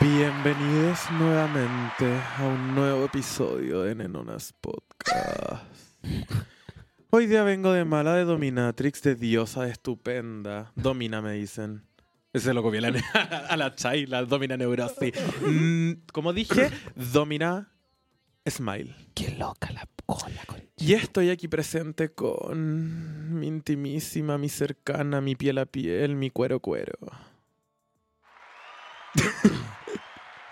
Bienvenidos nuevamente a un nuevo episodio de Nenonas Podcast. Hoy día vengo de mala de Dominatrix, de diosa de estupenda. Domina, me dicen. Ese lo copié a la, a la Chai, la Domina Neurosis. Mm, como dije, Domina Smile. Qué loca la cola. Con... Y estoy aquí presente con mi intimísima, mi cercana, mi piel a piel, mi cuero cuero.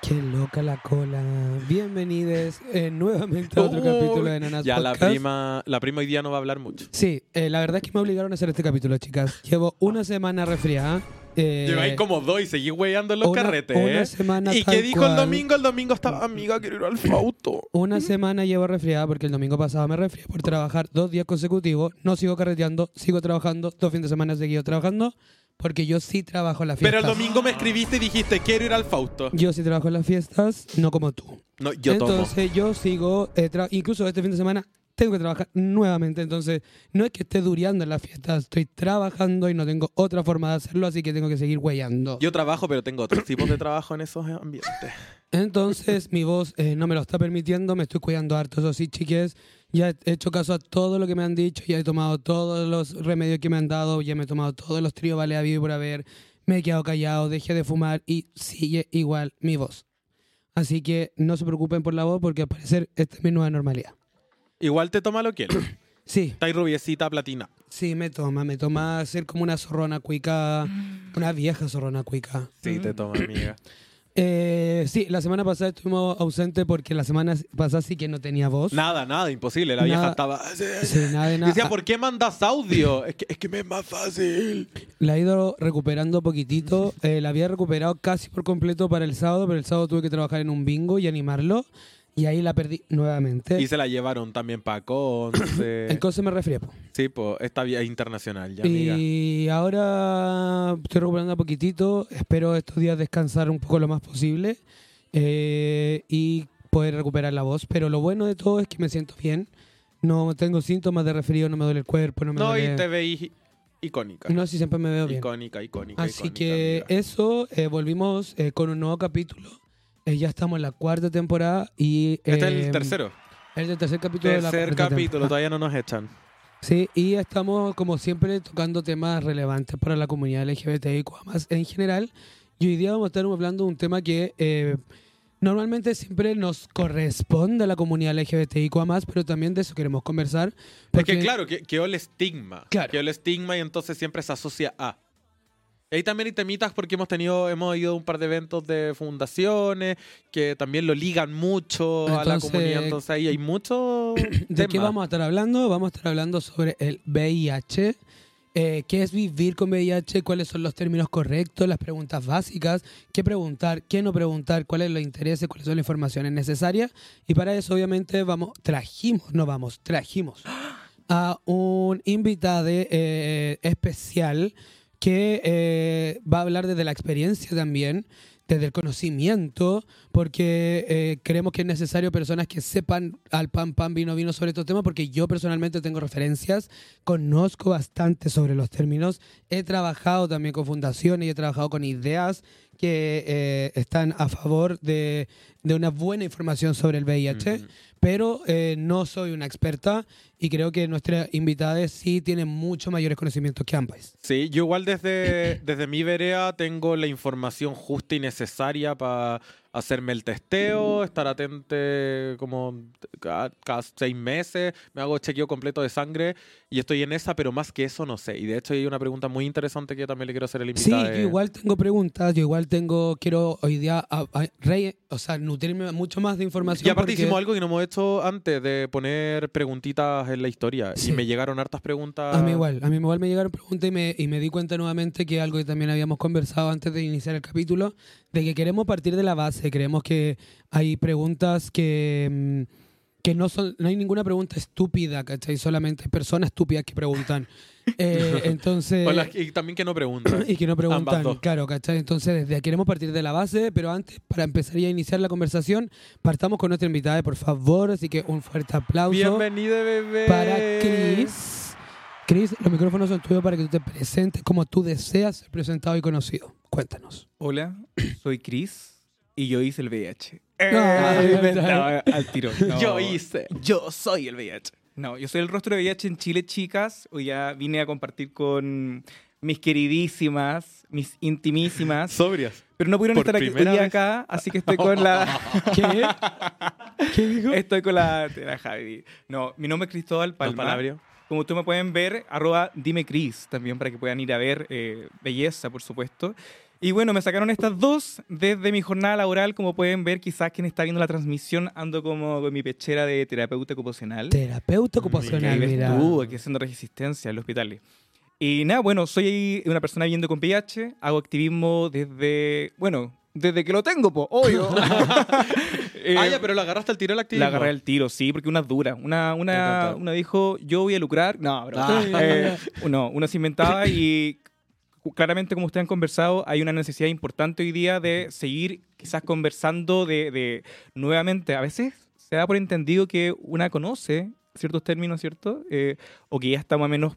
Qué loca la cola. Bienvenidos eh, nuevamente a otro capítulo de Nanas Ya la prima, la prima hoy día no va a hablar mucho. Sí, eh, la verdad es que me obligaron a hacer este capítulo, chicas. Llevo una semana resfriada. Eh, Lleváis como dos y seguís weyando en los una- carretes, una ¿eh? semana ¿Y qué dijo el cual. domingo? El domingo estaba, amiga, quiero ir al fauto. Una semana llevo resfriada porque el domingo pasado me resfrié por trabajar dos días consecutivos. No sigo carreteando, sigo trabajando, dos fines de semana seguido trabajando, porque yo sí trabajo en las Pero fiestas. el domingo me escribiste y dijiste, quiero ir al fauto. Yo sí trabajo en las fiestas, no como tú. No, yo tomo. Entonces yo sigo, eh, tra- incluso este fin de semana tengo que trabajar nuevamente. Entonces no es que esté dureando en las fiestas, estoy trabajando y no tengo otra forma de hacerlo, así que tengo que seguir huellando. Yo trabajo, pero tengo otros tipos de trabajo en esos ambientes. Entonces mi voz eh, no me lo está permitiendo, me estoy cuidando harto, eso sí, chiques. Ya he hecho caso a todo lo que me han dicho, ya he tomado todos los remedios que me han dado, ya me he tomado todos los tríos vale habido y por haber, me he quedado callado, dejé de fumar y sigue igual mi voz. Así que no se preocupen por la voz porque al parecer esta es mi nueva normalidad. Igual te toma lo que quieres. Sí, Está ahí rubiecita, platina. sí, me toma, me toma ser como una zorrona cuica, una vieja zorrona cuica. Sí, te toma, amiga. Eh, sí, la semana pasada estuvimos ausentes porque la semana pasada sí que no tenía voz. Nada, nada, imposible. La vieja Nada. estaba... Sí, nada de nada. Decía, ¿por qué mandas audio? es, que, es que me es más fácil. La he ido recuperando poquitito. Eh, la había recuperado casi por completo para el sábado, pero el sábado tuve que trabajar en un bingo y animarlo. Y ahí la perdí nuevamente. Y se la llevaron también para Conce. Entonces me resfrié. po. Sí, pues esta vía internacional, ya, amiga. Y ahora estoy recuperando a poquitito. Espero estos días descansar un poco lo más posible eh, y poder recuperar la voz. Pero lo bueno de todo es que me siento bien. No tengo síntomas de resfrío, no me duele el cuerpo, no me No, duele... y te veis icónica. No, sí, siempre me veo bien. Icónica, icónica. Así icónica, que amiga. eso, eh, volvimos eh, con un nuevo capítulo. Eh, ya estamos en la cuarta temporada y... Este es eh, el tercero. Es el tercer capítulo de la Tercer cuarta capítulo, temporada. todavía no nos echan. Sí, y estamos como siempre tocando temas relevantes para la comunidad LGBTIQ más en general. Y hoy día vamos a estar hablando de un tema que eh, normalmente siempre nos corresponde a la comunidad LGBTIQ más, pero también de eso queremos conversar. Porque, porque- claro, que, quedó el estigma. Claro. Quedó el estigma y entonces siempre se asocia a. Y ahí también hay temitas porque hemos tenido, hemos ido a un par de eventos de fundaciones que también lo ligan mucho a la Entonces, comunidad. Entonces ahí hay mucho. ¿De qué vamos a estar hablando? Vamos a estar hablando sobre el VIH. eh, ¿Qué es vivir con VIH? ¿Cuáles son los términos correctos? Las preguntas básicas. ¿Qué preguntar? ¿Qué no preguntar? ¿Cuáles son los intereses? ¿Cuáles son las informaciones necesarias? Y para eso, obviamente, vamos, trajimos, no vamos, trajimos a un invitado eh, especial que eh, va a hablar desde la experiencia también, desde el conocimiento, porque eh, creemos que es necesario personas que sepan al pan, pan, vino, vino sobre estos temas, porque yo personalmente tengo referencias, conozco bastante sobre los términos, he trabajado también con fundaciones y he trabajado con ideas que eh, están a favor de, de una buena información sobre el VIH, Ujú. pero eh, no soy una experta y creo que nuestra invitada sí tiene mucho mayores conocimientos que ambas. Sí, yo igual desde, desde mi vereda tengo la información justa y necesaria para hacerme el testeo, estar atente como cada, cada seis meses, me hago chequeo completo de sangre y estoy en esa, pero más que eso no sé. Y de hecho hay una pregunta muy interesante que yo también le quiero hacer al Sí, invitado. yo igual tengo preguntas, yo igual tengo, quiero hoy día a- a- o sea, nutrirme mucho más de información. Y aparte porque- hicimos algo que no hemos hecho antes de poner preguntitas en la historia. Sí. Y me llegaron hartas preguntas. A mí igual, a mí igual me llegaron preguntas y me, y me di cuenta nuevamente que algo que también habíamos conversado antes de iniciar el capítulo, de que queremos partir de la base, creemos que hay preguntas que, mm, que no son, no hay ninguna pregunta estúpida, ¿cachai? Solamente hay personas estúpidas que preguntan. Eh, entonces... O las- y también que no preguntan. Y que no preguntan, claro, ¿cachai? Entonces, desde aquí queremos partir de la base, pero antes, para empezar ya a iniciar la conversación, partamos con nuestra invitada, por favor. Así que un fuerte aplauso Bienvenida, bebé. para Chris. Chris, los micrófonos son tuyos para que tú te presentes como tú deseas ser presentado y conocido. Cuéntanos. Hola, soy Chris. Y yo hice el VIH. Ah, Eh, inventaba al tiro. No. Yo hice. Yo soy el VIH. No, yo soy el rostro de VIH en Chile, chicas. Hoy ya vine a compartir con mis queridísimas, mis intimísimas. Sobrias. Pero no pudieron estar aquí, hoy vez. acá, así que estoy con la... ¿Qué? ¿Qué dijo? estoy con la, la Javi. No, mi nombre es Cristóbal Palma. Como tú me pueden ver, arroba dime Cris también para que puedan ir a ver eh, belleza, por supuesto. Y bueno, me sacaron estas dos desde mi jornada laboral. Como pueden ver, quizás quien está viendo la transmisión, ando como con mi pechera de terapeuta ocupacional. Terapeuta Ahí ocupacional, mira. tú, aquí haciendo resistencia en el hospital. Y nada, bueno, soy una persona viviendo con VIH, hago activismo desde, bueno, desde que lo tengo, po, obvio. Eh, ah, ya, pero la agarraste al tiro el activismo. la agarré al tiro, sí, porque una es dura. Una, una, una dijo, yo voy a lucrar. No, bro. Ah. Eh, no, una se inventaba y claramente, como ustedes han conversado, hay una necesidad importante hoy día de seguir quizás conversando de, de nuevamente. A veces se da por entendido que una conoce ciertos términos, ¿cierto? Eh, o que ya está más o menos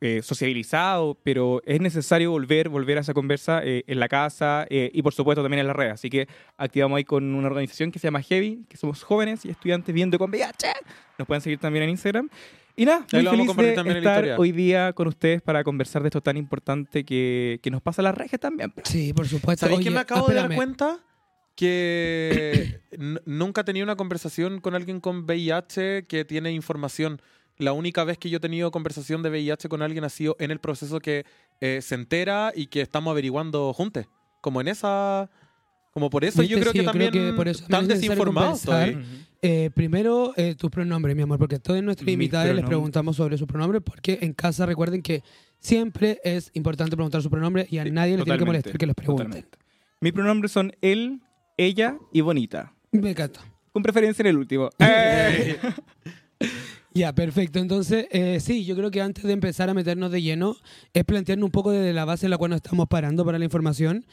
eh, sociabilizado, pero es necesario volver, volver a esa conversa eh, en la casa eh, y por supuesto también en la red. Así que activamos ahí con una organización que se llama Heavy, que somos jóvenes y estudiantes viendo con VIH. Nos pueden seguir también en Instagram. Y nada, muy lo vamos a feliz compartir de la estar hoy día con ustedes para conversar de esto tan importante que, que nos pasa a las redes también. Sí, por supuesto. ¿Sabéis que me acabo de dar espérame. cuenta? Que nunca he tenido una conversación con alguien con VIH que tiene información. La única vez que yo he tenido conversación de VIH con alguien ha sido en el proceso que eh, se entera y que estamos averiguando juntos. Como en esa... Como por eso yo creo sí, que yo creo también que por eso tan también Eh, primero, eh, tus pronombres, mi amor, porque a todos nuestros invitados les preguntamos sobre sus pronombres, porque en casa recuerden que siempre es importante preguntar su pronombre y a Sí, nadie le tiene que molestar que los pregunten. Totalmente. Mis pronombres son él, ella y bonita. Me encanta. Con preferencia en el último. Eh. Ya, perfecto. Entonces, eh, sí, yo creo que antes de empezar a meternos de lleno, es plantearnos un poco desde la base en la cual nos estamos parando para la información.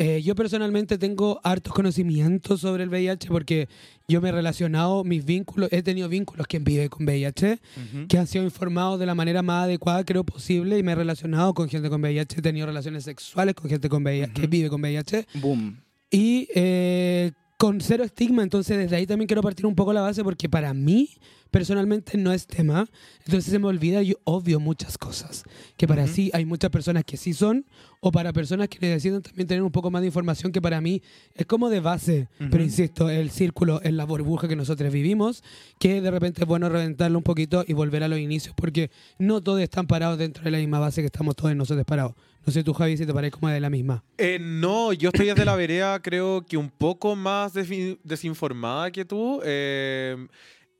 Eh, yo personalmente tengo hartos conocimientos sobre el VIH porque yo me he relacionado, mis vínculos, he tenido vínculos quien vive con VIH, Ujú. que han sido informados de la manera más adecuada, creo, posible, y me he relacionado con gente con VIH, he tenido relaciones sexuales con gente con VIH, que Ujú. vive con VIH, Boom. y eh, con cero estigma, entonces desde ahí también quiero partir un poco la base porque para mí personalmente no es tema, entonces se me olvida yo obvio muchas cosas, que para sí hay muchas personas que sí son, o para personas que necesitan también tener un poco más de información que para mí es como de base, Ujú. pero insisto, el círculo, en la burbuja que nosotros vivimos, que de repente es bueno reventarlo un poquito y volver a los inicios, porque no todos están parados dentro de la misma base que estamos todos nosotros parados. No sé tú, Javi, si te parece como de la misma. Eh, no, yo estoy desde la vereda, creo que un poco más desinformada que tú. Eh,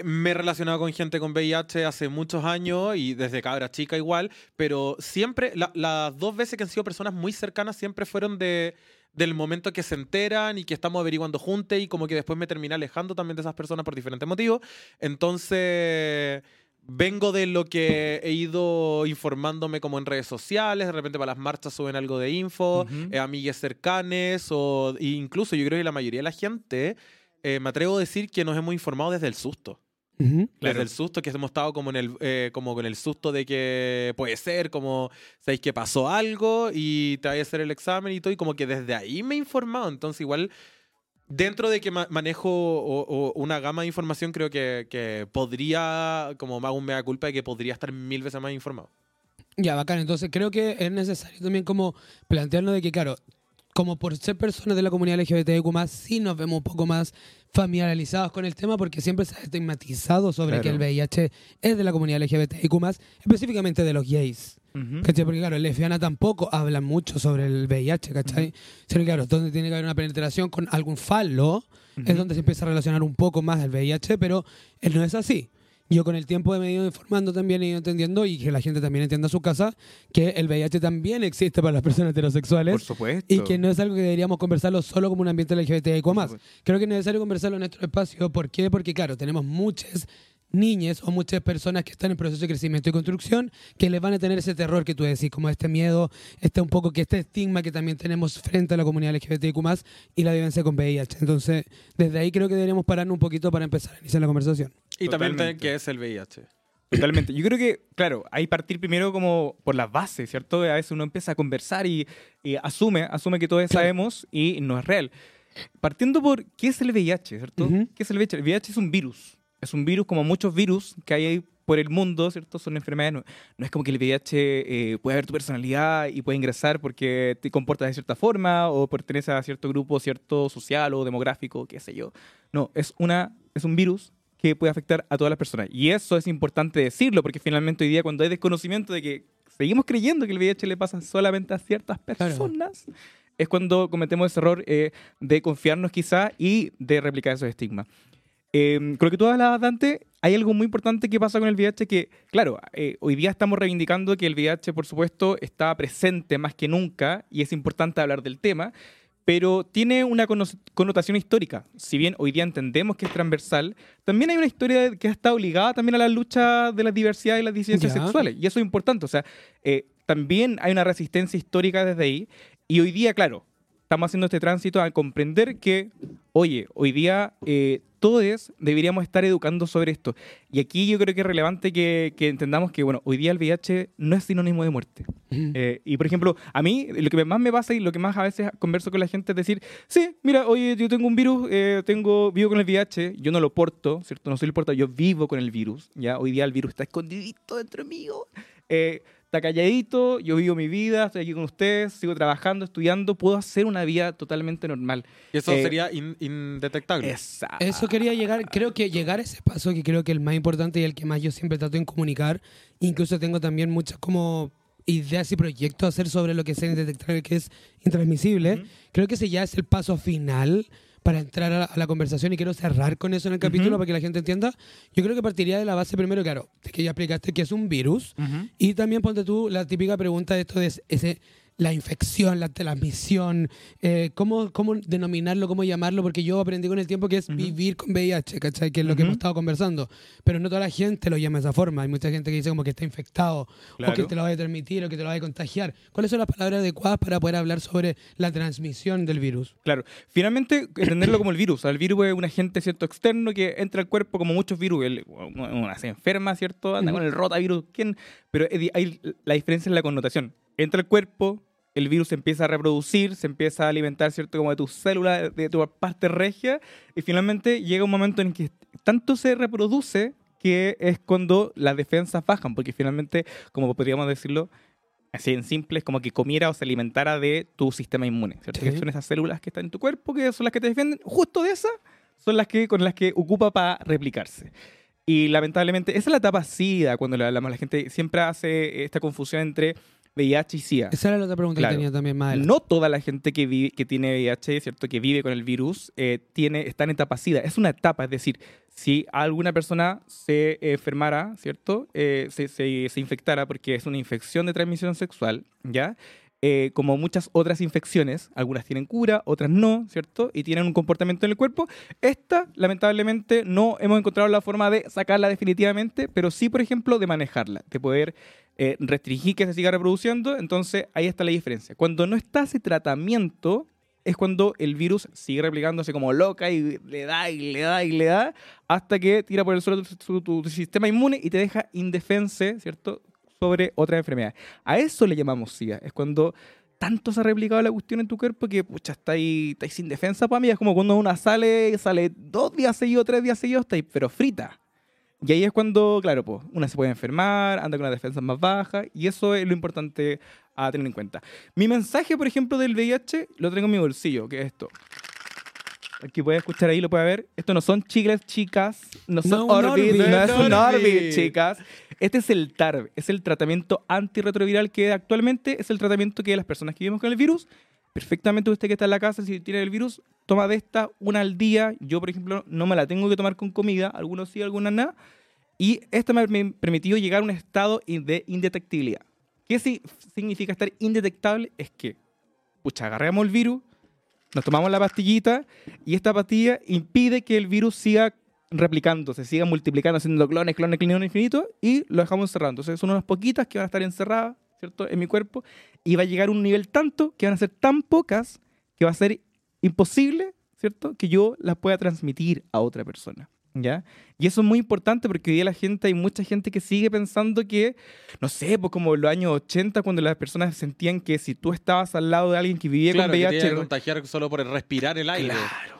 me he relacionado con gente con VIH hace muchos años y desde cabra chica igual, pero siempre, la- las dos veces que han sido personas muy cercanas siempre fueron de del momento que se enteran y que estamos averiguando juntos y como que después me terminé alejando también de esas personas por diferentes motivos. Entonces, vengo de lo que he ido informándome como en redes sociales, de repente para las marchas suben algo de info, Ujú. eh, amigues cercanes o incluso yo creo que la mayoría de la gente, eh, me atrevo a decir que nos hemos informado desde el susto. Ujú. Claro. Desde el susto, que hemos estado como, en el, eh, como con el susto de que puede ser, como sabéis que pasó algo y te vaya a hacer el examen y todo, y como que desde ahí me he informado. Entonces, igual, dentro de que ma- manejo una gama de información, creo que, podría, como me hago un mea culpa, de que podría estar mil veces más informado. Ya, bacán. Entonces creo que es necesario también como plantearnos de que, claro, como por ser personas de la comunidad LGBTQ+, sí nos vemos un poco más familiarizados con el tema porque siempre se ha estigmatizado sobre Claro. que el VIH es de la comunidad LGBTQ+, específicamente de los gays. ¿Cachai? Porque claro, lesbiana tampoco hablan mucho sobre el VIH, ¿cachai? Sino que, claro, donde tiene que haber una penetración con algún falo, es Ujú. donde se empieza a relacionar un poco más el VIH, pero él no es así. Yo con el tiempo me he ido informando también, he ido entendiendo y que la gente también entienda a su casa que el VIH también existe para las personas Por heterosexuales supuesto. y que no es algo que deberíamos conversarlo solo como un ambiente LGBTIQ+. Por supuesto. Creo que es necesario conversarlo en nuestro espacio. ¿Por qué? Porque, claro, tenemos muchas niñas o muchas personas que están en proceso de crecimiento y construcción que les van a tener ese terror que tú decís, como este miedo, este un poco que este estigma que también tenemos frente a la comunidad LGBTIQ+, y la vivencia con VIH. Entonces, desde ahí creo que deberíamos pararnos un poquito para empezar a iniciar la conversación. Y también que es el VIH. Totalmente. Yo creo que, claro, hay partir primero como por las bases, ¿cierto? A veces uno empieza a conversar y, y asume, asume que todos sabemos y no es real. partiendo por qué es el VIH, ¿cierto? Ujú. ¿Qué es el VIH? El VIH es un virus. Es un virus como muchos virus que hay por el mundo, ¿cierto? Son enfermedades. No, no es como que el VIH eh, puede ver tu personalidad y puede ingresar porque te comportas de cierta forma o perteneces a cierto grupo, cierto social o demográfico, qué sé yo. No, es, una, es un virus que puede afectar a todas las personas. Y eso es importante decirlo porque finalmente hoy día cuando hay desconocimiento de que seguimos creyendo que el VIH le pasa solamente a ciertas personas, es cuando cometemos ese error eh, de confiarnos quizá y de replicar esos estigmas. Eh, con lo que tú hablabas, Dante, hay algo muy importante que pasa con el VIH que, claro, eh, hoy día estamos reivindicando que el VIH, por supuesto, está presente más que nunca y es importante hablar del tema, pero tiene una connotación histórica. Si bien hoy día entendemos que es transversal, también hay una historia que ha estado ligada también a la lucha de la diversidad y las disidencias Ya. sexuales, y eso es importante. O sea, eh, también hay una resistencia histórica desde ahí, y hoy día, claro, estamos haciendo este tránsito a comprender que, oye, hoy día eh, todos deberíamos estar educando sobre esto. Y aquí yo creo que es relevante que, que entendamos que, bueno, hoy día el VIH no es sinónimo de muerte. Ujú. Eh, y por ejemplo, a mí lo que más me pasa y lo que más a veces converso con la gente es decir, sí, mira, oye, yo tengo un virus, eh, tengo, vivo con el VIH, yo no lo porto, ¿cierto? No soy el portador, yo vivo con el virus, ¿ya? Hoy día el virus está escondidito dentro mío, eh, está calladito, yo vivo mi vida, estoy aquí con ustedes, sigo trabajando, estudiando, puedo hacer una vida totalmente normal. Y eso Eh, sería in- indetectable. Esa. Eso quería llegar, creo que llegar a ese paso, que creo que el más importante y el que más yo siempre trato de comunicar, incluso tengo también muchas como ideas y proyectos a hacer sobre lo que es indetectable, que es intransmisible, creo que ese ya es el paso final para entrar a la, a la conversación y quiero cerrar con eso en el capítulo para que la gente entienda. Yo creo que partiría de la base primero, claro, de que ya explicaste que es un virus y también ponte tú la típica pregunta de esto de ese, la infección, la transmisión, eh, ¿cómo, cómo denominarlo, cómo llamarlo, porque yo aprendí con el tiempo que es vivir con VIH, ¿cachai? Que es lo que hemos estado conversando. Pero no toda la gente lo llama de esa forma. Hay mucha gente que dice como que está infectado, o que te lo va a transmitir, o que te lo va a contagiar. ¿Cuáles son las palabras adecuadas para poder hablar sobre la transmisión del virus? Claro, finalmente entenderlo como el virus. El virus es un agente cierto externo que entra al cuerpo como muchos virus. El- una se enferma, ¿cierto? Anda con el rotavirus. ¿Quién? Pero hay- la diferencia es la connotación. Entra al cuerpo, el virus se empieza a reproducir, se empieza a alimentar, ¿cierto? Como de tus células, de tu parte regia. Y finalmente llega un momento en que tanto se reproduce que es cuando las defensas bajan. Porque finalmente, como podríamos decirlo, así en simple, es como que comiera o se alimentara de tu sistema inmune, ¿cierto? Sí. Que son esas células que están en tu cuerpo, que son las que te defienden, justo de esas son las que con las que ocupa para replicarse. Y lamentablemente, esa es la etapa SIDA, cuando le hablamos, la gente siempre hace esta confusión entre VIH y SIDA. Esa era la otra pregunta Claro. que tenía también más. No toda la gente que, vive, que tiene VIH, ¿cierto? que vive con el virus, eh, tiene, está en etapa SIDA. Es una etapa, es decir, si alguna persona se enfermara, ¿cierto? Eh, se, se- se infectara porque es una infección de transmisión sexual, ¿ya? Eh, como muchas otras infecciones, algunas tienen cura, otras no, ¿cierto? Y tienen un comportamiento en el cuerpo. Esta, lamentablemente, no hemos encontrado la forma de sacarla definitivamente, pero sí, por ejemplo, de manejarla, de poder eh, restringir que se siga reproduciendo. Entonces, ahí está la diferencia. Cuando no está ese tratamiento, es cuando el virus sigue replicándose como loca y le da y le da y le da hasta que tira por el suelo tu, tu- sistema inmune y te deja indefense, ¿cierto? Sobre otra enfermedad. A eso le llamamos SIDA. Es cuando tanto se ha replicado la cuestión en tu cuerpo que, pucha, está ahí, está sin defensa para mí. Es como cuando una sale, sale dos días seguidos, tres días seguidos, está ahí, pero frita. Y ahí es cuando, claro, pues, una se puede enfermar, anda con una defensa más baja, y eso es lo importante a tener en cuenta. Mi mensaje, por ejemplo, del VIH, lo tengo en mi bolsillo, que es esto. Aquí puede escuchar ahí, lo puede ver. Esto no son chicles, chicas. No son No, Orbit, Orbit. no es un. Orbit, chicas. Este es el TARV, es el tratamiento antirretroviral que actualmente es el tratamiento que las personas que vivimos con el virus, perfectamente usted que está en la casa, si tiene el virus, toma de esta una al día. Yo, por ejemplo, no me la tengo que tomar con comida, algunos sí, algunas nada. Y esta me ha permitido llegar a un estado de indetectibilidad. ¿Qué si- significa estar indetectable? Es que, pucha, agarramos el virus, nos tomamos la pastillita y esta pastilla impide que el virus siga replicándose, siga multiplicando, haciendo clones, clones, clones infinitos y lo dejamos encerrado. Entonces son unas poquitas que van a estar encerradas, ¿cierto? En mi cuerpo y va a llegar a un nivel tanto que van a ser tan pocas que va a ser imposible, ¿cierto? Que yo las pueda transmitir a otra persona. ¿Ya? Y eso es muy importante porque hoy día la gente, hay mucha gente que sigue pensando que, no sé, pues como en los años 80, cuando las personas sentían que si tú estabas al lado de alguien que vivía Claro, con que te VIH, iba a contagiar solo por respirar el aire.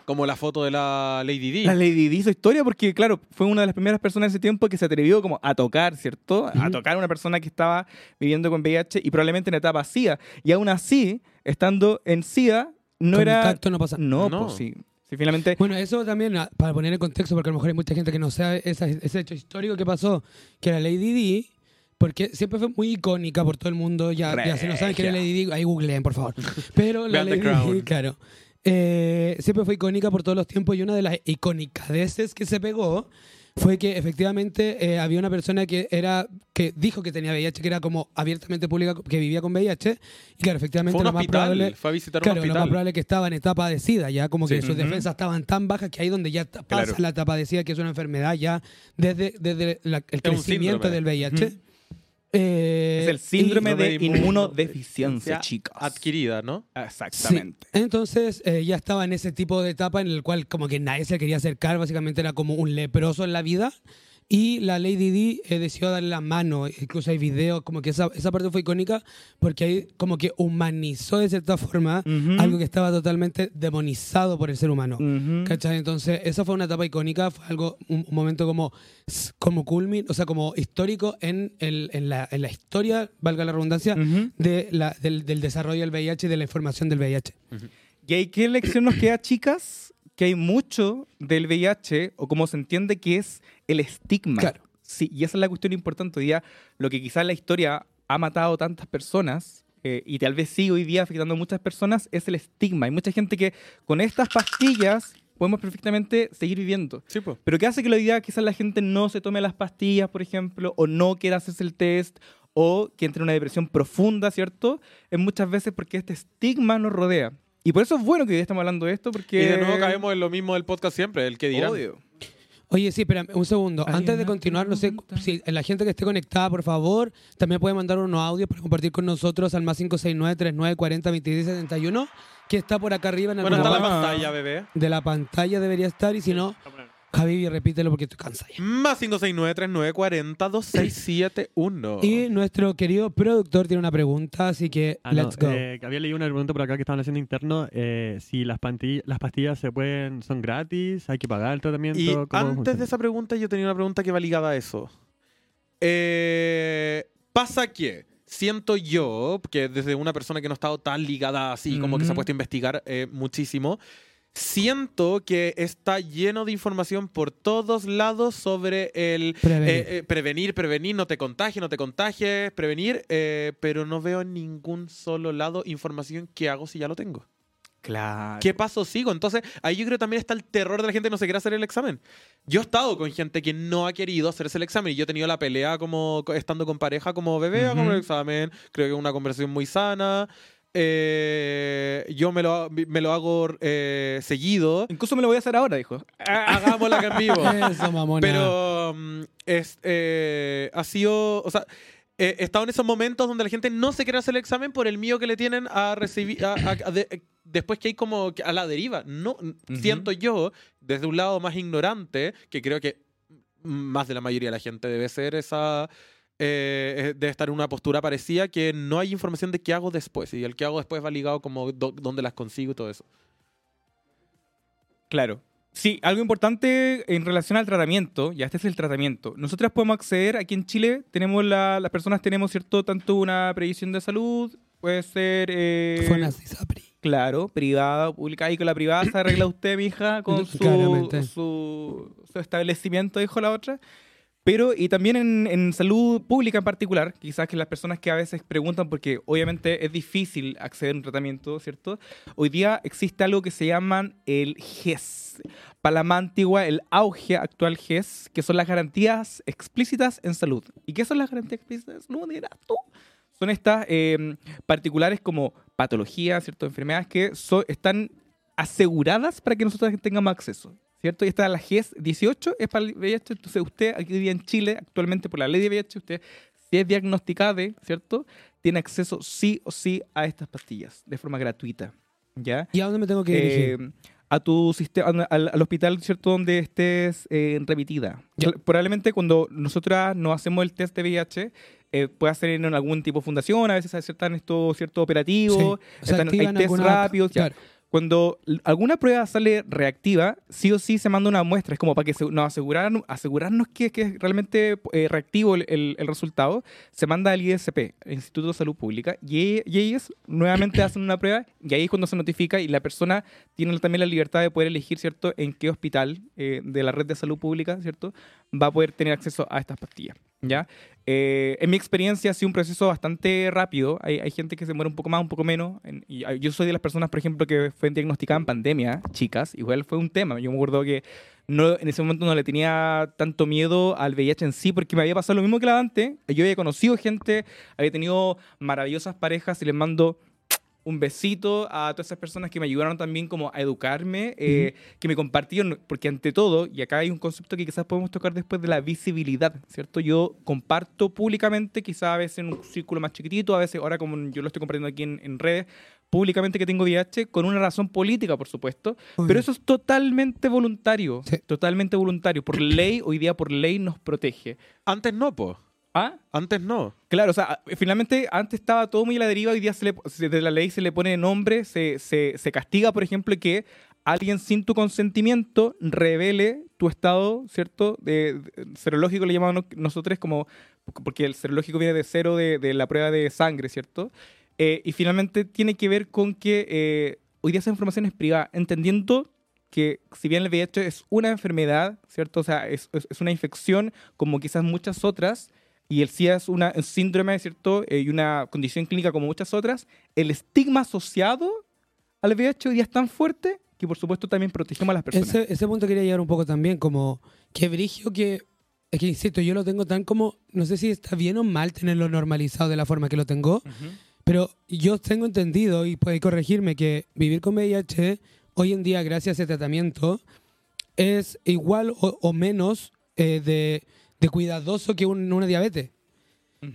Como la foto de la Lady Di. La Lady Di hizo historia porque, claro, fue una de las primeras personas en ese tiempo que se atrevió como a tocar, ¿cierto? A tocar a una persona que estaba viviendo con VIH y probablemente en etapa SIDA. Y aún así, estando en SIDA, no era... Contacto no pasa. No, No. pues sí. Finalmente... Bueno, eso también, ah, para poner en contexto, porque a lo mejor hay mucha gente que no sabe esa- ese hecho histórico que pasó, que la Lady Di, porque siempre fue muy icónica por todo el mundo, ya, ya si no saben quién es. Lady Di, ahí googleen, por favor. Pero la Vean The Lady Crown. Di, claro, eh, siempre fue icónica por todos los tiempos y una de las iconicadeces que se pegó fue que efectivamente eh, había una persona que era que dijo que tenía VIH, que era como abiertamente pública, que vivía con VIH, y claro, efectivamente Fue lo más hospital. probable Fue a visitar Claro, lo más probable que estaba en etapa de SIDA, ya como que Sí. sus Ujú. defensas estaban tan bajas que ahí donde ya pasa Claro. la etapa de SIDA, que es una enfermedad ya desde, desde la- el Es crecimiento del VIH. Ujú. Eh, es el síndrome y- de Síndrome de inmunodeficiencia, chicos. Adquirida, ¿no? Sí. Exactamente. Entonces eh, ya estaba en ese tipo de etapa en el cual como que nadie se quería acercar, básicamente era como un leproso en la vida. Y la Lady Di eh, decidió darle la mano, incluso hay videos, como que esa, esa parte fue icónica porque ahí como que humanizó de cierta forma Ujú. algo que estaba totalmente demonizado por el ser humano. Ujú. ¿Cachai? Entonces, esa fue una etapa icónica, fue algo, un, un momento como, como culmin, o sea, como histórico en, el- en, la, en la historia, valga la redundancia, Ujú. de la, del, del desarrollo del VIH y de la información del VIH. ¿Y ahí qué lección nos queda, chicas? Que hay mucho del VIH, o como se entiende que es el estigma. Claro. Sí, y esa es la cuestión importante hoy día. Lo que quizás la historia ha matado tantas personas, eh, y tal vez sigue hoy día afectando a muchas personas, es el estigma. Hay mucha gente que con estas pastillas podemos perfectamente seguir viviendo. Sí, pues. Pero ¿qué hace que hoy día quizás la gente no se tome las pastillas, por ejemplo, o no quiera hacerse el test, o que entre en una depresión profunda, ¿cierto? Es muchas veces porque este estigma nos rodea. Y por eso es bueno que hoy estamos hablando de esto, porque... Y de nuevo caemos en lo mismo del podcast siempre, el que dirán. Obvio. Oye, sí, espérame un segundo. Antes de continuar, no sé si la gente que esté conectada, por favor, también puede mandar unos audios para compartir con nosotros al más 569-3940-2671, que está por acá arriba en Bueno, está la pantalla, bebé. de la pantalla, debería estar, y si no, Javi, repítelo porque estoy cansada ya. Más 569-3940-2671. Y nuestro querido productor tiene una pregunta, así que Ah, no, let's go. eh, había leído una pregunta por acá que estaban haciendo interno. eh, si las, pastillas se pueden, son gratis, hay que pagar el tratamiento. Y ¿cómo antes funciona? de esa pregunta, yo tenía una pregunta que va ligada a eso. Eh, pasa que siento yo que desde una persona que no ha estado tan ligada así, como que se ha puesto a investigar eh, muchísimo, siento que está lleno de información por todos lados sobre el Prevenir. eh, eh, prevenir, prevenir, no te contagies, no te contagies, prevenir, eh, pero no veo en ningún solo lado información que hago si ya lo tengo. Claro. ¿Qué paso sigo? Entonces, ahí yo creo que también está el terror de la gente que no se quiere hacer el examen. Yo he estado con gente que no ha querido hacerse el examen y yo he tenido la pelea como co- estando con pareja como bebé, Ujú. hagamos el examen. Creo que es una conversación muy sana. Eh, yo me lo, me lo hago eh, seguido. Incluso me lo voy a hacer ahora, dijo. Hagámosla acá en vivo. Eso, mamona. Pero mm, es, eh, ha sido, o sea, eh, he estado en esos momentos donde la gente no se quiere hacer el examen por el miedo que le tienen a recibir, a- a- a de- después que hay como a la deriva. No, siento yo, desde un lado más ignorante, que creo que más de la mayoría de la gente debe ser esa... eh, eh, debe estar en una postura parecida que no hay información de qué hago después y el que hago después va ligado como dónde las consigo y todo eso. Claro. Sí, algo importante en relación al tratamiento, ya este es el tratamiento. Nosotras podemos acceder, aquí en Chile, tenemos la- las personas tenemos, ¿cierto? Tanto una previsión de salud, puede ser... eh, Fonas Isapri. Claro, privada o pública. Y con la privada se arregla usted, mija, con su, su establecimiento, dijo la otra. Pero, y también en, en salud pública en particular, quizás que las personas que a veces preguntan, porque obviamente es difícil acceder a un tratamiento, ¿cierto? Hoy día existe algo que se llaman el GES. Para la antigua, el auge actual GES, que son las garantías explícitas en salud. ¿Y qué son las garantías explícitas en salud? Dirás tú. Son estas eh, particulares como patologías, ¿cierto? Enfermedades que so- están aseguradas para que nosotros tengamos acceso, ¿cierto? Y está la GES 18, es para el VIH. Entonces, usted aquí día en Chile, actualmente por la ley de VIH, usted, si es diagnosticada, ¿cierto? Tiene acceso sí o sí a estas pastillas de forma gratuita, ¿ya? ¿Y a dónde me tengo que dirigir? Eh, a tu sistema, al, al hospital, ¿cierto? Donde estés eh, remitida. Probablemente cuando nosotras nos hacemos el test de VIH, eh, puede ser en algún tipo de fundación, a veces están estos ciertos operativos, Sí. O sea, están, hay test rápidos. claro. Cuando alguna prueba sale reactiva, sí o sí se manda una muestra. Es como para que nos asegurar, asegurarnos que, que es realmente eh, reactivo el, resultado. Se manda al ISP, Instituto de Salud Pública, y, y ellos nuevamente hacen una prueba y ahí es cuando se notifica y la persona tiene también la libertad de poder elegir, ¿cierto?, en qué hospital eh, de la red de salud pública, ¿cierto?, va a poder tener acceso a estas pastillas. ¿Ya? Eh, en mi experiencia ha sido un proceso bastante rápido. Hay, gente que se muere un poco más, un poco menos. Ah, yo soy de las personas, por ejemplo, que fue diagnosticada en pandemia, chicas. Igual fue un tema. Yo me acuerdo que en ese momento no le tenía tanto miedo al VIH en sí, porque me había pasado lo mismo que la Dante. Yo había conocido gente, había tenido maravillosas parejas y les mando un besito a todas esas personas que me ayudaron también como a educarme, eh, que me compartieron, porque ante todo, y acá hay un concepto que quizás podemos tocar después de la visibilidad, ¿cierto? Yo comparto públicamente, quizás a veces en un círculo más chiquitito, a veces ahora como yo lo estoy compartiendo aquí en, en redes, públicamente que tengo VIH, con una razón política, por supuesto, pero eso es totalmente voluntario, Sí. totalmente voluntario. Por ley, hoy día por ley nos protege. Antes no, po. ¿Ah? Antes no. Claro, o sea, finalmente antes estaba todo muy a la deriva, hoy día se le, la ley se le pone nombre, se, se, se castiga, por ejemplo, que alguien sin tu consentimiento revele tu estado, ¿cierto? De, de- serológico le llamamos no- nosotros como, porque el serológico viene de cero de, de la prueba de sangre, ¿cierto? Eh, y finalmente tiene que ver con que eh, hoy día esa información es privada, entendiendo que si bien el VIH es una enfermedad, ¿cierto? O sea, es- es una infección como quizás muchas otras, y el SIDA es una, un síndrome, ¿cierto? Eh, y una condición clínica como muchas otras, el estigma asociado al VIH hoy día es tan fuerte que por supuesto también protegemos a las personas. Ese, ese punto quería llegar un poco también, como que brigio que. Es que insisto, yo lo tengo tan como. No sé si está bien o mal tenerlo normalizado de la forma que lo tengo, pero yo tengo entendido, y puede corregirme, que vivir con VIH hoy en día, gracias a ese tratamiento, es igual o, o menos eh, de, de cuidadoso que un- una diabetes.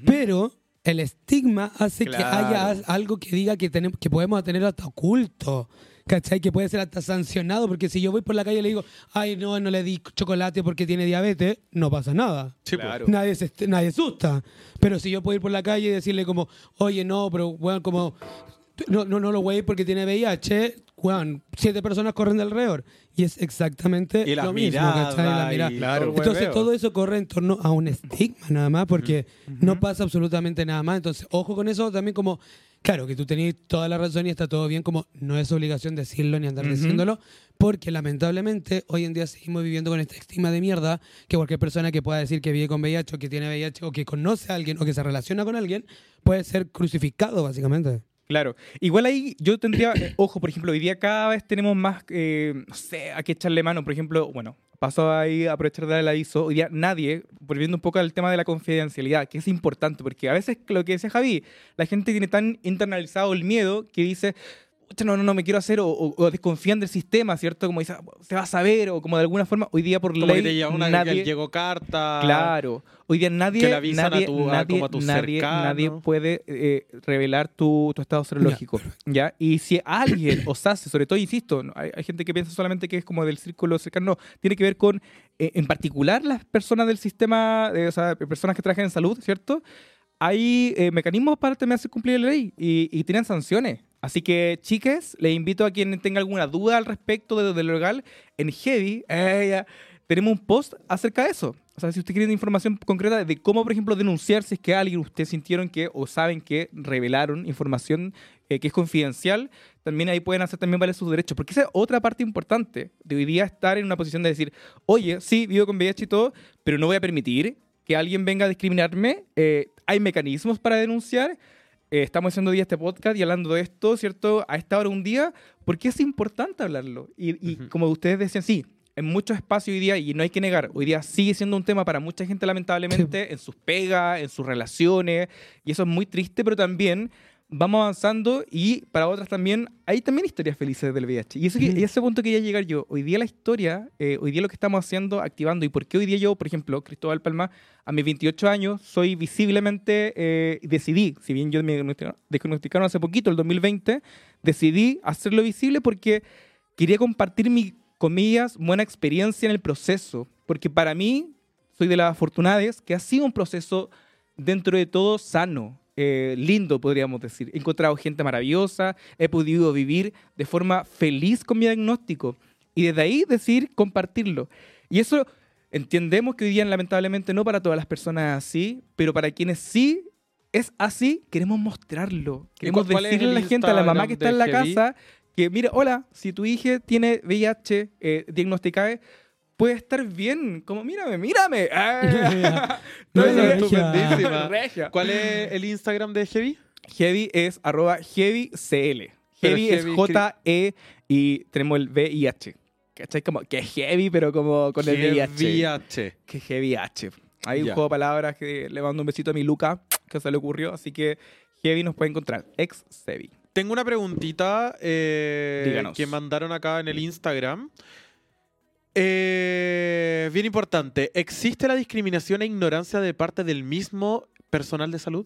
Pero el estigma hace que haya algo que diga que, tenemos, que podemos tener hasta oculto. ¿Cachai? Que puede ser hasta sancionado, porque si yo voy por la calle y le digo, ay, no, no le di chocolate porque tiene diabetes, no pasa nada. Sí, po. Claro. Nadie se nadie asusta. Pero si yo puedo ir por la calle y decirle como, oye, no, pero, weón, como, no, no, no lo voy a ir porque tiene VIH, weón, siete personas corren de alrededor. Y es exactamente Y lo mismo. La mirada. Entonces hueveo. todo eso corre en torno a un estigma nada más, porque no pasa absolutamente nada más. Entonces, ojo con eso también como, claro, que tú tenés toda la razón y está todo bien, como no es obligación decirlo ni andar diciéndolo, porque lamentablemente hoy en día seguimos viviendo con este estigma de mierda, que cualquier persona que pueda decir que vive con VIH o que tiene VIH o que conoce a alguien o que se relaciona con alguien, puede ser crucificado básicamente. Claro. Igual ahí yo tendría, eh, ojo, por ejemplo, hoy día cada vez tenemos más, eh, no sé, a qué echarle mano. Por ejemplo, bueno, paso ahí a aprovechar de dar el aviso. Hoy día nadie, volviendo un poco al tema de la confidencialidad, que es importante, porque a veces lo que decía Javi, la gente tiene tan internalizado el miedo que dice, "Pucha, no, no, no me quiero hacer, o, o- o desconfían del sistema, ¿cierto? Como dice, "Ah, se va a saber, o como de alguna forma, hoy día por Como ley, que te una nadie... que llegó carta. Claro. Hoy día nadie, Que le avisan a nadie, tu- nadie, como a tus nadie, nadie puede eh, revelar tu, tu estado serológico. Ya, Y si alguien os hace, sobre todo, insisto, hay, hay gente que piensa solamente que es como del círculo cercano, no, tiene que ver con, eh, en particular, las personas del sistema, eh, o sea, personas que trabajan en salud, ¿cierto? Hay eh, mecanismos para también hacer cumplir la ley y, y tienen sanciones. Así que, chiques, les invito a quien tenga alguna duda al respecto de, de lo legal, en Heavy, eh, tenemos un post acerca de eso. O sea, si usted quiere información concreta de cómo, por ejemplo, denunciar si es que alguien ustedes sintieron que o saben que revelaron información eh, que es confidencial, también ahí pueden hacer también valer sus derechos. Porque esa es otra parte importante de hoy día estar en una posición de decir, oye, sí, vivo con VIH y todo, pero no voy a permitir que alguien venga a discriminarme. Eh, hay mecanismos para denunciar. Eh, estamos haciendo hoy día este podcast y hablando de esto, ¿cierto? A esta hora un día, porque es importante hablarlo. Y, y Ujú. como ustedes decían, sí, en muchos espacios hoy día, y no hay que negar, hoy día sigue siendo un tema para mucha gente lamentablemente, en sus pegas, en sus relaciones, y eso es muy triste, pero también vamos avanzando y para otras también hay también historias felices del VIH. Y, eso que- y ese punto quería llegar yo. Hoy día la historia, eh, hoy día lo que estamos haciendo, activando, y por qué hoy día yo, por ejemplo, Cristóbal Palma, a mis 28 años, soy visiblemente, eh, decidí, si bien yo me diagnosticaron- diagnosticaron hace poquito, el 2020, decidí hacerlo visible porque quería compartir mi, comillas, buena experiencia en el proceso, porque para mí, soy de las afortunadas, que ha sido un proceso dentro de todo sano, eh, lindo, podríamos decir. He encontrado gente maravillosa, he podido vivir de forma feliz con mi diagnóstico y desde ahí decir compartirlo. Y eso entendemos que hoy día lamentablemente no para todas las personas es así, pero para quienes sí es así, queremos mostrarlo. Queremos decirle a la gente, a la mamá que está en la Heavy? casa, que mira, hola, si tu hija tiene VIH eh, diagnosticada, puede estar bien. Como, mírame, mírame. Ah. No, estupendísima. Regia. ¿Cuál es el Instagram de Heavy? Heavy es arroba heavycl. Pero Heavy es heavy J-E y tenemos el V-I-H. ¿Cachai? Como que es heavy, pero como con el VIH. VIH. Que heavy H. Hay un juego de palabras que le mando un besito a mi Luca, que se le ocurrió. Así que Heavy nos puede encontrar. Ex Sevi. Tengo una preguntita eh, que mandaron acá en el Instagram. Eh, bien importante. ¿Existe la discriminación e ignorancia de parte del mismo personal de salud?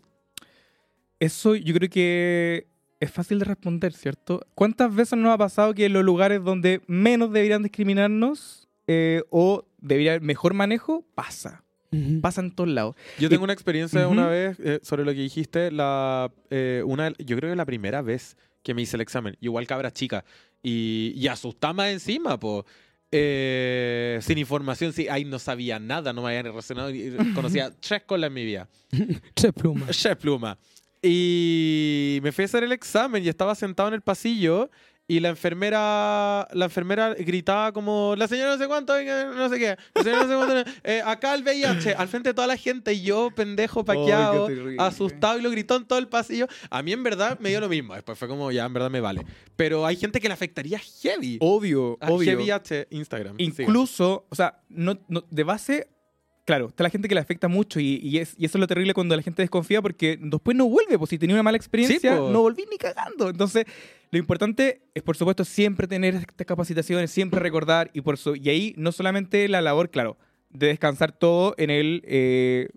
Eso yo creo que es fácil de responder, ¿cierto? ¿Cuántas veces nos ha pasado que en los lugares donde menos deberían discriminarnos eh, o debería haber mejor manejo, pasa? Pasa en todos lados. Yo tengo una experiencia Ujú. una vez eh, sobre lo que dijiste. La, eh, una, yo creo que la primera vez que me hice el examen. Igual cabra chica. Y, y asustada más encima, po. Eh, sin información, sí, ahí no sabía nada, no me habían relacionado. Conocía tres colas en mi vida. Tres plumas. Chef Pluma. Y me fui a hacer el examen y estaba sentado en el pasillo y la enfermera la enfermera gritaba como la señora no sé cuánto, no sé qué, la señora no sé cuánto, eh, acá el VIH, al frente de toda la gente y yo pendejo paqueado, terrible. asustado y lo gritó en todo el pasillo. A mí en verdad me dio lo mismo, después fue como ya en verdad me vale. Pero hay gente que le afectaría heavy. Obvio, A obvio. VIH Instagram. siga. Incluso, o sea, no, no- de base, claro, está la gente que le afecta mucho y, y es, y eso es lo terrible cuando la gente desconfía porque después no vuelve, pues si tenía una mala experiencia, Sí, no volví ni cagando. Entonces, lo importante es, por supuesto, siempre tener estas capacitaciones, siempre recordar y por su, y ahí no solamente la labor, claro, de descansar todo en el eh,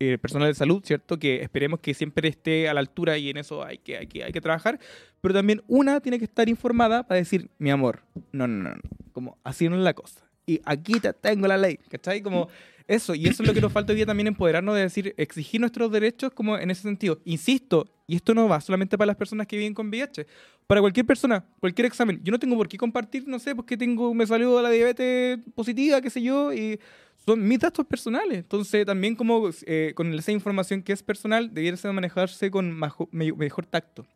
eh, personal de salud, ¿cierto? Que esperemos que siempre esté a la altura y en eso hay que, hay que, hay que trabajar, pero también una tiene que estar informada para decir, mi amor, no, no, no, no, como así no es la cosa. Y aquí te tengo la ley, ¿cachai? Como eso, y eso es lo que nos falta hoy día también empoderarnos de decir, exigir nuestros derechos como en ese sentido. Insisto, y esto no va solamente para las personas que viven con VIH, para cualquier persona, cualquier examen. Yo no tengo por qué compartir, no sé, porque tengo, me salió la diabetes positiva, qué sé yo, y son mis datos personales. Entonces, también como eh, con esa información que es personal, debiera manejarse con majo- me- mejor tacto.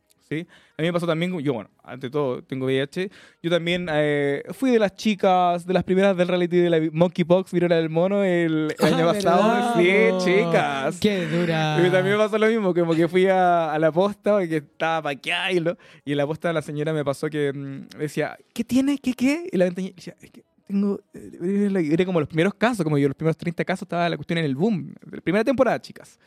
¿Sí? A mí me pasó también, yo, bueno, ante todo, tengo VIH. Yo también eh, fui de las chicas, de las primeras del reality de la Monkeypox, Viruela del Mono, el, el año Ah, pasado. ¿verdad, Sí, po? chicas. Qué dura. Y también me pasó lo mismo, como que fui a, a la posta, que estaba paqueada y, lo- y en la posta la señora me pasó que mm, decía, ¿qué tiene? ¿Qué qué? Y la ventanilla decía, es que tengo... eh, Era como los primeros casos, como yo, los primeros 30 casos estaba la cuestión en el boom, de la primera temporada, chicas.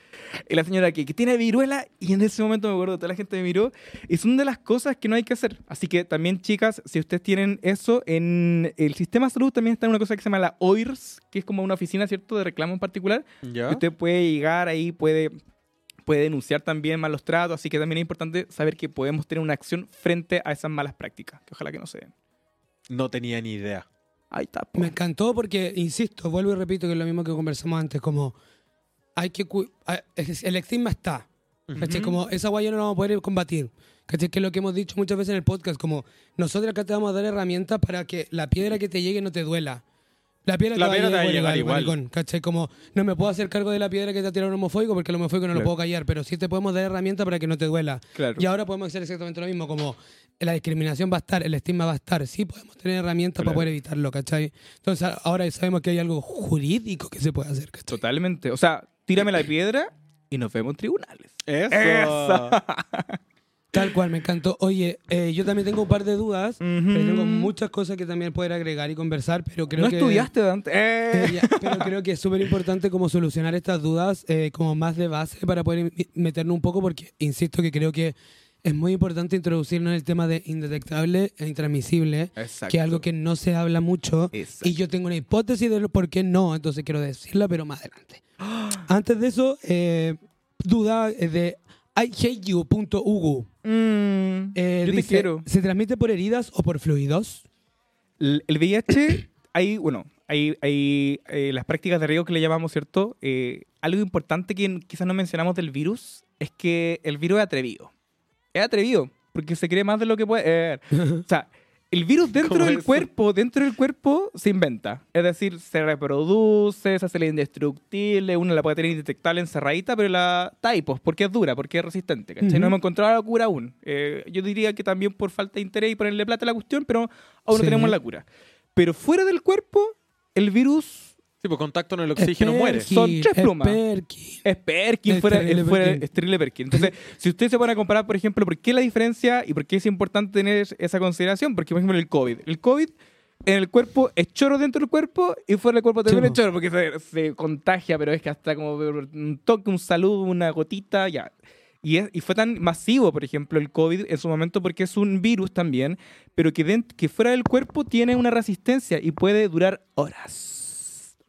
Y la señora que, que tiene viruela, y en ese momento me acuerdo, toda la gente me miró, y son de las cosas que no hay que hacer. Así que también, chicas, si ustedes tienen eso, en el sistema de salud también está una cosa que se llama la OIRS, que es como una oficina, ¿cierto?, de reclamo en particular, ¿Ya? Usted puede llegar ahí, puede, puede denunciar también malos tratos, así que también es importante saber que podemos tener una acción frente a esas malas prácticas, que ojalá que no se den. No tenía ni idea. Ahí está. po. Me encantó porque, insisto, vuelvo y repito que es lo mismo que conversamos antes, como hay que... El estigma está, ¿cachai? Ujú. Como esa guaya no la vamos a poder combatir. ¿Cachai? Que es lo que hemos dicho muchas veces en el podcast, como nosotros acá te vamos a dar herramientas para que la piedra que te llegue no te duela. La piedra, La te, piedra va a te va a llegar igual. maricón, ¿cachai? Como no me puedo hacer cargo de la piedra que te ha tirado un homofóbico porque el homofóbico no lo Claro. puedo callar, pero sí te podemos dar herramientas para que no te duela. Claro. Y ahora podemos hacer exactamente lo mismo, como la discriminación va a estar, el estigma va a estar, sí podemos tener herramientas para Claro. poder evitarlo, ¿cachai? Entonces ahora sabemos que hay algo jurídico que se puede hacer, ¿cachai? Totalmente. O sea, tírame la piedra y nos vemos en tribunales. Eso. Eso. Tal cual, me encantó. Oye, eh, yo también tengo un par de dudas, pero tengo muchas cosas que también poder agregar y conversar, pero creo ¿No que... estudiaste, Dante? Eh, Eh. pero creo que es súper importante como solucionar estas dudas como más de base para poder meternos un poco porque insisto que creo que es muy importante introducirnos en el tema de indetectable e intransmisible, Exacto. que es algo que no se habla mucho Exacto. y yo tengo una hipótesis de por qué no, entonces quiero decirla, pero más adelante. Antes de eso, eh, IHateYou.ugu. Mm, Eh, yo te quiero. ¿Se transmite por heridas o por fluidos? el el VIH, hay, bueno, hay, hay eh, las prácticas de riesgo que le llamamos, ¿cierto? Eh, algo importante que quizás no mencionamos del virus es que el virus es atrevido. Es atrevido, porque se cree más de lo que puede. eh, o sea, el virus dentro ¿Cómo del eso? cuerpo, dentro del cuerpo, se inventa. Es decir, se reproduce, se hace la indestructible, uno la puede tener indetectable encerradita, pero la taipos, porque es dura, porque es resistente. No hemos encontrado la cura aún. Eh, yo diría que también por falta de interés y ponerle plata a la cuestión, pero aún no tenemos la cura. Pero fuera del cuerpo, el virus pues contacto en el oxígeno Es muere. Son tres es plumas. Perkin. es Perkin, Es fuera, fuera- Perkin. es terrible Perkin. Entonces, si usted se pone a comparar, por ejemplo, ¿por qué la diferencia y por qué es importante tener esa consideración? Porque, por ejemplo, el COVID. El COVID en el cuerpo es choro dentro del cuerpo y fuera del cuerpo también Sí, es choro porque se, se contagia, pero es que hasta como un toque, un saludo, una gotita, ya. Y, es- y fue tan masivo, por ejemplo, el COVID en su momento porque es un virus también, pero que, dent- que fuera del cuerpo tiene una resistencia y puede durar horas.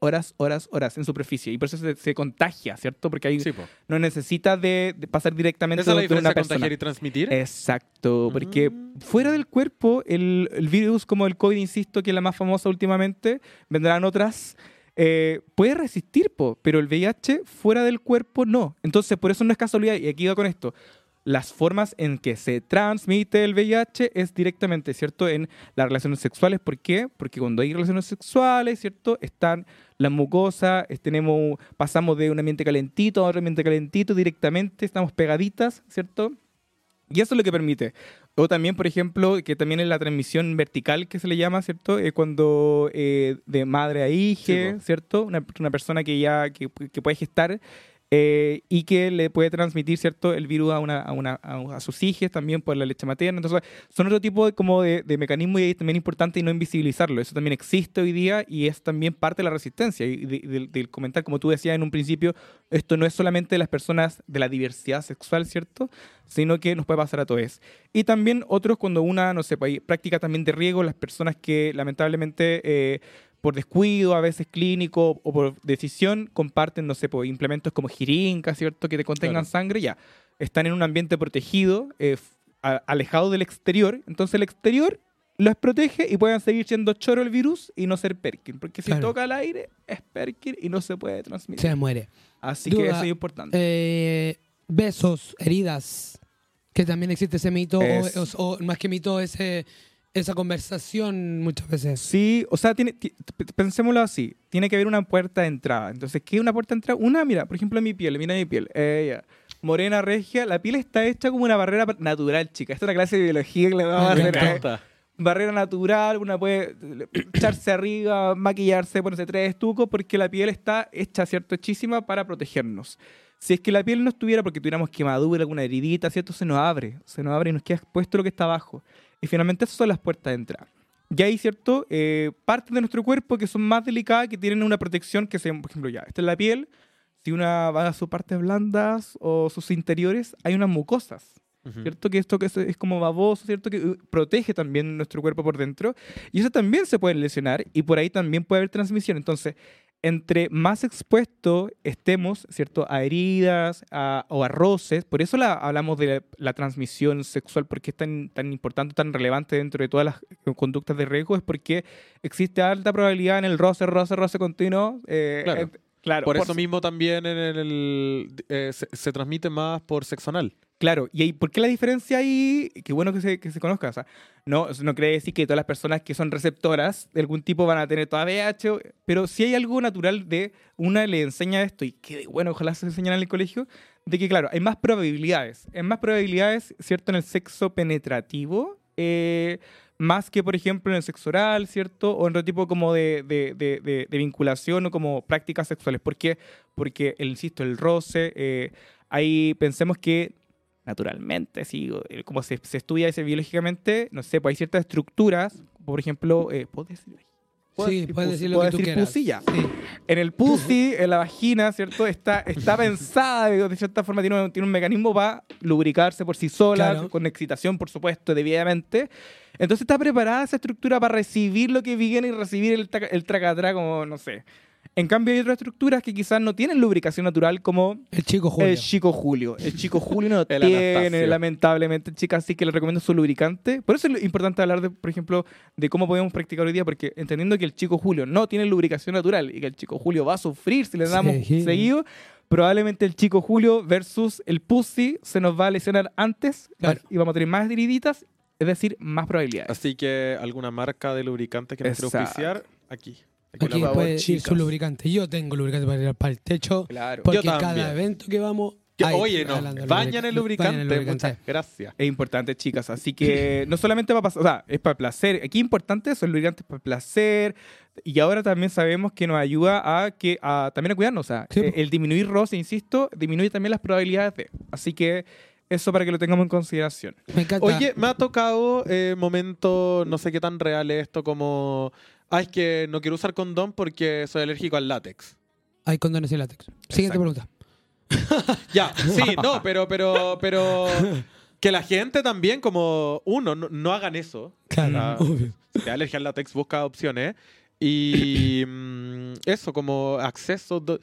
Horas, horas, horas en superficie. Y por eso se, se contagia, ¿cierto? Porque ahí Sí, pues. no necesita de, de pasar directamente Esa es la de una persona. contagiar y transmitir. Exacto, porque Mm. fuera del cuerpo, el, el virus como el COVID, insisto, que es la más famosa últimamente, vendrán otras, eh, puede resistir, po, pero el VIH fuera del cuerpo no. Entonces, por eso no es casualidad, y aquí va con esto. Las formas en que se transmite el VIH es directamente, ¿cierto? En las relaciones sexuales. ¿Por qué? Porque cuando hay relaciones sexuales, ¿cierto? Están las mucosas, tenemos, pasamos de un ambiente calentito a otro ambiente calentito directamente, estamos pegaditas, ¿cierto? Y eso es lo que permite. O también, por ejemplo, que también es la transmisión vertical que se le llama, ¿cierto? Eh, cuando eh, de madre a hija, Sí. ¿cierto? Una, una persona que ya que, que puede gestar eh, y que le puede transmitir, ¿cierto? El virus a, una, a, una, a, sus hijas también por la leche materna. Entonces, son otro tipo de, como de, de mecanismo y es también importante y no invisibilizarlo. Eso también existe hoy día y es también parte de la resistencia. Y de- del- del comentar, como tú decías en un principio, esto no es solamente de las personas de la diversidad sexual, ¿cierto? Sino que nos puede pasar a todos. Y también otros cuando una, no sé, pues, práctica también de riesgo, las personas que lamentablemente eh, por descuido, a veces clínico o por decisión, comparten, no sé, pues, implementos como jeringas, ¿cierto? Que te contengan Claro. sangre, ya. Están en un ambiente protegido, eh, alejado del exterior. Entonces el exterior los protege y pueden seguir siendo choro el virus y no ser Perkin. Porque si Claro. toca el aire, es Perkin y no se puede transmitir. Se muere. Así que eso es importante. Eh, besos, heridas. Que también existe ese mito, o, o más que mito, ese, esa conversación muchas veces. Sí, o sea, tiene, pensémoslo así. Tiene que haber una puerta de entrada. Entonces, ¿qué es una puerta de entrada? Una, mira, por ejemplo, mi piel. Mira mi piel. Eh. Morena, regia. La piel está hecha como una barrera natural, chica. Esta es una clase de biología que le vamos a hacer. encanta. Barrera natural. Una puede echarse arriba, maquillarse, ponerse tres estucos, porque la piel está hecha, ¿cierto? Hechísima para protegernos. Si es que la piel no estuviera porque tuviéramos quemadura, alguna heridita, ¿cierto? Se nos abre. Se nos abre y nos queda expuesto lo que está abajo. Y finalmente esas son las puertas de entrada. Y hay, ¿cierto? Eh, partes de nuestro cuerpo que son más delicadas, que tienen una protección que se, por ejemplo, ya, esta es la piel. Si una va a sus partes blandas o sus interiores, hay unas mucosas, Ujú. ¿cierto? Que esto que es, es como baboso, ¿cierto? Que uh, protege también nuestro cuerpo por dentro. Y eso también se puede lesionar y por ahí también puede haber transmisión. Entonces, entre más expuesto estemos, ¿cierto? A heridas a- o a roces, por eso la, hablamos de la, la transmisión sexual, porque es tan, tan importante, tan relevante dentro de todas las eh, conductas de riesgo, es porque existe alta probabilidad en el roce, roce, roce continuo. eh, Claro. eh, claro, Por, por eso mismo también en el, eh, se, se transmite más por sexo anal. Claro, y ahí, ¿por qué la diferencia ahí? Qué bueno que se, que se conozca. O sea, no, no quiere decir que todas las personas que son receptoras de algún tipo van a tener toda o- pero sí hay algo natural de una le enseña esto, y que bueno, ojalá se enseñara en el colegio, de que, claro, hay más probabilidades. Hay más probabilidades, ¿cierto?, en el sexo penetrativo, eh, más que, por ejemplo, en el sexo oral, ¿cierto? O en otro tipo como de- de- de- de vinculación o como prácticas sexuales. ¿Por qué? Porque, el, insisto, el roce, eh, ahí pensemos que naturalmente, sí, como se, se estudia ese biológicamente, no sé, pues hay ciertas estructuras, por ejemplo, eh, ¿puedo decir? ¿Puedo Sí, decir puedes decir lo puedo que decir pusilla? Sí. En el pussy, en la vagina, ¿cierto? Está, está pensada, de cierta forma, tiene un, tiene un mecanismo para lubricarse por sí sola, Claro. con excitación, por supuesto, debidamente. Entonces está preparada esa estructura para recibir lo que viene y recibir el, el tracatrá como, no sé. En cambio, hay otras estructuras que quizás no tienen lubricación natural, como El chico Julio. el chico Julio. El chico Julio no El tiene, Anastasio. lamentablemente, chicas, así que les recomiendo su lubricante. Por eso es importante hablar, de, por ejemplo, de cómo podemos practicar hoy día, porque entendiendo que el chico Julio no tiene lubricación natural y que el chico Julio va a sufrir si le damos Sí. seguido, probablemente el chico Julio versus el pussy se nos va a lesionar antes Claro. y vamos a tener más heriditas, es decir, más probabilidades. Así que alguna marca de lubricante que nos quiera auspiciar, aquí. Aquí puede ir su lubricante. Yo tengo lubricante para ir para el techo. Claro. Porque Yo cada evento que vamos. Que, hay oye, no, bañan el lubricante. bañan el lubricante. Muchas gracias. Es importante, chicas. Así que no solamente va a pasar, o sea, es para placer. Aquí importante eso, el lubricante es para placer. Y ahora también sabemos que nos ayuda a que a, también a cuidarnos. O sea, Sí, eh, po. el disminuir roce, insisto, disminuye también las probabilidades de. Así que eso para que lo tengamos en consideración. Me encanta. Oye, me ha tocado eh, momento, no sé qué tan real es esto, como. Ah, es que no quiero usar condón porque soy alérgico al látex. Hay condones y látex. Siguiente Exacto. pregunta. Ya, sí, no, pero, pero, pero. Que la gente también, como uno, no, no hagan eso. Claro, obvio. Si te alergia al látex, busca opciones. Y mm, eso, como acceso. do-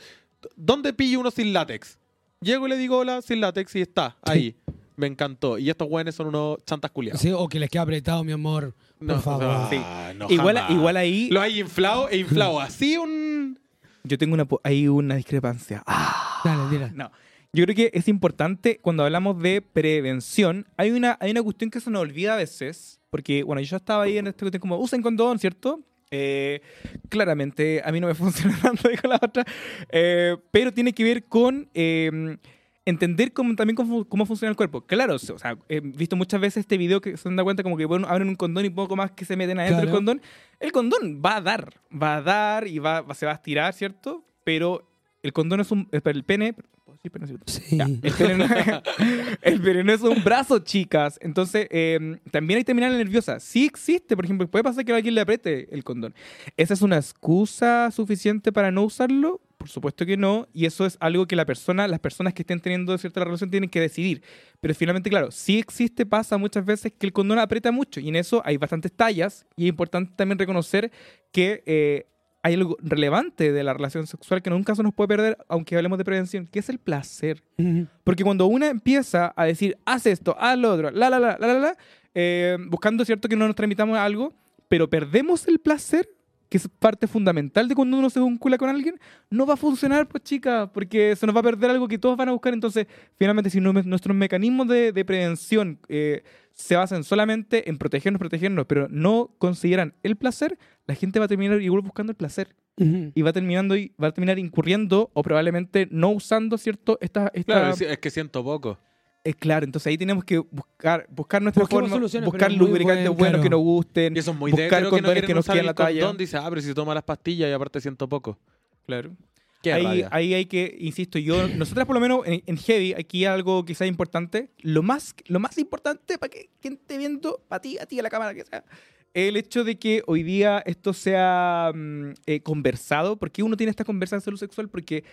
¿Dónde pillo uno sin látex? Llego y le digo hola sin látex y está ahí. Me encantó. Y estos güeyes son unos chantas culiados. Sí, o que les quede apretado, mi amor. No, por favor. ah, Sí. no, igual, jamás. igual ahí Lo hay inflado e inflado. Así un. yo tengo una, ahí una discrepancia. Ah, Dale, no. Yo creo que es importante cuando hablamos de prevención. Hay una, hay una cuestión que se nos olvida a veces. Porque, bueno, yo ya estaba ahí en esta cuestión como, usen condón, ¿cierto? Eh, claramente a mí no me funciona tanto dijo la otra. Eh, pero tiene que ver con eh, entender cómo, también cómo, cómo funciona el cuerpo. Claro, o sea, he visto muchas veces este video que se dan cuenta como que bueno, abren un condón y poco más que se meten adentro del Claro. condón. El condón va a dar, va a dar y va, se va a estirar, ¿cierto? Pero el condón es un... El pene... ¿puedo decir pene, cierto? Sí. Ya, el, pene no, el pene no es un brazo, chicas. Entonces, eh, también hay terminal nerviosa. Sí existe, por ejemplo, puede pasar que alguien le apriete el condón. ¿Esa es una excusa suficiente para no usarlo? Por supuesto que no. Y eso es algo que la persona, las personas que estén teniendo cierta relación tienen que decidir. Pero finalmente, claro, sí existe, pasa muchas veces que el condón aprieta mucho. Y en eso hay bastantes tallas. Y es importante también reconocer que eh, hay algo relevante de la relación sexual que en un caso nos puede perder, aunque hablemos de prevención, que es el placer. Ujú. Porque cuando una empieza a decir, haz esto, haz lo otro, la, la, la, la, la, la, eh, buscando, ¿cierto?, que no nos transmitamos algo, pero perdemos el placer, que es parte fundamental de cuando uno se vincula con alguien, no va a funcionar, pues chica, porque se nos va a perder algo que todos van a buscar. Entonces, finalmente, si no- nuestros mecanismos de, de prevención eh, se basan solamente en protegernos, protegernos, pero no consideran el placer, la gente va a terminar igual buscando el placer Ujú. y va a terminando y va a terminar incurriendo o probablemente no usando cierto esta, esta Claro, es que siento poco. Es claro, entonces ahí tenemos que buscar, buscar nuestra Busquemos forma, soluciones, buscar lubricantes buen, buenos claro. que nos gusten. Y eso es muy Buscar que no condones que nos queden la talla. condón, dice, ah, pero si toma las pastillas y aparte siento poco. Claro. Qué Ahí, ahí hay que, insisto, yo, nosotras por lo menos en, en Heavy, aquí algo quizá importante, lo más, lo más importante para que quien esté viendo, para ti, a ti, a la cámara, que sea, el hecho de que hoy día esto sea mm, eh, conversado, porque uno tiene esta conversación de salud sexual, porque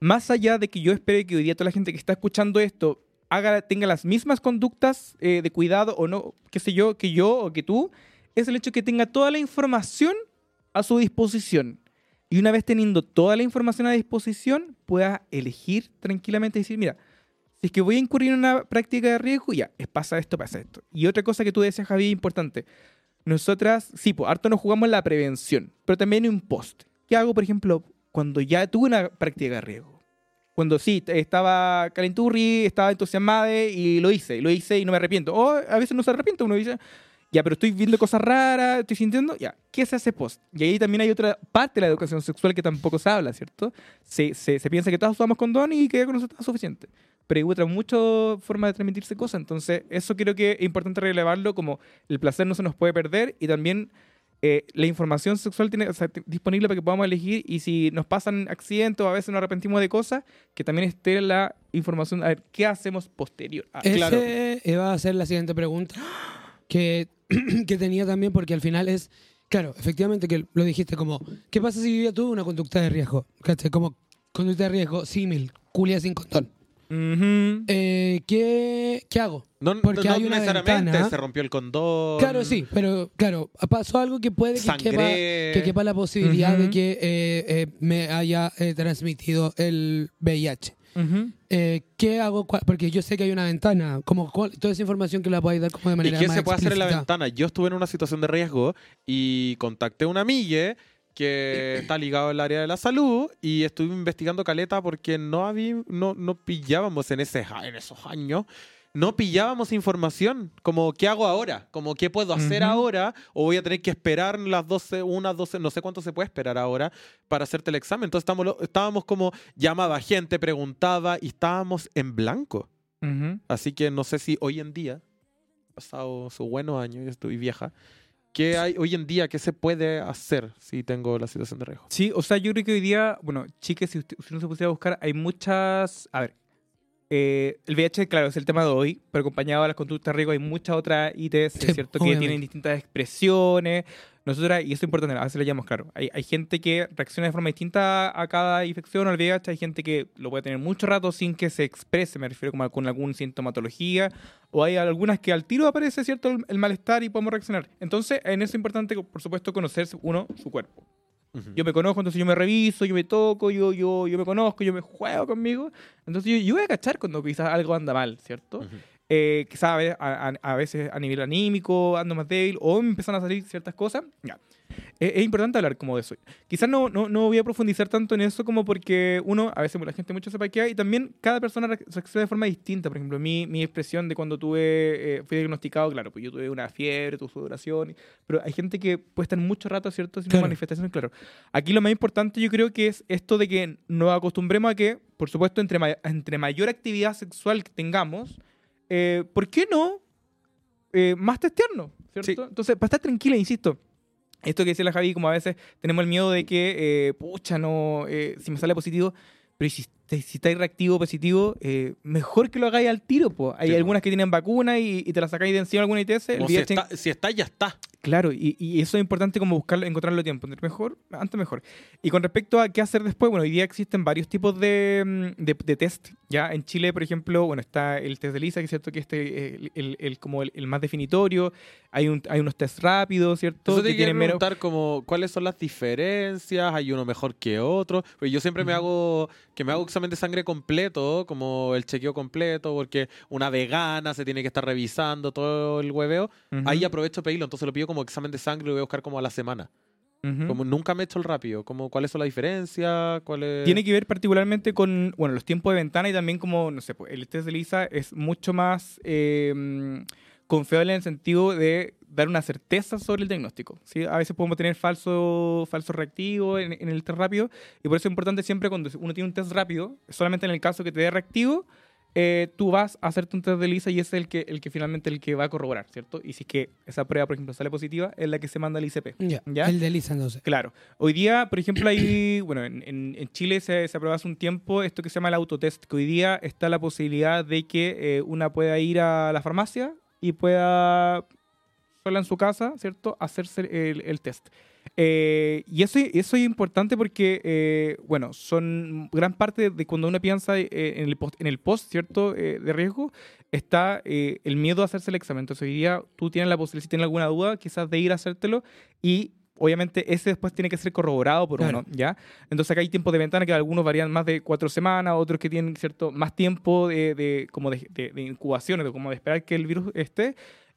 más allá de que yo espere que hoy día toda la gente que está escuchando esto tenga las mismas conductas eh, de cuidado o no, qué sé yo, que yo o que tú, es el hecho que tenga toda la información a su disposición. Y una vez teniendo toda la información a disposición, pueda elegir tranquilamente y decir, mira, si es que voy a incurrir en una práctica de riesgo, ya, pasa esto, pasa esto. Y otra cosa que tú decías, Javi, importante. Nosotras, sí, pues harto nos jugamos la prevención, pero también en un post. ¿Qué hago, por ejemplo, cuando ya tuve una práctica de riesgo? Cuando sí, estaba calenturri, estaba entusiasmada y lo hice, lo hice y no me arrepiento. O a veces no se arrepiente, uno dice, ya, pero estoy viendo cosas raras, estoy sintiendo, ya, ¿qué se hace post? Y ahí también hay otra parte de la educación sexual que tampoco se habla, ¿cierto? Se, se, se piensa que todos usamos condón y que con eso está suficiente. Pero hay otra muchas formas de transmitirse cosas, entonces eso creo que es importante relevarlo como el placer no se nos puede perder y también eh, la información sexual tiene o sea, disponible para que podamos elegir y si nos pasan accidentes o a veces nos arrepentimos de cosas, que también esté la información, a ver, ¿qué hacemos posterior? Ah, Ese claro. iba a ser la siguiente pregunta que, que tenía también, porque al final es, claro, efectivamente que lo dijiste como, ¿qué pasa si yo ya tuve una conducta de riesgo? ¿Cachai? Como conducta de riesgo, símil, culia sin condón. Eh, ¿qué, ¿Qué hago? No, Porque no hay una necesariamente ventana. se rompió el condón. Claro, sí, pero claro, pasó algo que puede que quepa, que quepa la posibilidad de que eh, eh, me haya eh, transmitido el VIH. Eh, ¿Qué hago? Porque yo sé que hay una ventana, como cuál- toda esa información que la podáis dar como de ¿Y manera qué más se puede hacer en la ventana? Yo estuve en una situación de riesgo y contacté a una amiga que está ligado al área de la salud y estuve investigando caleta porque no había, no, no pillábamos en, ese, en esos años, no pillábamos información, como qué hago ahora, como qué puedo hacer Ujú. ahora o voy a tener que esperar las 12, unas 12, no sé cuánto se puede esperar ahora para hacerte el examen. Entonces estamos, lo- estábamos como, llamaba gente, preguntaba y estábamos en blanco. Ujú. Así que no sé si hoy en día, pasado su buenos años, yo estoy vieja, ¿qué hay hoy en día? ¿Qué se puede hacer si tengo la situación de riesgo? Sí, o sea, yo creo que hoy día, bueno, chicas, si, usted, si uno se pusiera a buscar, hay muchas. A ver, eh, el VIH, claro, es el tema de hoy, pero acompañado de las conductas de riesgo hay muchas otras ITS, Sí, ¿cierto? Que tienen distintas expresiones. Nosotras, y eso es importante, a veces le llamamos, claro, hay, hay gente que reacciona de forma distinta a cada infección o al VIH, hay gente que lo puede tener mucho rato sin que se exprese, me refiero como a- con alguna sintomatología, o hay algunas que al tiro aparece, ¿cierto?, el, el malestar y podemos reaccionar. Entonces, en eso es importante, por supuesto, conocerse uno, su cuerpo. Yo me conozco, entonces yo me reviso, yo me toco, yo, yo, yo me conozco, yo me juego conmigo. Entonces yo, yo voy a cachar cuando quizás algo anda mal, ¿cierto? Ujú. Eh, quizás a, a- a- veces a nivel anímico ando más débil o me empiezan a salir ciertas cosas. Ya. Eh, es importante hablar como de eso. Quizás no, no, no voy a profundizar tanto en eso como porque uno, a veces la gente mucho sepa que hay y también cada persona re- reacciona de forma distinta. Por ejemplo, mi, mi expresión de cuando tuve, eh, fui diagnosticado, claro, pues yo tuve una fiebre, tuve sudoración, pero hay gente que puede estar mucho rato, ¿cierto? Sin Claro. manifestaciones, claro. Aquí lo más importante yo creo que es esto de que nos acostumbremos a que, por supuesto, entre, ma- entre mayor actividad sexual que tengamos, eh, ¿por qué no eh, más testearnos? ¿cierto? Sí. Entonces, para estar tranquila, insisto, esto que decía la Javi, como a veces tenemos el miedo de que, eh, pucha, no, eh, si me sale positivo, pero si, te- si estáis reactivo o positivo, eh, mejor que lo hagáis al tiro. po. Hay Sí, algunas que tienen vacuna y, y te la sacáis de encima alguna ITS. El Como si, está, si está, ya está. Claro, y, y eso es importante como buscarlo, encontrarlo a tiempo. Mejor, antes mejor. Y con respecto a qué hacer después, bueno, hoy día existen varios tipos de, mm, de, de test. Ya en Chile, por ejemplo, bueno, está el test de Lisa, que es cierto que este el, el- el- como el, el más definitorio. Hay, un, hay unos test rápidos, ¿cierto? Que te quiero tienen menos- preguntar como, cuáles son las diferencias, hay uno mejor que otro. Pues yo siempre me hago, que me hago examen de sangre completo, como el chequeo completo, porque una vegana se tiene que estar revisando todo el hueveo. Ahí aprovecho de pedirlo, entonces lo pido como examen de sangre y lo voy a buscar como a la semana. Como nunca me he hecho el rápido, como cuáles son las diferencias, cuáles... Tiene que ver particularmente con bueno, los tiempos de ventana y también como, no sé, pues, el test de Lisa es mucho más eh, mm, confiable en el sentido de dar una certeza sobre el diagnóstico. ¿sí? A veces podemos tener falso, falso reactivo en, en el test rápido y por eso es importante siempre cuando uno tiene un test rápido, solamente en el caso que te dé reactivo, eh, tú vas a hacerte un test de Lisa y es el que, el que finalmente el que va a corroborar, ¿cierto? Y si es que esa prueba, por ejemplo, sale positiva, es la que se manda al ICP. Ya, ¿Ya? El de Lisa, entonces. Claro. Hoy día, por ejemplo, hay, bueno, en, en- en Chile se, se aprobó hace un tiempo esto que se llama el autotest, que hoy día está la posibilidad de que eh, una pueda ir a la farmacia y pueda, sola en su casa, ¿cierto?, hacerse el, el test. Eh, y eso, eso es importante porque, eh, bueno, son gran parte de cuando uno piensa eh, en, el post, en el post, ¿cierto?, eh, de riesgo, está eh, el miedo a hacerse el examen. Entonces, hoy día tú tienes la posibilidad, si tienes alguna duda, quizás de ir a hacértelo y obviamente ese después tiene que ser corroborado por Claro. uno, ¿ya? Entonces acá hay tiempos de ventana que algunos varían más de cuatro semanas, otros que tienen cierto más tiempo de, de- como de, de, de incubación, de como de esperar que el virus esté.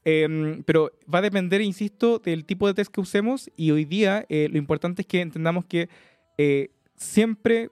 Em, pero va a depender, insisto, del tipo de test que usemos y hoy día eh, lo importante es que entendamos que eh, siempre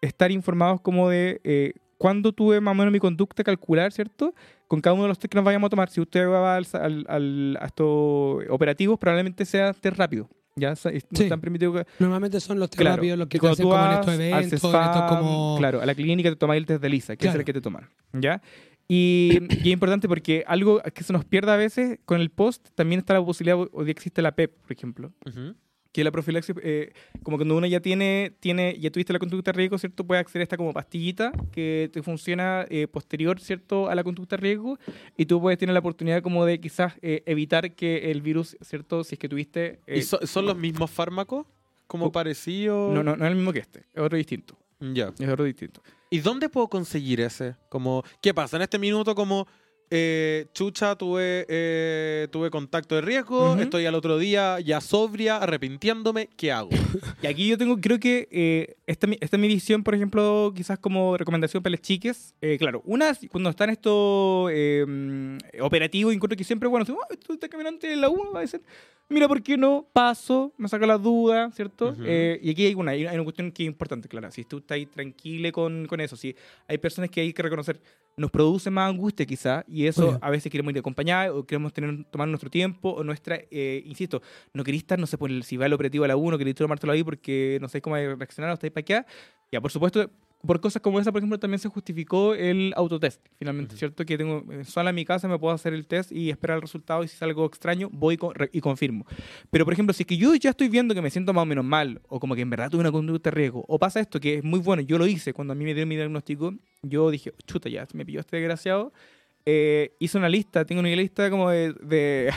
estar informados como de eh, cuándo tuve más o menos mi conducta, calcular, ¿cierto? Con cada uno de los test que nos vayamos a tomar. Si usted va al, al- al- a estos operativos, probablemente sea test rápido. Ya no Sí. están permitidos Normalmente son los test Claro. rápidos los que te hacen tú como en estos eventos, en estos como... Claro, a la clínica te tomáis el test de Lisa, que es Claro. el que te toman. ¿Ya? Y, y es importante porque algo que se nos pierde a veces con el post, también está la posibilidad, hoy día existe la PEP, por ejemplo, Ujú. que la profilaxis, eh, como cuando uno ya tiene, tiene, ya tuviste la conducta de riesgo, ¿cierto? Puede acceder a esta como pastillita que te funciona eh, posterior, ¿cierto? A la conducta de riesgo y tú puedes tener la oportunidad como de quizás eh, evitar que el virus, ¿cierto? Si es que tuviste... eh, ¿Y so- son los mismos fármacos? ¿Como Oh. parecidos? no, no, no es el mismo que este, es otro distinto. Ya. Es otro distinto. ¿Y dónde puedo conseguir ese? Como, ¿qué pasa? En este minuto como eh, chucha, tuve, eh, tuve contacto de riesgo, Ujú. estoy al otro día ya sobria, arrepintiéndome, ¿qué hago? Y aquí yo tengo, creo que eh, esta, esta es mi visión, por ejemplo, quizás como recomendación para las chiques. Eh, claro, una, cuando están estos mm, operativos, encuentro que siempre, bueno, "Ah, tú estás caminante en la 1, va a decir, mira, ¿por qué no? Paso, me saca la duda, ¿cierto? Ujú. Eh, y aquí hay una, hay una cuestión que es importante, claro. Si tú estás ahí tranquilo con, con eso, si hay personas que hay que reconocer, nos produce más angustia quizá, y eso Obvio. a veces queremos ir acompañados, o queremos tener, tomar nuestro tiempo, o nuestra, eh, insisto, no queréis estar, no sé, por el, si va el operativo a la 1, queréis tomártelo ahí porque no sabéis cómo reaccionar, o estáis para acá. Ya, por supuesto, por cosas como esa, por ejemplo, también se justificó el autotest, finalmente, Ujú. ¿cierto? Que tengo eh, sola en mi casa, me puedo hacer el test y esperar el resultado, y si es algo extraño, voy y confirmo. Pero, por ejemplo, si es que yo ya estoy viendo que me siento más o menos mal, o como que en verdad tuve una conducta de riesgo, o pasa esto que es muy bueno, yo lo hice cuando a mí me dieron mi diagnóstico, yo dije, chuta, ya, me pilló este desgraciado. Eh, hice una lista, tengo una lista como de. de,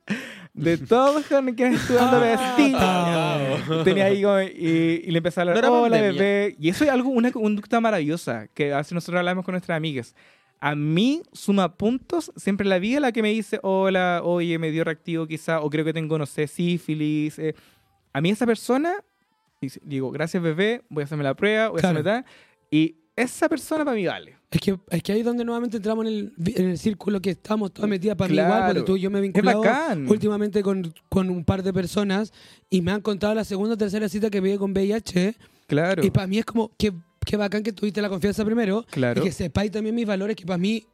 de todos con quienes estudiando medicina. Ah. Tenía ahí como, y, y le empecé a No hablar, era hola pandemia". bebé. Y eso es algo, una conducta maravillosa que a veces nosotros hablamos con nuestras amigas. A mí suma puntos siempre la vida la que me dice, hola, oye, me dio reactivo quizá, o creo que tengo, no sé, sífilis. eh. A mí esa persona, digo, gracias bebé, voy a hacerme la prueba, voy a Claro. hacerme tal. Y esa persona para mí vale. Es que, es que ahí es donde nuevamente entramos en el, en el círculo que estamos todas metidas para mí Claro. igual, porque tú y yo me he vinculado últimamente con, con un par de personas y me han contado la segunda o tercera cita que vi con VIH Claro. y para mí es como que qué bacán que tuviste la confianza primero Claro. y que sepáis también mis valores que para mí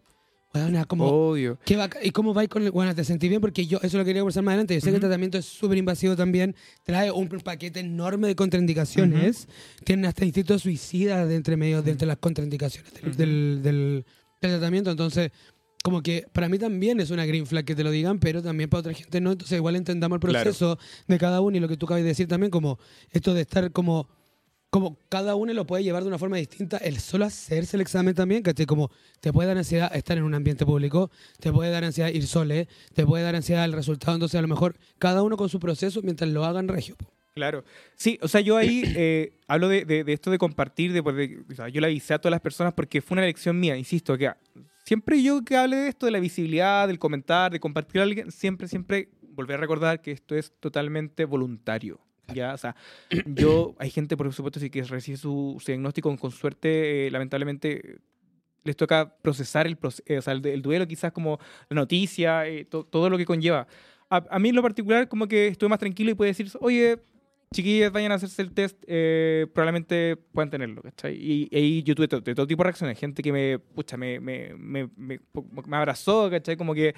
bueno, como Obvio. qué bacán. y cómo vais con el bueno te sentí bien porque yo eso lo quería conversar más adelante yo sé que el tratamiento es súper invasivo también trae un paquete enorme de contraindicaciones tienen hasta instinto suicida de entre medio de entre las contraindicaciones del, Ujú. del, del- del tratamiento entonces como que para mí también es una green flag que te lo digan, pero también para otra gente no. Entonces igual entendamos el Claro. proceso de cada uno y lo que tú acabas de decir también, como esto de estar como, como cada uno lo puede llevar de una forma distinta. El solo hacerse el examen también, ¿cachai? Como te puede dar ansiedad estar en un ambiente público, te puede dar ansiedad ir sole, te puede dar ansiedad el resultado. Entonces a lo mejor cada uno con su proceso mientras lo hagan regio. Claro. Sí, o sea, yo ahí eh, hablo de, de- de esto de compartir, de, pues, de- o sea, yo le avisé a todas las personas porque fue una elección mía, insisto, que siempre yo que hable de esto, de la visibilidad, del comentar, de compartir a alguien, siempre, siempre volver a recordar que esto es totalmente voluntario. Ya, o sea, yo, hay gente, por supuesto, sí que recibe su, su diagnóstico con suerte, eh, lamentablemente les toca procesar el, eh, o sea, el, el duelo, quizás como la noticia, eh, to- todo lo que conlleva. A, a mí en lo particular como que estuve más tranquilo y pude decir, oye, chiquillas, vayan a hacerse el test, eh, probablemente puedan tenerlo, ¿cachai? Y ahí yo tuve de todo tipo de reacciones, gente que me, pucha, me, me, me, me, abrazó, ¿cachai? Como que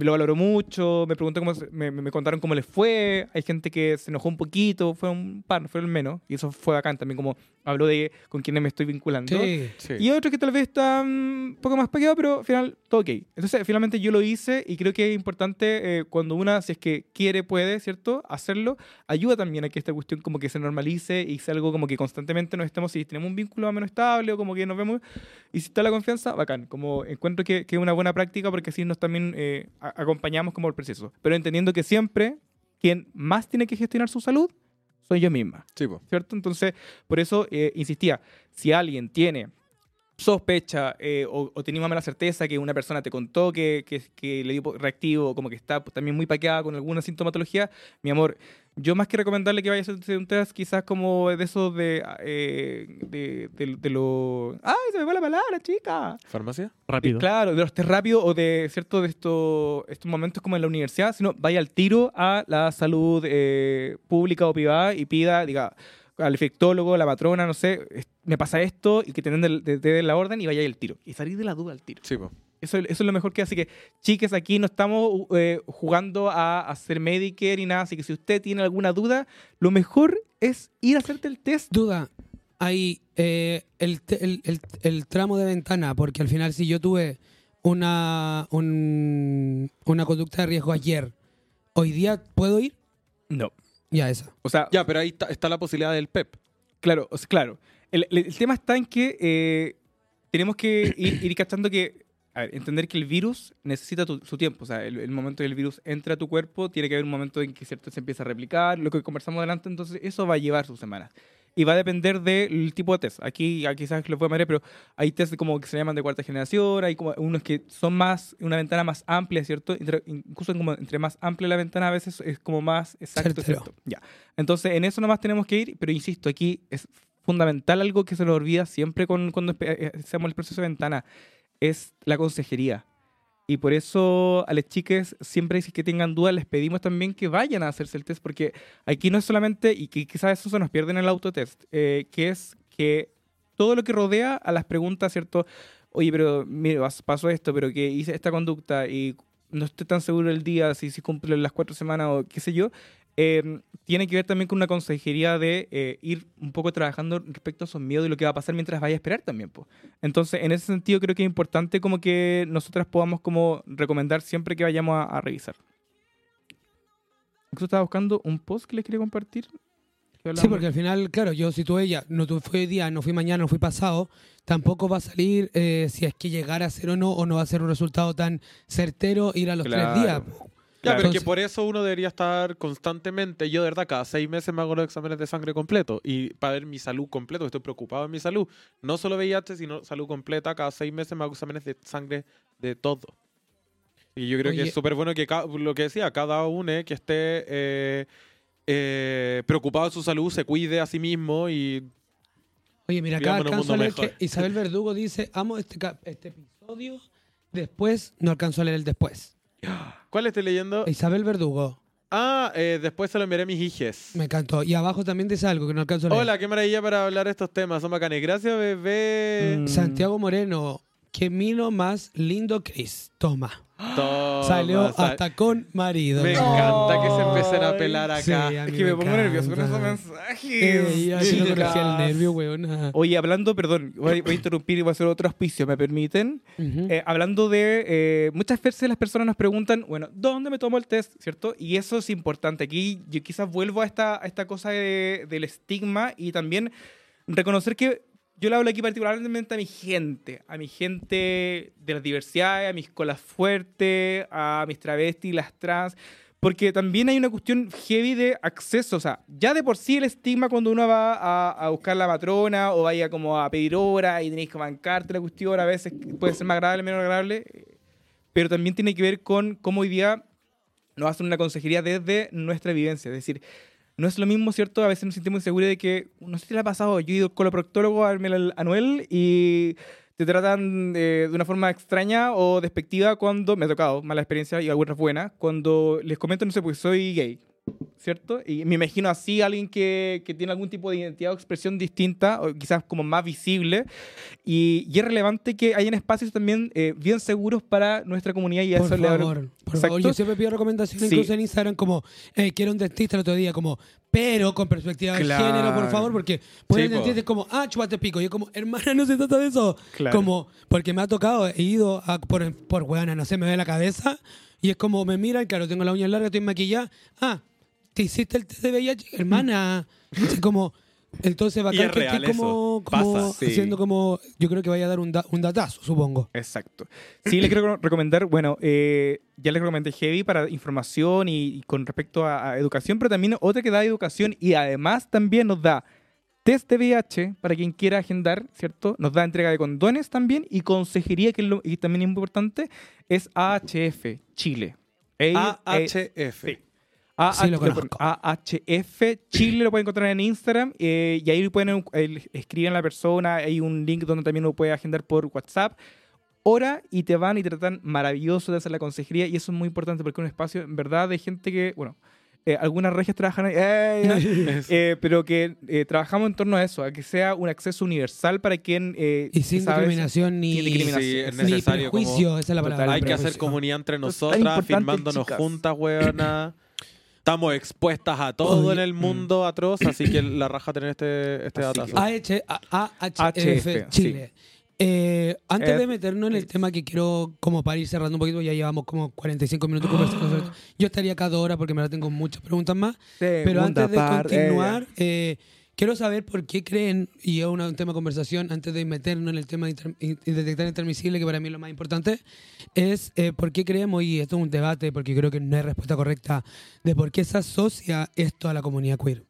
lo valoró mucho, me preguntó cómo, me, me contaron cómo les fue, hay gente que se enojó un poquito, fue un par, fue el menos, y eso fue bacán también, como habló de con quienes me estoy vinculando. Sí. Sí. Y otros que tal vez están un poco más pegados, pero al final todo ok. Entonces, finalmente yo lo hice y creo que es importante eh, cuando una, si es que quiere, puede, ¿cierto? Hacerlo. Ayuda también a que esta cuestión como que se normalice y sea algo como que constantemente nos estemos, si tenemos un vínculo más o menos estable o como que nos vemos y si está la confianza, bacán. Como encuentro que, es una buena práctica porque así nos también eh, acompañamos como el proceso. Pero entendiendo que siempre quien más tiene que gestionar su salud soy yo misma. Sí, po. ¿cierto? Entonces, por eso eh, insistía, si alguien tiene sospecha eh, o, o tenía más mala certeza que una persona te contó que, que, que le dio reactivo o como que está pues, también muy paqueada con alguna sintomatología, mi amor, yo más que recomendarle que vaya a hacerse un test, quizás como de esos de, eh, de, de, de lo... ¡Ay, se me fue la palabra, chica! ¿Farmacia? Rápido. Eh, claro, de los test rápidos o de cierto de estos estos momentos como en la universidad, sino vaya al tiro a la salud eh, pública o privada y pida, diga, al efectólogo, la patrona, no sé, es- me pasa esto y que te den, del- te den la orden y vaya al tiro. Y salir de la duda al tiro. Sí. Eso, eso es lo mejor que hace que, chiques, aquí no estamos eh, jugando a hacer Medicare ni nada, así que si usted tiene alguna duda, lo mejor es ir a hacerte el test. Duda, hay eh, el, el, el- el tramo de ventana, porque al final si yo tuve una, un- una conducta de riesgo ayer, ¿hoy día puedo ir? No. Ya, esa. O sea, Ya, pero ahí está, está la posibilidad del PEP. Claro, o sea, claro. El, el- el tema está en que eh, tenemos que ir, ir cachando que, a ver, entender que el virus necesita tu- su tiempo. O sea, el, el momento en que el virus entra a tu cuerpo, tiene que haber un momento en que cierto se empieza a replicar, lo que conversamos adelante, entonces eso va a llevar sus semanas. Y va a depender del tipo de test. Aquí, aquí quizás lo puedo marear, pero hay test como que se llaman de cuarta generación, hay como unos que son más, una ventana más amplia, ¿cierto? Entre- incluso como entre más amplia la ventana a veces es como más exacto. ¿cierto? Ya. Entonces, en eso nomás tenemos que ir, pero insisto, aquí es fundamental algo que se nos olvida siempre con, cuando eh, hacemos el proceso de ventana, es la consejería. Y por eso a las chicas, siempre si que tengan dudas, les pedimos también que vayan a hacerse el test, porque aquí no es solamente, y que quizás eso se nos pierde en el autotest, eh, que es que todo lo que rodea a las preguntas, ¿cierto? Oye, pero mire, pas- pasó esto, pero que hice esta conducta y no estoy tan seguro del día, si, si cumple las cuatro semanas o qué sé yo, eh, tiene que ver también con una consejería de eh, ir un poco trabajando respecto a esos miedos y lo que va a pasar mientras vaya a esperar también. po. Entonces, en ese sentido, creo que es importante como que nosotras podamos como recomendar siempre que vayamos a, a revisar. Incluso estaba buscando un post que les quería compartir. Sí, porque al final, claro, yo si tú ella, no fue hoy día, no fui mañana, no fui pasado, tampoco va a salir eh, si es que llegara a ser o no, o no va a ser un resultado tan certero ir a los Claro. tres días. Ya, pero que por eso uno debería estar constantemente. Yo, de verdad, cada seis meses me hago los exámenes de sangre completo. Y para ver mi salud completo, estoy preocupado en mi salud. No solo VIH, sino salud completa. Cada seis meses me hago exámenes de sangre de todo. Y yo creo que Oye. es súper bueno que lo que decía, cada uno que esté eh, eh, preocupado de su salud, se cuide a sí mismo y Oye, mira, acá alcanzo a leer mejor. que Isabel Verdugo dice, amo este, este episodio, después no alcanzo a leer el después. ¿Cuál estoy leyendo? Isabel Verdugo, Ah, eh, después se lo enviaré a mis hijes. me encantó. Y abajo también dice algo que no alcanzo a leer. Hola, qué maravilla para hablar estos temas. Son bacanes. Gracias, bebé. Mm. Santiago Moreno, qué mino más lindo Chris. Toma. Toma, Salió sal- hasta con marido. Me encanta que se empiecen a pelar Sí, acá. a Es que me, pongo nervioso con esos mensajes. Eh, yo no chicas. conocía el nervio, weón. Oye, hablando, perdón, voy a, voy a interrumpir y voy a hacer otro auspicio, ¿me permiten? Eh, hablando de, eh, muchas veces las personas nos preguntan, bueno, ¿dónde me tomo el test? ¿Cierto? Y eso es importante. Aquí yo quizás vuelvo a esta, a esta cosa de- del estigma y también reconocer que yo le hablo aquí particularmente a mi gente, a mi gente de las diversidades, a mis colas fuertes, a mis travestis, las trans, porque también hay una cuestión heavy de acceso, o sea, ya de por sí el estigma cuando uno va a, a buscar la matrona o vaya como a pedir hora y tenéis que bancarte la cuestión, a veces puede ser más agradable, menos agradable, pero también tiene que ver con cómo hoy día nos hacen una consejería desde nuestra vivencia, es decir, no es lo mismo, ¿cierto? A veces nos sentimos inseguros de que, no sé si le ha pasado, yo he ido con el proctólogo a verme el anuel y te tratan eh, de una forma extraña o despectiva cuando, me ha tocado, mala experiencia y algunas buenas, cuando les comento, no sé, pues soy gay, ¿cierto? Y me imagino así alguien que, que tiene algún tipo de identidad o expresión distinta, o quizás como más visible, y, y es relevante que hayan espacios también eh, bien seguros para nuestra comunidad y Por eso le favor, por Exacto. favor. Yo siempre pido recomendaciones, Sí. incluso en Instagram, como eh, quiero un dentista el otro día, como, pero con perspectiva de Claro. género, por favor, porque pues Sí, dentista es como, ah, chupate pico. Y yo como, hermana, no se trata de eso. Claro. Como, porque me ha tocado, he ido a, por, por weona, no sé, me ve la cabeza, y es como, me miran, claro, tengo la uña larga, estoy maquillada, ah, ¿te hiciste el test de VIH? Hermana. Es como... Entonces, bacán que estés como, eso. como Pasa, sí. haciendo como, yo creo que vaya a dar un, da- un datazo, supongo. Exacto. Sí, le quiero recomendar, bueno, eh, ya les recomendé Heavy para información y, y con respecto a, a educación, pero también otra que da educación y además también nos da test de VIH para quien quiera agendar, ¿cierto? Nos da entrega de condones también y consejería, que es lo, y también es importante, es AHF Chile. AHF. Sí. AH Sí, lo conozco. AHF Chile lo pueden encontrar en Instagram eh, y ahí pueden eh, escribir a la persona. Hay un link donde también lo puede agendar por WhatsApp. Hora y te van y te tratan maravilloso de hacer la consejería y eso es muy importante porque es un espacio en verdad de gente que, bueno, eh, algunas regias trabajan ahí, eh, eh, pero que eh, trabajamos en torno a eso, a que sea un acceso universal para quien... eh, Y sin sabe- discriminación ni, sin discriminación. Sí, es ni necesario como- prejuicio, esa es la palabra. Hay que hacer comunidad entre nosotras, firmándonos chicas. juntas, weona. Estamos expuestas a todo Oye, en el mundo atroz, así que la raja tener este, este datazo. AH, AHF HF, Chile. Eh, antes Eh, de meternos en el tema que quiero, como para ir cerrando un poquito, ya llevamos como 45 minutos conversando. Yo estaría cada hora porque me la tengo muchas preguntas más. Pero antes de continuar, eh, quiero saber por qué creen, y es un tema de conversación, antes de meternos en el tema de inter- detectar intermisible, que para mí es lo más importante, es eh, por qué creemos, y esto es un debate, porque creo que no hay respuesta correcta, de por qué se asocia esto a la comunidad queer.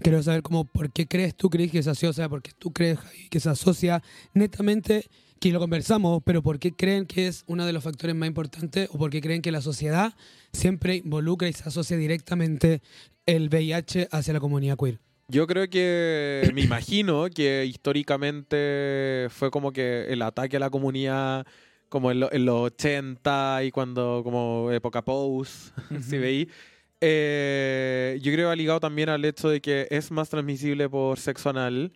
Quiero saber cómo, por qué crees tú, Cris, que se asocia, por tú crees que se asocia netamente, que lo conversamos, pero por qué creen que es uno de los factores más importantes o por qué creen que la sociedad siempre involucra y se asocia directamente el VIH hacia la comunidad queer. Yo creo que, me imagino que históricamente fue como que el ataque a la comunidad, como en, lo- en los 80 y cuando, como época post, si veí, eh, yo creo que ha ligado también al hecho de que es más transmisible por sexo anal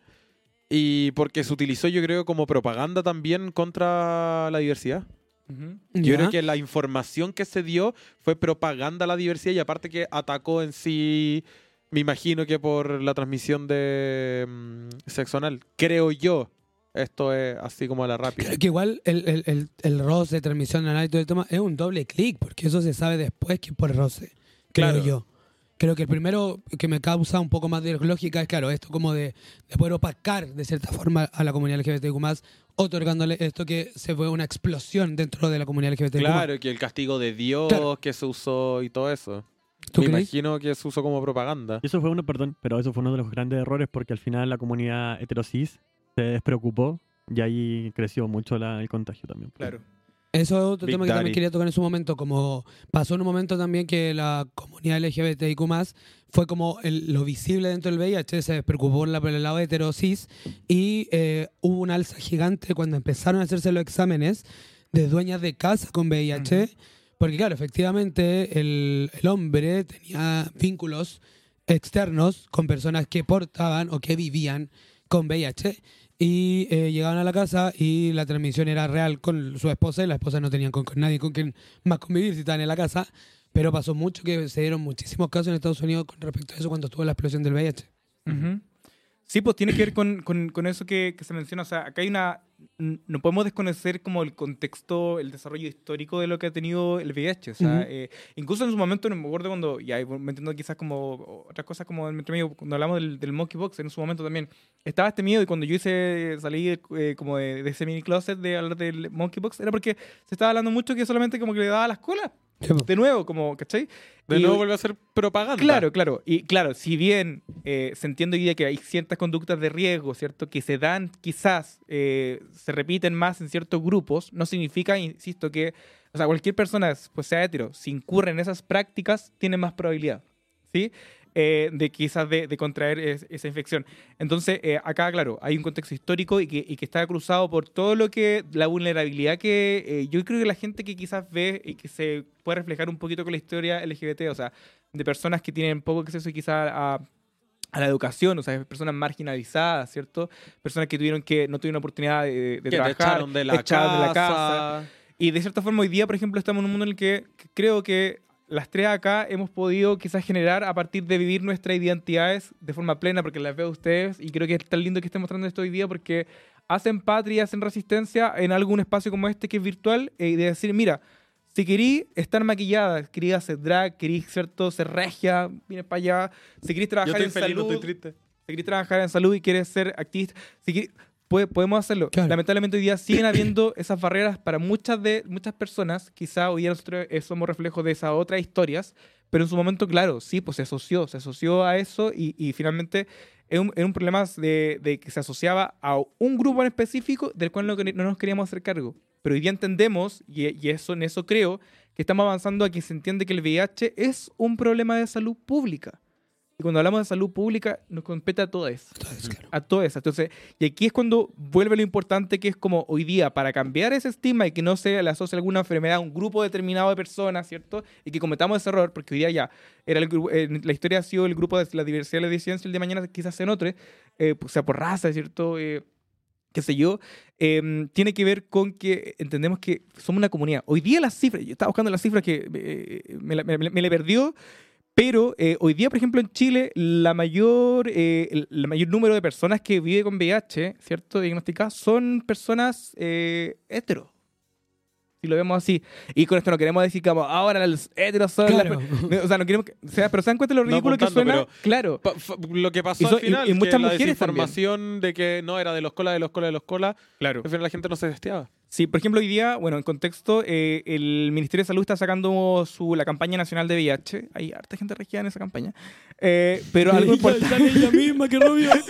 y porque se utilizó, yo creo, como propaganda también contra la diversidad. Ujú. Yo ¿Ya? creo que la información que se dio fue propaganda a la diversidad y aparte que atacó en sí, me imagino que por la transmisión de mm, sexo anal. Creo yo. Esto es así como a la rápida. Creo que igual el, el, el, el roce, transmisión anal y todo el tema es un doble clic, porque eso se sabe después que por roce. Creo Claro. yo. Creo que el primero que me causa un poco más de lógica es, claro, esto como de, de poder opacar de cierta forma a la comunidad LGBTQ, otorgándole esto que se fue una explosión dentro de la comunidad LGBTQ. Claro, que el castigo de Dios Claro. que se usó y todo eso. ¿Tú me crees? imagino que se usó como propaganda. Eso fue uno, perdón, pero eso fue uno de los grandes errores porque al final la comunidad heterosis se despreocupó y ahí creció mucho la- el contagio también. Claro. Eso es otro Big tema que también quería tocar en su momento, como pasó en un momento también que la comunidad LGBTIQ fue como el- lo visible dentro del VIH, se preocupó por, la- por el lado hetero cis y eh, hubo una alza gigante cuando empezaron a hacerse los exámenes de dueñas de casa con VIH, porque claro, efectivamente el, el hombre tenía vínculos externos con personas que portaban o que vivían con VIH y eh, llegaban a la casa y la transmisión era real con su esposa y la esposa no tenían con, con nadie con quien más convivir si estaban en la casa. Pero pasó mucho que se dieron muchísimos casos en Estados Unidos con respecto a eso cuando estuvo la explosión del VIH. Ujú. Sí, pues tiene que ver con, con- con eso que, que se menciona. O sea, acá hay una. No podemos desconocer como el contexto, el desarrollo histórico de lo que ha tenido el VIH. O sea, Ujú. eh, incluso en su momento, no me acuerdo cuando. Ya me entiendo quizás como otras cosas como entre medio, cuando hablamos del, del monkeypox, en su momento también estaba este miedo. Y cuando yo hice, salí eh, como de, de ese mini closet de hablar del monkeypox, era porque se estaba hablando mucho que solamente como que le daba las colas. De nuevo, como, ¿cachai? De Y- nuevo vuelve a ser propaganda. Claro, claro. Y claro, si bien eh, se entiende hoy día que hay ciertas conductas de riesgo, ¿cierto? Que se dan, quizás eh, se repiten más en ciertos grupos, no significa, insisto, que, o sea, cualquier persona, pues sea hetero, si incurre en esas prácticas, tiene más probabilidad, ¿sí? Eh, de quizás de, de contraer es- esa infección. Entonces, eh, acá, claro, hay un contexto histórico y que, y que está cruzado por todo lo que, la vulnerabilidad que eh, yo creo que la gente que quizás ve y que se puede reflejar un poquito con la historia LGBT, o sea, de personas que tienen poco acceso quizás a, a la educación, o sea, personas marginalizadas, ¿cierto? Personas que tuvieron que no tuvieron oportunidad de, de trabajar, echaron de la, echaron casa. de la casa. Y de cierta forma hoy día, por ejemplo, estamos en un mundo en el que creo que las tres acá hemos podido quizás generar a partir de vivir nuestras identidades de forma plena, porque las veo a ustedes y creo que es tan lindo que estén mostrando esto hoy día porque hacen patria, hacen resistencia en algún espacio como este que es virtual eh, y de decir, mira, si querí estar maquillada, querí hacer drag, querí ¿cierto? ser regia, vienes para allá, si querís Yo trabajar estoy en feliz, no salud, estoy triste. si querés trabajar en salud y quieres ser activista, si puede- podemos hacerlo. Claro. Lamentablemente hoy día siguen habiendo esas barreras para muchas de muchas personas. Quizá hoy día nosotros eh, somos reflejos de esas otras historias, pero en su momento, claro, sí, pues se asoció, se asoció a eso y, y finalmente era un, era un problema de, de que se asociaba a un grupo en específico del cual no, no nos queríamos hacer cargo. Pero hoy día entendemos, y, y eso, en eso creo, que estamos avanzando a que se entiende que el VIH es un problema de salud pública. Y cuando hablamos de salud pública, nos compete a todo eso. Entonces, claro. A todo eso. Entonces, y aquí es cuando vuelve lo importante que es como hoy día, para cambiar ese estigma y que no se le asocie alguna enfermedad a un grupo determinado de personas, ¿cierto? Y que cometamos ese error, porque hoy día ya, era el grupo, eh, la historia ha sido el grupo de la diversidad de la disidencia, el de mañana quizás en otro, eh, pues, sea por raza, ¿cierto? Eh, qué sé yo, eh, tiene que ver con que entendemos que somos una comunidad. Hoy día las cifras, yo estaba buscando las cifras que eh, me, la- me, me le perdió, pero eh, hoy día, por ejemplo, en Chile, la mayor, eh, el, el mayor número de personas que vive con VIH, ¿cierto? Diagnosticadas, son personas eh, heteros. Si lo vemos así. Y con esto no queremos decir que vamos, ahora los heteros son Claro. O sea, no queremos que- o sea, pero se dan cuenta de lo No ridículo que suena. Claro. Lo que pasó Y al final, y- y muchas que la mujeres también. desinformación de que no era de los colas, de los colas, de los colas, Claro. al final la gente no se testeaba. Sí, por ejemplo, hoy día, bueno, en contexto, eh, el Ministerio de Salud está sacando su, la campaña nacional de VIH. Hay harta gente regia en esa campaña. Eh, pero algo importante. Sale ella misma, que rubio.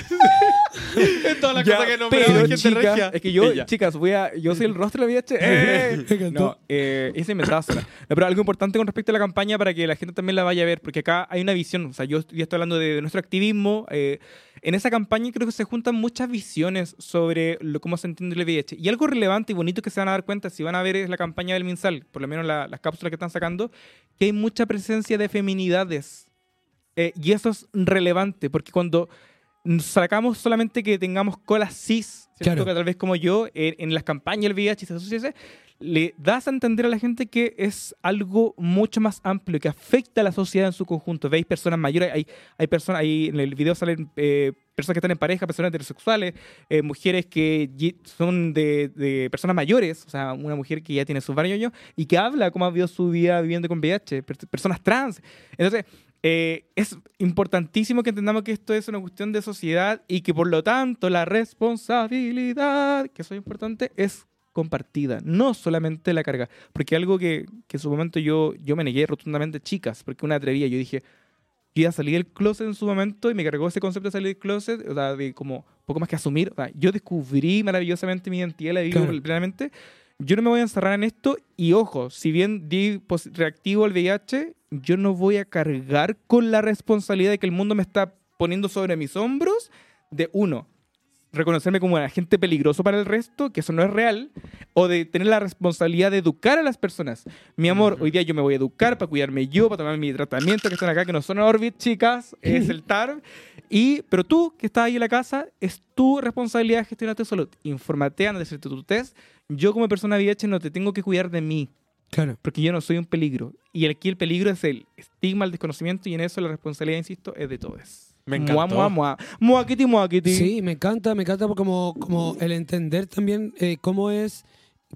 Es toda la Ya, cosa que nombró pero, gente regia. Es que yo, Ella. chicas, voy a, yo soy el rostro de la VIH. ¡Eh! No, eh, esa inventada sola. No, pero algo importante con respecto a la campaña para que la gente también la vaya a ver, porque acá hay una visión. O sea, yo ya estoy hablando de, de nuestro activismo. eh, en esa campaña creo que se juntan muchas visiones sobre lo, cómo se entiende el VIH. Y algo relevante y bonito que se van a dar cuenta si van a ver es la campaña del MinSal, por lo menos la- las cápsulas que están sacando, que hay mucha presencia de feminidades. Eh, y eso es relevante, porque cuando sacamos solamente que tengamos colas cis, ¿cierto? Claro. que tal vez como yo, en, en las campañas del VIH se asocia ese, le das a entender a la gente que es algo mucho más amplio, que afecta a la sociedad en su conjunto. Veis personas mayores, hay, hay personas, ahí en el video salen eh, personas que están en pareja, personas heterosexuales, eh, mujeres que son de, personas mayores, o sea, una mujer que ya tiene sus varios años y que habla cómo ha vivido su vida viviendo con VIH, per- personas trans. Entonces, eh, es importantísimo que entendamos que esto es una cuestión de sociedad y que por lo tanto la responsabilidad, que eso es importante, es compartida, no solamente la carga. Porque algo que, que en su momento yo, yo me negué rotundamente, chicas, porque una atrevía, yo dije, yo ya salí del closet en su momento y me cargó ese concepto de salir del closet, o sea, de como poco más que asumir. O sea, yo descubrí maravillosamente mi identidad, la vivo Claro. plenamente. Yo no me voy a encerrar en esto y ojo, si bien di reactivo al VIH, yo no voy a cargar con la responsabilidad de que el mundo me está poniendo sobre mis hombros de uno, reconocerme como un agente peligroso para el resto, que eso no es real, o de tener la responsabilidad de educar a las personas. Mi amor, hoy día yo me voy a educar para cuidarme yo, para tomar mi tratamiento que están acá, que no son Orbit, chicas, es el TARP. Y, pero tú, que estás ahí en la casa, es tu responsabilidad gestionar tu salud. Informate, anda a hacerte tu test. Yo como persona VIH no te tengo que cuidar de mí, Claro. porque yo no soy un peligro. Y aquí el peligro es el estigma, el desconocimiento, y en eso la responsabilidad, insisto, es de todos. Me Mua, encantó. mua, mua. Muaquiti, muaquiti. Sí, me encanta, me encanta como, como el entender también eh, cómo es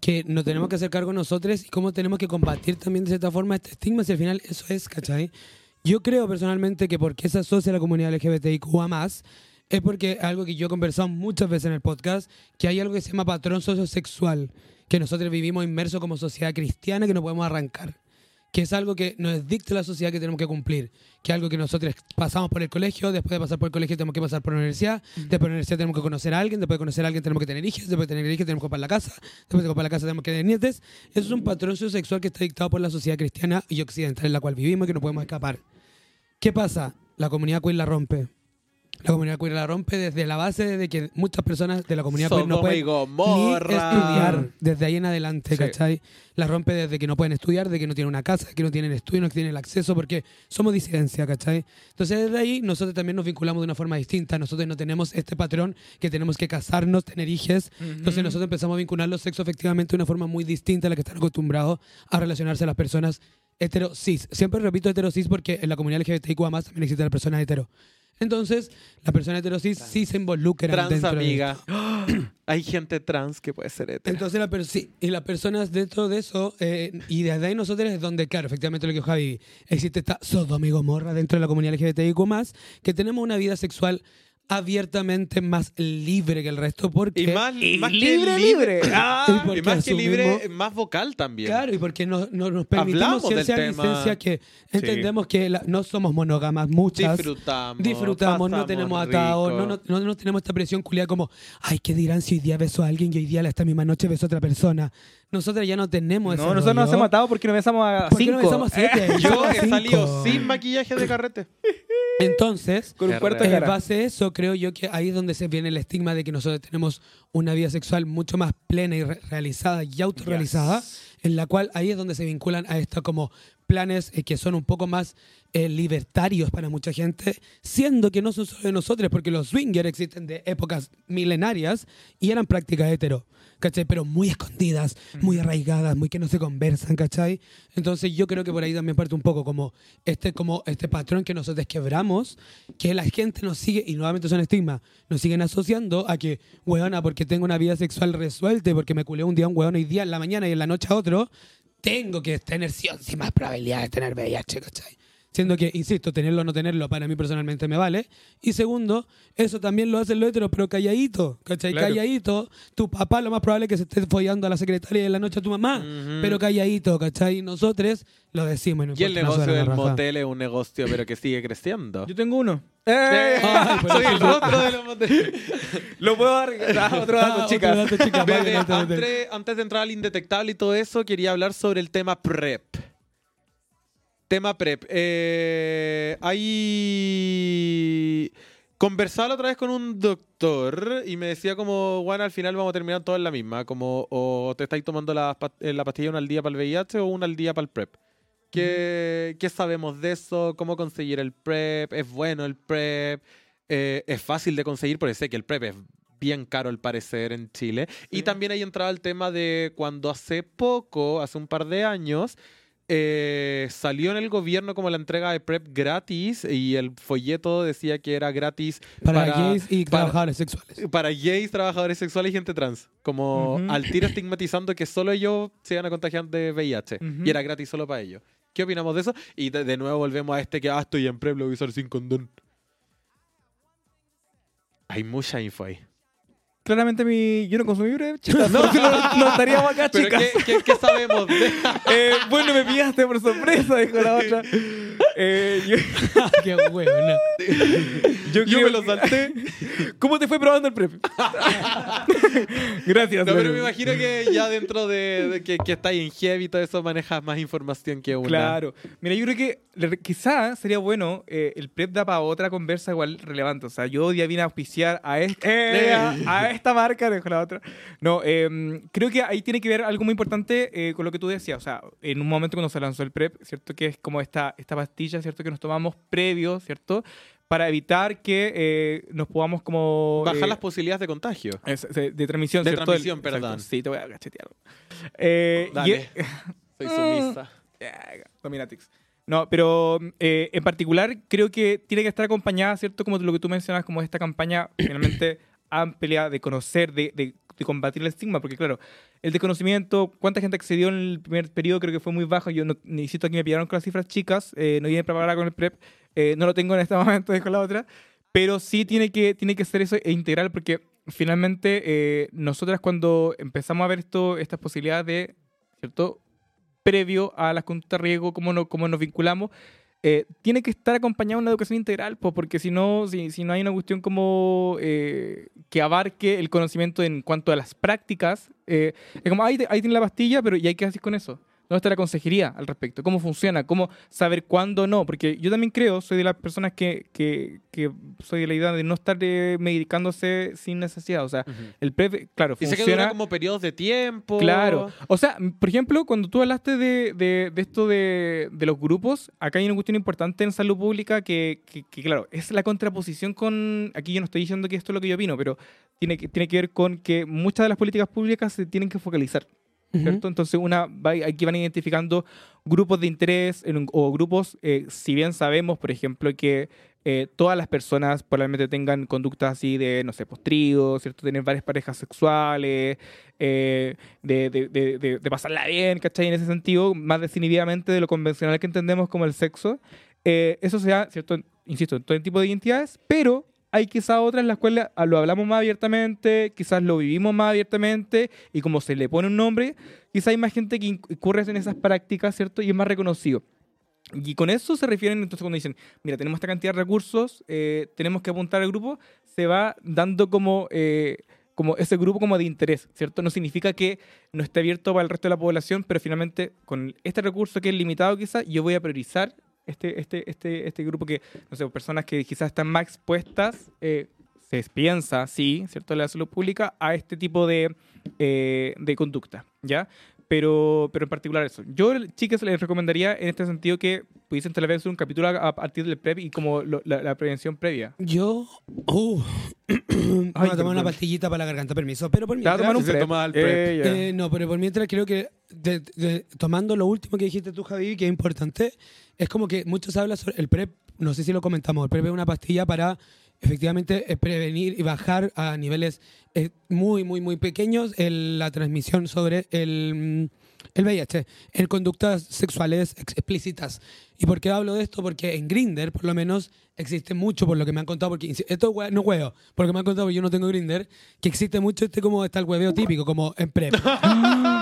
que nos tenemos que hacer cargo nosotros y cómo tenemos que combatir también de cierta forma este estigma, si al final eso es, ¿cachai? Yo creo personalmente que porque se asocia a la comunidad LGBTIQA más, es porque algo que yo he conversado muchas veces en el podcast, que hay algo que se llama patrón sociosexual, que nosotros vivimos inmersos como sociedad cristiana que no podemos arrancar que es algo que nos dicta la sociedad que tenemos que cumplir, que es algo que nosotros pasamos por el colegio, después de pasar por el colegio tenemos que pasar por la universidad, después de la universidad tenemos que conocer a alguien, después de conocer a alguien tenemos que tener hijos, después de tener hijos tenemos que comprar la casa, después de comprar la casa tenemos que tener nietes. Eso es un patrón sexual que está dictado por la sociedad cristiana y occidental en la cual vivimos y que no podemos escapar. ¿Qué pasa? La comunidad queer la rompe. La comunidad queer la rompe desde la base de que muchas personas de la comunidad queer no pueden ni estudiar desde ahí en adelante, Sí. ¿cachai? La rompe desde que no pueden estudiar, de que no tienen una casa, que no tienen estudio, no tienen el acceso, porque somos disidencia, ¿cachai? Entonces desde ahí nosotros también nos vinculamos de una forma distinta, nosotros no tenemos este patrón que tenemos que casarnos, tener hijos, entonces nosotros empezamos a vincular los sexos efectivamente de una forma muy distinta a la que están acostumbrados a relacionarse las personas hetero cis. Siempre repito hetero cis porque en la comunidad LGBTIQ más también existe la persona hetero. Entonces, la persona hetero cis sí se involucra Trans dentro de amiga. Hay gente trans que puede ser hetero. entonces, la sí, y las personas dentro de eso, eh, y desde ahí nosotros es donde, claro, efectivamente lo que Javi, existe esta Sodoma y Gomorra dentro de la comunidad LGBTIQ+, que tenemos una vida sexual abiertamente más libre que el resto, porque... Y más, Y más que libre, libre. Ah. Y Y más que libre, más vocal también. Claro, y porque no, no nos permitimos ciencia licencia que entendemos que la- no somos monógamas muchas. Disfrutamos. Disfrutamos, no tenemos atados, no, no, no, no tenemos esta presión culiada como, ay, ¿qué dirán si hoy día beso a alguien y hoy día esta misma noche beso a otra persona? Nosotros ya no tenemos ese No, nosotros nos rollo. hemos atado porque nos besamos a ¿Por qué cinco. no besamos a siete? Yo he salido sin maquillaje de carrete. Entonces, Con un cuarto de en cara. base a eso, creo yo que ahí es donde se viene el estigma de que nosotros tenemos una vida sexual mucho más plena y re- realizada y autorrealizada, en la cual ahí es donde se vinculan a esto como planes eh, que son un poco más eh, libertarios para mucha gente, siendo que no son solo de nosotros, porque los swingers existen de épocas milenarias y eran prácticas hetero, ¿cachai? Pero muy escondidas, muy arraigadas, muy que no se conversan, ¿cachai? Entonces yo creo que por ahí también parte un poco como este, como este patrón que nosotros quebramos, que la gente nos sigue, y nuevamente son estigmas, nos siguen asociando a que, weona, porque tengo una vida sexual resuelta, porque me culé un día a un weón hoy día en la mañana y en la noche a otro, tengo que tener sí sí más probabilidad de tener VIH, ¿cachai? Siendo que, insisto, tenerlo o no tenerlo para mí personalmente me vale. Y segundo, eso también lo hacen los heteros, pero calladito, ¿cachai? Claro. Calladito. Tu papá lo más probable es que se esté follando a la secretaria de la noche a tu mamá, Ujú. pero calladito, ¿cachai? Y nosotros lo decimos. y nos Y el negocio del motel es un negocio, pero que sigue creciendo. Yo tengo uno. Ay, por Soy el rostro de los moteles. Lo puedo dar. Ah, otro dato, Ah, chicas. otro dato, chicas, antes, antes de entrar al indetectable y todo eso, quería hablar sobre el tema PrEP. Tema PrEP. Eh, hay... Conversaba otra vez con un doctor y me decía como, bueno, al final vamos a terminar todos en la misma, como o te estáis tomando la, eh, la pastilla una al día para el VIH o una al día para el PrEP. ¿Qué, qué sabemos de eso? ¿Cómo conseguir el PrEP? ¿Es bueno el PrEP? Eh, ¿Es fácil de conseguir? Porque sé que el PrEP es bien caro al parecer en Chile. Y también ahí entraba el tema de cuando hace poco, hace un par de años, eh, salió en el gobierno como la entrega de PrEP gratis y el folleto decía que era gratis Para, para- gays y para- trabajadores sexuales. para gays, trabajadores sexuales y gente trans. Como al tiro estigmatizando que solo ellos se iban a contagiar de VIH. Y era gratis solo para ellos. ¿Qué opinamos de eso? Y de, de nuevo volvemos a este que, ah, estoy en PrEP, lo voy a usar sin condón. Hay mucha info ahí. Claramente mi... yo no consumí breve, chicas. No, lo, lo estaríamos acá, Pero chicas. ¿qué, qué, qué sabemos Eh, bueno, me pillaste por sorpresa, dijo la otra. Eh, yo, Qué huevona. yo, Yo me lo salté. ¿Cómo te fue probando el prep? Gracias. No, pero me imagino que ya dentro de, de que, que estáis en Heavy y todo eso manejas más información que una. Claro. Mira, yo creo que le- quizá sería bueno, eh, el prep da para otra conversa igual relevante. O sea, yo hoy día vine a auspiciar a, este, eh, a, a esta marca, dejo la otra. No, eh, creo que ahí tiene que ver algo muy importante eh, con lo que tú decías. O sea, en un momento cuando se lanzó el prep, ¿cierto? Que es como esta, esta pastilla, ¿cierto? Que nos tomamos previo, ¿cierto? Para evitar que eh, nos podamos como... Bajar eh, las posibilidades de contagio. es- de, de transmisión, De ¿cierto? transmisión, Exacto. perdón. Sí, te voy a cachetear. Eh, y- Dale. Soy sumisa. ya, Dominatrix. No, pero eh, en particular creo que tiene que estar acompañada, ¿cierto? Como lo que tú mencionas, como esta campaña finalmente amplia de conocer, de, de- de combatir el estigma, porque claro, el desconocimiento, cuánta gente accedió en el primer periodo creo que fue muy bajo, yo no, necesito aquí me pillaron con las cifras chicas, eh, no viene preparada con el PrEP, eh, no lo tengo en este momento, dejo la otra, pero sí tiene que, tiene que ser eso e integral, porque finalmente eh, nosotras cuando empezamos a ver esto, estas posibilidades de, ¿cierto? previo a las conductas riesgo, cómo, no, cómo nos vinculamos, eh, tiene que estar acompañado de una educación integral, po, porque si no, si, si no hay una cuestión como eh, que abarque el conocimiento en cuanto a las prácticas, eh, es como, ahí, ahí tiene la pastilla, pero ¿y hay qué hacer con eso? ¿Dónde está la consejería al respecto? ¿Cómo funciona? ¿Cómo saber cuándo no? Porque yo también creo, soy de las personas que, que, que soy de la idea de no estar eh, medicándose sin necesidad. O sea, el PrEP, claro, Y sé que funciona... dura como periodos de tiempo. Claro. O sea, por ejemplo, cuando tú hablaste de, de- de esto de, de los grupos, acá hay una cuestión importante en salud pública que, que- que, claro, es la contraposición con... Aquí yo no estoy diciendo que esto es lo que yo opino, pero tiene que, tiene que ver con que muchas de las políticas públicas se tienen que focalizar. ¿Cierto? Entonces, una aquí van identificando grupos de interés en o grupos, eh, si bien sabemos, por ejemplo, que eh, todas las personas probablemente tengan conductas así de, no sé, postrío, ¿cierto? Tener varias parejas sexuales, eh, de, de, de, de- de pasarla bien, ¿cachai? En ese sentido, más desinhibidamente de lo convencional que entendemos como el sexo. Eh, eso se da, ¿cierto? Insisto, en todo tipo de identidades, pero hay quizás otras en las cuales lo hablamos más abiertamente, quizás lo vivimos más abiertamente, y como se le pone un nombre, quizás hay más gente que incurre en esas prácticas, ¿cierto? Y es más reconocido. Y con eso se refieren entonces cuando dicen, mira, tenemos esta cantidad de recursos, eh, tenemos que apuntar al grupo, se va dando como, eh, como ese grupo como de interés, ¿cierto? No significa que no esté abierto para el resto de la población, pero finalmente con este recurso que es limitado quizás, yo voy a priorizar este, este, este, este grupo que, no sé, personas que quizás están más expuestas, eh, se piensa, sí, ¿cierto?, la salud pública, a este tipo de, eh, de conducta, ¿ya? Pero, pero en particular eso. Yo, chicas, les recomendaría en este sentido que pudiesen tal vez hacer un capítulo a, a partir del PrEP y como lo- la, la prevención previa. Yo. Uh, voy a tomar una pastillita para la garganta, permiso. Pero por mientras. tomar un PrEP. toma el PrEP. Eh, ya. Eh, no, pero por mientras creo que, de- de- tomando lo último que dijiste tú, Javi, que es importante, es como que muchos hablan sobre el PrEP, no sé si lo comentamos, el PrEP es una pastilla para efectivamente prevenir y bajar a niveles eh, muy, muy, muy pequeños el- la transmisión sobre el, el VIH en conductas sexuales ex- explícitas. ¿Y por qué hablo de esto? Porque en Grinder, por lo menos, existe mucho, por lo que me han contado, porque esto no huevo, porque me han contado, porque yo no tengo Grinder, que existe mucho este como está el hueveo típico, como en PrEP.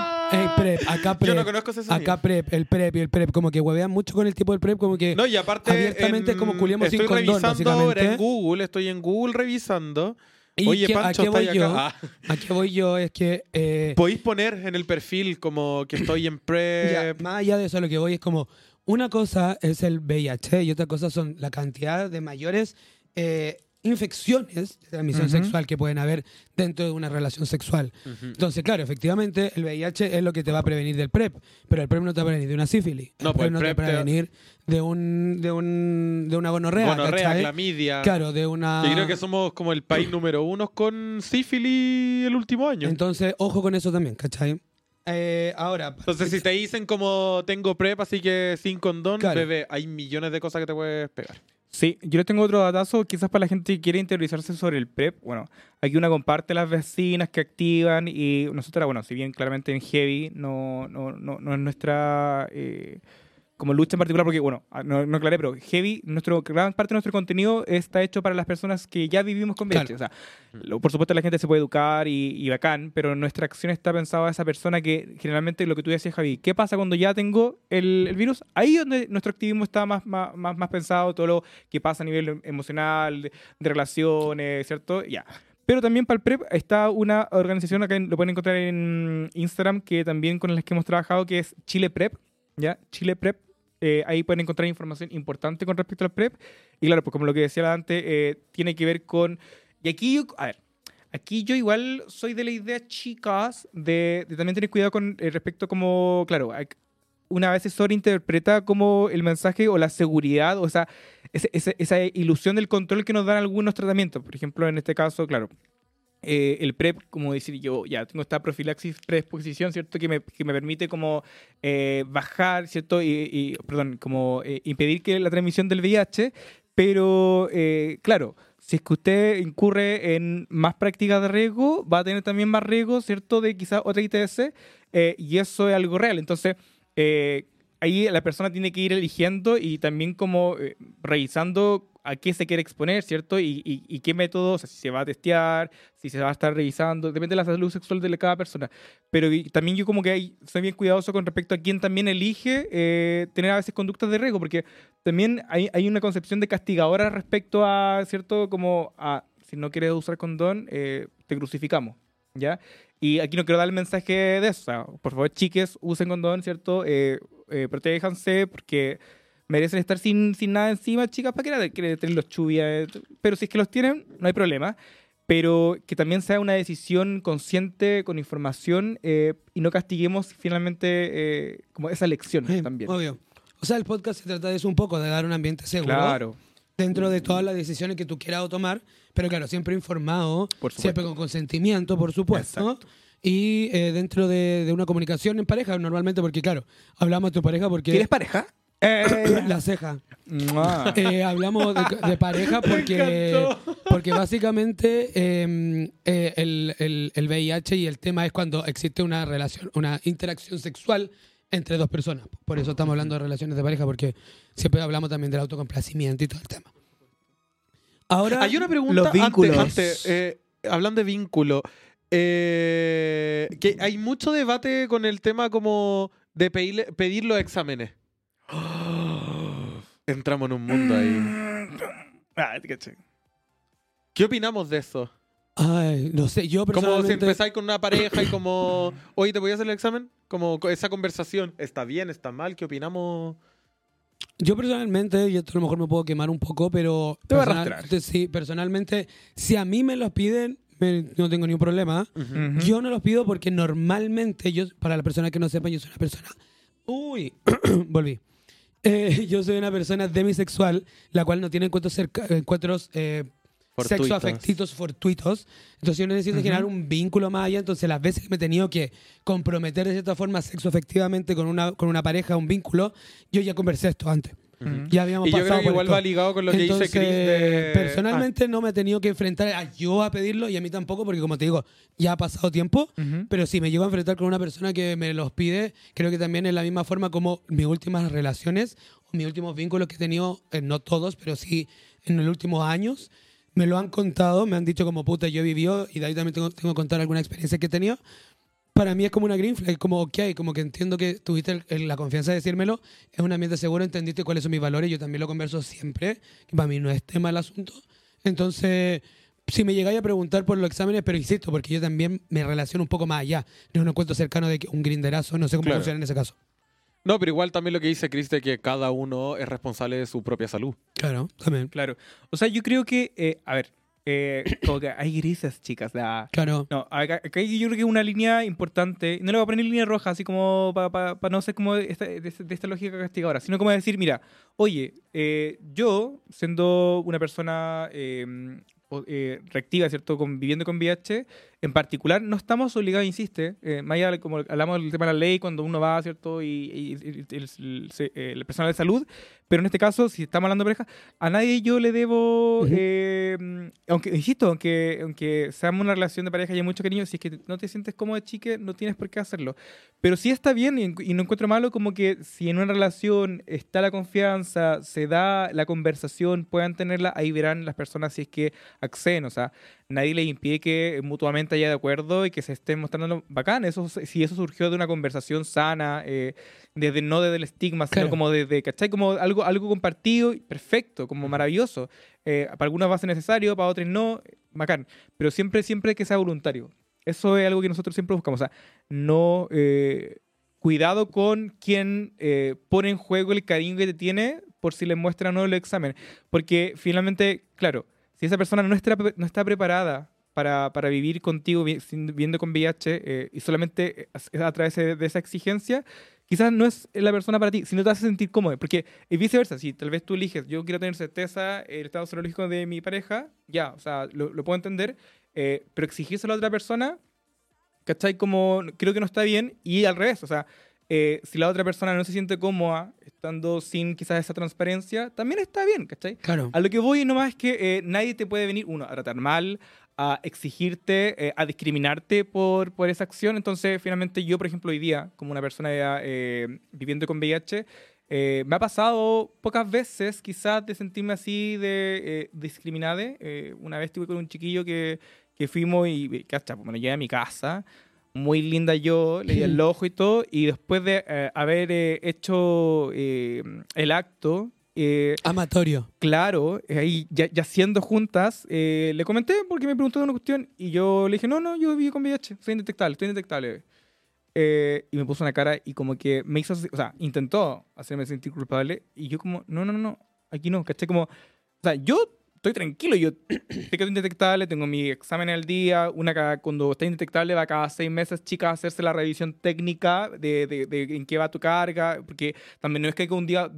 PrEP, acá PrEP. Yo no conozco ese sonido. Acá PrEP, el PrEP y el PrEP, como que huevean mucho con el tipo del PrEP, como que No, y aparte. abiertamente es como culiamos sin Estoy condón, revisando ahora en Google, estoy en Google revisando. Y Oye, que- ¿a Pancho, qué está voy yo? Ah, a qué voy yo es que eh, Podéis poner en el perfil como que estoy en Ya, prep. más allá de eso, lo que voy es como una cosa es el VIH y otra cosa son la cantidad de mayores eh, infecciones de transmisión Ujú. sexual que pueden haber dentro de una relación sexual. Entonces, claro, efectivamente, el VIH es lo que te va a prevenir del PrEP, pero el PrEP no te va a prevenir de una sífilis. No, el pues PrEP el no te va a te- prevenir de, un, de, un, de una gonorrea, Gonorrea, clamidia. Claro, de una... Yo creo que somos como el país número uno con sífilis el último año. Entonces, ojo con eso también, ¿cachai? Eh, ahora, Entonces, si te dicen como tengo prep, así que sin condón, Claro. bebé, hay millones de cosas que te puedes pegar. Sí, yo les tengo otro datazo, quizás para la gente que quiere interiorizarse sobre el PrEP. Bueno, aquí una comparte las vecinas que activan y nosotros, bueno, si bien claramente en Heavy no, no, no, no es nuestra eh, como lucha en particular, porque, bueno, ah, no, no aclaré, pero Heavy, nuestro, gran parte de nuestro contenido está hecho para las personas que ya vivimos con VIH. Claro. O sea, lo- por supuesto la gente se puede educar y, y bacán, pero nuestra acción está pensada a esa persona que generalmente lo que tú decías, Javi, ¿qué pasa cuando ya tengo el, el virus? Ahí es donde nuestro activismo está más, más, más, más pensado, todo lo que pasa a nivel emocional, de, de relaciones, ¿cierto? Ya. Pero también para el PrEP está una organización, acá lo pueden encontrar en Instagram, que también con las que hemos trabajado, que es Chile Prep, ¿ya? Chile Prep. Eh, ahí pueden encontrar información importante con respecto al PrEP. Y claro, pues como lo que decía antes, eh, tiene que ver con... Y aquí yo, a ver, aquí yo igual soy de la idea, chicas, de, de también tener cuidado con eh, respecto como, claro, una vez se sobreinterpreta como el mensaje o la seguridad, o ese- esa ilusión del control que nos dan algunos tratamientos. Por ejemplo, en este caso, claro, eh, el PrEP, como decir yo, ya tengo esta profilaxis preexposición, ¿cierto? Que me, que me permite como eh, bajar, ¿cierto? Y, y, perdón, como eh, impedir que la transmisión del VIH, pero eh, claro, si es que usted incurre en más prácticas de riesgo, va a tener también más riesgo, ¿cierto? De quizás otra ITS, eh, y eso es algo real. Entonces, eh, ahí la persona tiene que ir eligiendo y también como revisando a qué se quiere exponer, ¿cierto? Y, y- y qué método, o sea, si se va a testear, si se va a estar revisando, depende de la salud sexual de cada persona. Pero también yo como que ahí soy bien cuidadoso con respecto a quién también elige eh, tener a veces conductas de riesgo, porque también hay, hay una concepción de castigadora respecto a, ¿cierto? Como a, si no quieres usar condón, eh, te crucificamos, ¿ya? Y aquí no quiero dar el mensaje de eso. o sea, por favor, chiques, usen condón, ¿cierto? Eh, eh, protéjanse porque merecen estar sin, sin nada encima, chicas, para que quieren tener los chubias. Pero si es que los tienen, no hay problema. Pero que también sea una decisión consciente, con información, eh, y no castiguemos finalmente eh, como esa lección Sí, también. Obvio. O sea, el podcast se trata de eso un poco, de dar un ambiente seguro Claro, dentro de todas las decisiones que tú quieras tomar, pero claro, siempre informado, siempre con consentimiento, por supuesto. Exacto. Y eh, dentro de, de una comunicación en pareja, normalmente, porque claro, hablamos de tu pareja porque... ¿Quieres pareja? Eh, La ceja. Eh, hablamos de, de pareja porque, porque básicamente eh, eh, el, el- el VIH y el tema es cuando existe una relación, una interacción sexual entre dos personas. Por eso estamos hablando de relaciones de pareja, porque siempre hablamos también del autocomplacimiento y todo el tema. Ahora, Hay una pregunta Los antes- vínculos. antes, eh, hablando de vínculo. eh, que hay mucho debate con el tema como de pedirle- pedir los exámenes. Entramos en un mundo ahí. Ah. ¿Qué opinamos de eso? ay, no sé, yo Como si personalmente... empezáis con una pareja y como, oye, ¿te voy a hacer el examen? Como co- esa conversación, ¿está bien, está mal? ¿Qué opinamos? Yo personalmente, y esto a lo mejor me puedo quemar un poco, pero Te voy a arrastrar. sí, personalmente, si a mí me los piden, me- no tengo ningún problema. Ujú. Yo no los pido porque normalmente, yo, para la persona que no sepa, yo soy una persona. Uy, volví. Eh, yo soy una persona demisexual, la cual no tiene encuentros, cerca- encuentros eh, Fortuitos. sexoafectitos fortuitos. Entonces yo necesito generar un vínculo más allá. Entonces las veces que me he tenido que comprometer de cierta forma sexoafectivamente con una, con una pareja, un vínculo, yo ya conversé esto antes. Ujú. Ya habíamos Y yo pasado creo que por igual esto. va ligado con lo que Entonces, dice Chris de... personalmente no me he tenido que enfrentar a yo a pedirlo y a mí tampoco, porque como te digo, ya ha pasado tiempo. Ujú. Pero si me llego a enfrentar con una persona que me los pide, creo que también es la misma forma como mis últimas relaciones o mis últimos vínculos que he tenido, eh, no todos, pero sí en los últimos años, me lo han contado, me han dicho como puta, yo he vivido y de ahí también tengo, tengo que contar alguna experiencia que he tenido. Para mí es como una green flag, como ok, como que entiendo que tuviste el- el- la confianza de decírmelo, es un ambiente seguro, entendiste cuáles son mis valores, yo también lo converso siempre, que para mí no es tema el asunto. Entonces, si me llegáis a preguntar por los exámenes, pero insisto, porque yo también me relaciono un poco más allá. No es un encuentro cercano de que un grinderazo, no sé cómo Claro. funciona en ese caso. No, pero igual también lo que dice Chris de que cada uno es responsable de su propia salud. Claro, también. Claro. O sea, yo creo que, eh, a ver, eh, como que hay grises, chicas. la- Claro. No, acá, acá yo creo que es una línea importante. No le voy a poner línea roja, así como para no ser como de esta, de, esta- lógica castigadora, sino como decir, mira, oye, eh, yo, siendo una persona eh, eh, reactiva, ¿cierto? Conviviendo con VIH, en particular, no estamos obligados, insiste, eh, de como hablamos del tema de la ley, cuando uno va, ¿cierto? Y, y- y- el, el- el personal de salud, pero en este caso, si estamos hablando de pareja, a nadie yo le debo, Ujú. eh, aunque, insisto, aunque, aunque seamos una relación de pareja y hay mucho cariño, si es que no te sientes cómodo, chique, no tienes por qué hacerlo. Pero sí está bien y, y no encuentro malo como que si en una relación está la confianza, se da la conversación, puedan tenerla, ahí verán las personas si es que acceden. O sea, nadie les impide que mutuamente haya de acuerdo y que se estén mostrando bacán. Eso, si eso surgió de una conversación sana, eh, desde no desde el estigma, sino Claro. como desde, ¿cachai? Como algo, algo compartido, perfecto, como maravilloso. Eh, para algunas va a ser necesario, para otras no, bacán. Pero siempre, siempre que sea voluntario. Eso es algo que nosotros siempre buscamos. O sea, no... eh, cuidado con quien eh, pone en juego el cariño que te tiene por si le muestra o no el examen. Porque finalmente, claro, si esa persona no está, no está preparada para, para vivir contigo viviendo con VIH eh, y solamente a través de, esa exigencia, quizás no es la persona para ti, si no te hace sentir cómodo. Porque es viceversa, si tal vez tú eliges, yo quiero tener certeza el estado serológico de mi pareja, ya, o sea, lo, lo puedo entender, eh, pero exigírselo a la otra persona, ¿cachai? Como creo que no está bien y al revés, o sea, eh, si la otra persona no se siente cómoda estando sin quizás esa transparencia, también está bien, ¿cachai? Claro. A lo que voy nomás es que eh, nadie te puede venir, uno, a tratar mal, a exigirte, eh, a discriminarte por, por esa acción. Entonces, finalmente, yo, por ejemplo, hoy día, como una persona ya, eh, viviendo con VIH, eh, me ha pasado pocas veces quizás de sentirme así de eh, discriminada. Eh, una vez estuve con un chiquillo que, que fuimos y, cacha, pues, me lo llevé a mi casa. Muy linda yo, le di el ojo y todo. Y después de eh, haber eh, hecho eh, el acto, eh, Amatorio. claro, eh, ahí ya, ya siendo juntas, eh, le comenté porque me preguntó de una cuestión y yo le dije, no, no, yo viví con VIH, soy indetectable, estoy indetectable. Y me puso una cara y como que me hizo, o sea, intentó hacerme sentir culpable y yo como, no, no, no, no, aquí no, ¿caché? Como, o sea, yo estoy tranquilo, yo soy indetectable, tengo mi examen al día, una cada- cuando está indetectable va cada seis meses, chica, a hacerse la revisión técnica de, de, de en qué va tu carga, porque también no es que un día